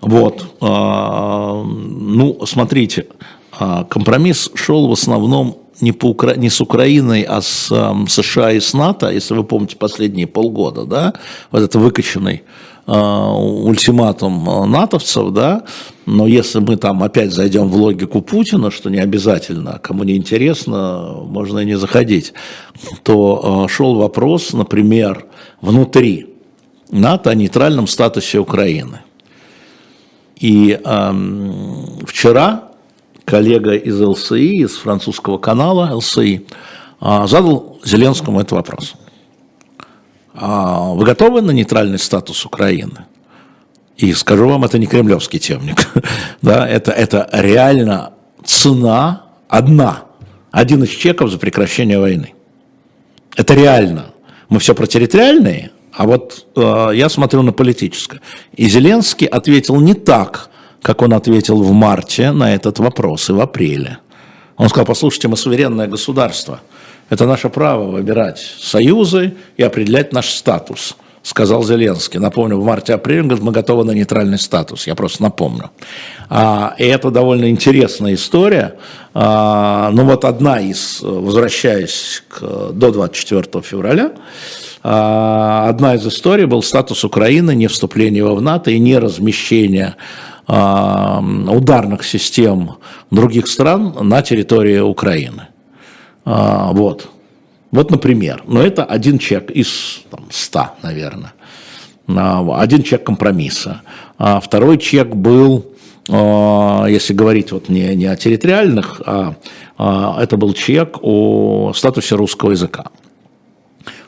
вот. А, ну, смотрите, а, компромисс шел в основном не, по Укра... не с Украиной, а с э, США и с НАТО, если вы помните последние полгода, да, вот это выкачанный ультиматум натовцев, да, но если мы там опять зайдем в логику Путина, что не обязательно, кому не интересно, можно и не заходить, то шел вопрос, например, внутри НАТО о нейтральном статусе Украины. И эм, вчера коллега из ЛСИ, из французского канала ЛСИ, э, задал Зеленскому этот вопрос. А вы готовы на нейтральный статус Украины? И скажу вам, это не кремлевский темник. да, это, это реально цена одна, один из чеков за прекращение войны. Это реально. Мы все про территориальные, а вот э, я смотрю на политическое. И Зеленский ответил не так, как он ответил в марте на этот вопрос и в апреле. Он сказал, послушайте, мы суверенное государство. Это наше право выбирать союзы и определять наш статус, сказал Зеленский. Напомню, в марте-апреле говорит, мы готовы на нейтральный статус. Я просто напомню. А, и это довольно интересная история. А, ну вот одна из, возвращаясь к, до 24 февраля, а, одна из историй был статус Украины, не вступление в НАТО и не размещение а, ударных систем других стран на территории Украины. А, вот. Вот, например. Но это один чек из там, 100, наверное. Один чек компромисса. Второй чек был, если говорить вот не, не о территориальных, а это был чек о статусе русского языка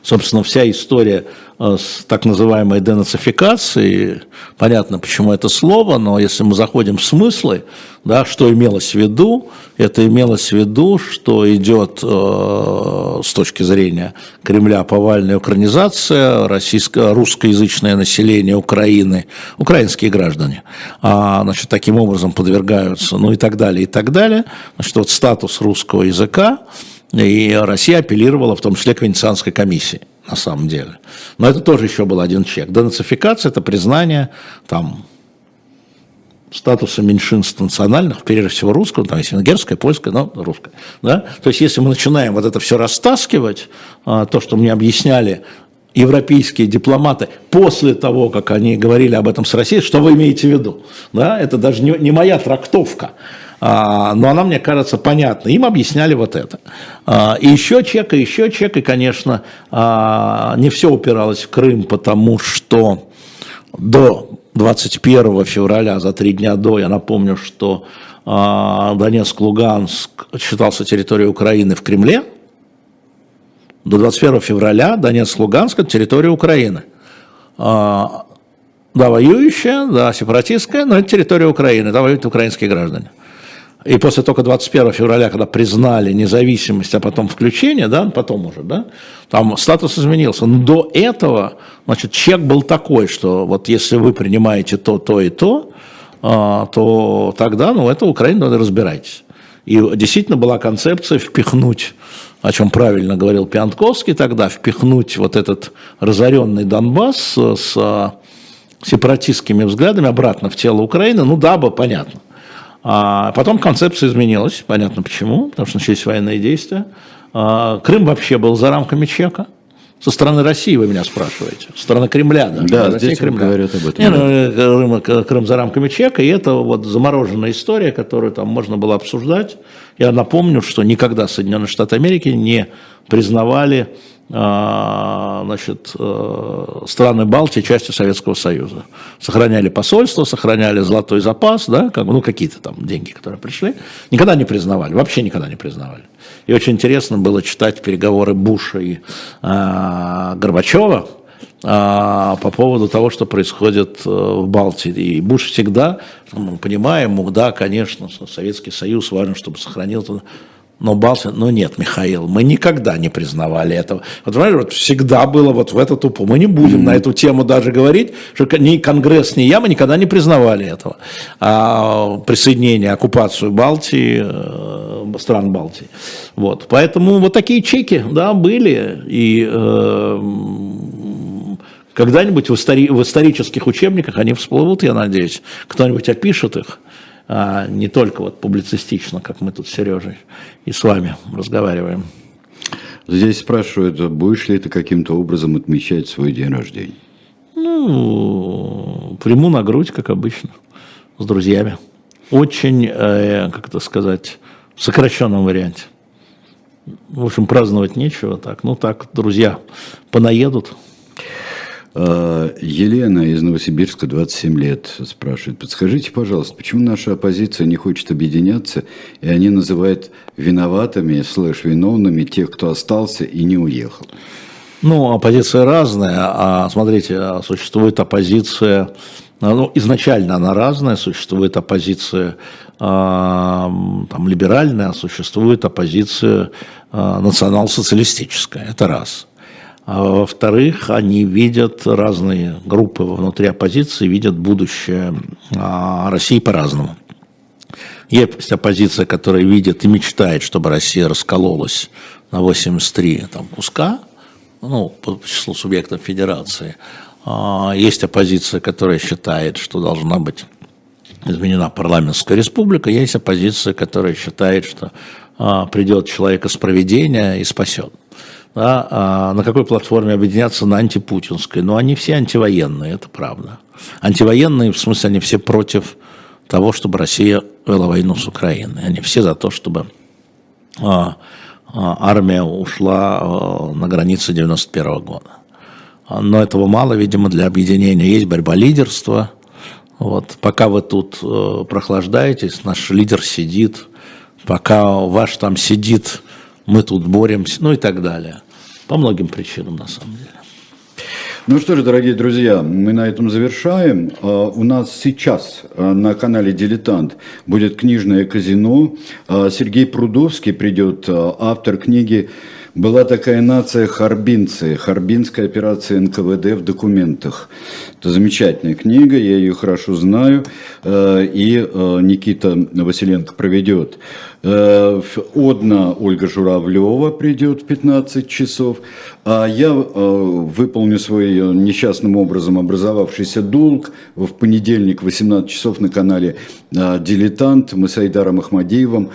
собственно, вся история с так называемой денацификацией, понятно, почему это слово, но если мы заходим в смыслы, да, что имелось в виду, это имелось в виду, что идет э, с точки зрения Кремля повальная украинизация, российско русскоязычное население Украины, украинские граждане, а, значит, таким образом подвергаются, ну и так далее, и так далее. Значит, вот статус русского языка, и Россия апеллировала в том числе к Венецианской комиссии, на самом деле. Но это тоже еще был один чек. Денацификация – это признание там, статуса меньшинств национальных, прежде всего русского, там есть венгерское, польское, но русское. Да? То есть, если мы начинаем вот это все растаскивать, а, то, что мне объясняли европейские дипломаты после того, как они говорили об этом с Россией, что вы имеете в виду? Да? Это даже не, не моя трактовка. А, но она, мне кажется, понятна. Им объясняли вот это. А, и еще чек, и еще чек, и, конечно, а, не все упиралось в Крым, потому что до 21 февраля, за три дня до, я напомню, что Донецк, Луганск считался территорией Украины в Кремле. До 21 февраля Донецк, Луганск – это территория Украины. Да, воюющая, да, сепаратистская, но это территория Украины, там воюют украинские граждане. И после только 21 февраля, когда признали независимость, а потом включение, да, потом уже, да, там статус изменился. Но до этого, значит, чек был такой, что вот если вы принимаете то, то и то, а, то тогда, ну, это Украина, надо разбирайтесь. И действительно была концепция впихнуть, о чем правильно говорил Пиантковский тогда, впихнуть вот этот разоренный Донбасс с сепаратистскими взглядами обратно в тело Украины, ну, дабы, понятно. А потом концепция изменилась, понятно почему, потому что начались военные действия. А, Крым вообще был за рамками чека. Со стороны России вы меня спрашиваете, со стороны Кремля, да? Да, России, здесь Кремля. говорят об этом. Не, ну, э, Крым, Крым за рамками чека, и это вот замороженная история, которую там можно было обсуждать. Я напомню, что никогда Соединенные Штаты Америки не признавали а, значит, э, страны Балтии частью Советского Союза. Сохраняли посольство, сохраняли золотой запас, да, как, ну, какие-то там деньги, которые пришли. Никогда не признавали, вообще никогда не признавали. И очень интересно было читать переговоры Буша и а, Горбачева, а, по поводу того, что происходит э, в Балтии. И Буш всегда, мы понимаем, да, конечно, Советский Союз важно, чтобы сохранил но Балтия, ну нет, Михаил, мы никогда не признавали этого. Вот, понимаете, вот всегда было вот в эту тупу. Мы не будем mm-hmm. на эту тему даже говорить, что ни Конгресс, ни я, мы никогда не признавали этого. А присоединение, оккупацию Балтии, э, стран Балтии. Вот. Поэтому вот такие чеки, да, были. И э, когда-нибудь в, истори- в исторических учебниках они всплывут, я надеюсь. Кто-нибудь опишет их а не только вот публицистично, как мы тут с Сережей и с вами разговариваем. Здесь спрашивают, будешь ли ты каким-то образом отмечать свой день рождения? Ну, приму на грудь, как обычно, с друзьями. Очень, э, как это сказать, в сокращенном варианте. В общем, праздновать нечего так. Ну так, друзья понаедут, Елена из Новосибирска, 27 лет, спрашивает, подскажите, пожалуйста, почему наша оппозиция не хочет объединяться, и они называют виноватыми, слэш, виновными тех, кто остался и не уехал? Ну, оппозиция разная, а смотрите, существует оппозиция, ну, изначально она разная, существует оппозиция а, там, либеральная, а существует оппозиция национал-социалистическая, это раз – а во-вторых, они видят разные группы внутри оппозиции, видят будущее а, России по-разному. Есть оппозиция, которая видит и мечтает, чтобы Россия раскололась на 83 там, куска, ну, по числу субъектов федерации. А, есть оппозиция, которая считает, что должна быть изменена парламентская республика. Есть оппозиция, которая считает, что придет человек из проведения и спасет да, а на какой платформе объединяться на антипутинской. Но они все антивоенные, это правда. Антивоенные, в смысле, они все против того, чтобы Россия вела войну с Украиной. Они все за то, чтобы а, а, армия ушла а, на границе 91 года. Но этого мало, видимо, для объединения. Есть борьба лидерства. Вот. Пока вы тут э, прохлаждаетесь, наш лидер сидит. Пока ваш там сидит, мы тут боремся, ну и так далее. По многим причинам, на самом деле. Ну что же, дорогие друзья, мы на этом завершаем. А, у нас сейчас а, на канале «Дилетант» будет книжное казино. А, Сергей Прудовский придет, автор книги «Была такая нация харбинцы. Харбинская операция НКВД в документах». Это замечательная книга, я ее хорошо знаю. И Никита Василенко проведет Э, одна Ольга Журавлева придет в 15 часов, а я э, выполню свой э, несчастным образом образовавшийся долг в понедельник в 18 часов на канале «Дилетант». Мы с Айдаром Ахмадеевым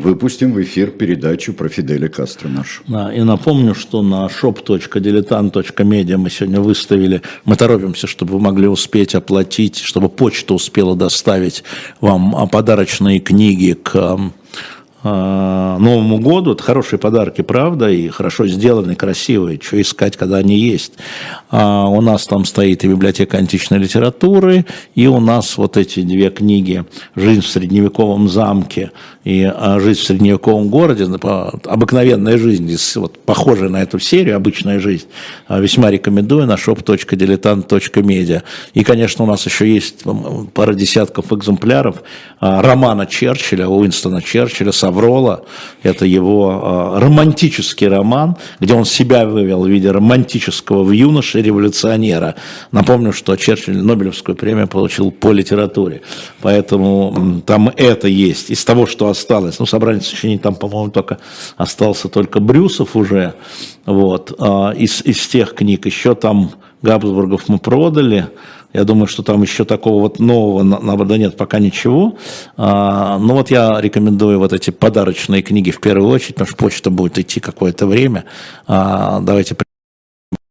выпустим в эфир передачу про Фиделя Кастро нашу. Да, и напомню, что на shop.diletant.media мы сегодня выставили, мы торопимся, чтобы вы могли успеть оплатить, чтобы почта успела доставить вам подарочные книги к а, Новому году. Это хорошие подарки, правда, и хорошо сделанные, красивые. Что искать, когда они есть. А у нас там стоит и библиотека античной литературы, и у нас вот эти две книги «Жизнь в средневековом замке» и а, «Жизнь в средневековом городе», обыкновенная жизнь, вот, похожая на эту серию, обычная жизнь, а, весьма рекомендую на shop.diletant.media. И, конечно, у нас еще есть пара десятков экземпляров романа Черчилля, Уинстона Черчилля Саврола. Это его э, романтический роман, где он себя вывел в виде романтического в юноше революционера. Напомню, что Черчилль Нобелевскую премию получил по литературе. Поэтому там это есть. Из того, что осталось, ну, собрание сочинений там, по-моему, только остался только Брюсов уже. Вот. А из, из тех книг еще там Габсбургов мы продали. Я думаю, что там еще такого вот нового, наверное, нет пока ничего. А, но вот я рекомендую вот эти подарочные книги в первую очередь, потому что почта будет идти какое-то время. А, давайте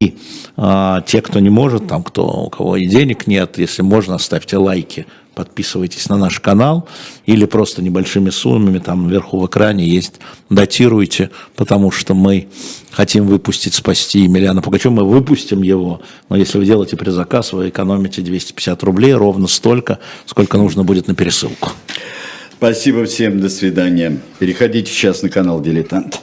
и а, те, кто не может, там, кто, у кого и денег нет, если можно, ставьте лайки подписывайтесь на наш канал или просто небольшими суммами, там вверху в экране есть, датируйте, потому что мы хотим выпустить, спасти Емельяна Пугачева, мы выпустим его, но если вы делаете предзаказ, вы экономите 250 рублей, ровно столько, сколько нужно будет на пересылку. Спасибо всем, до свидания. Переходите сейчас на канал «Дилетант».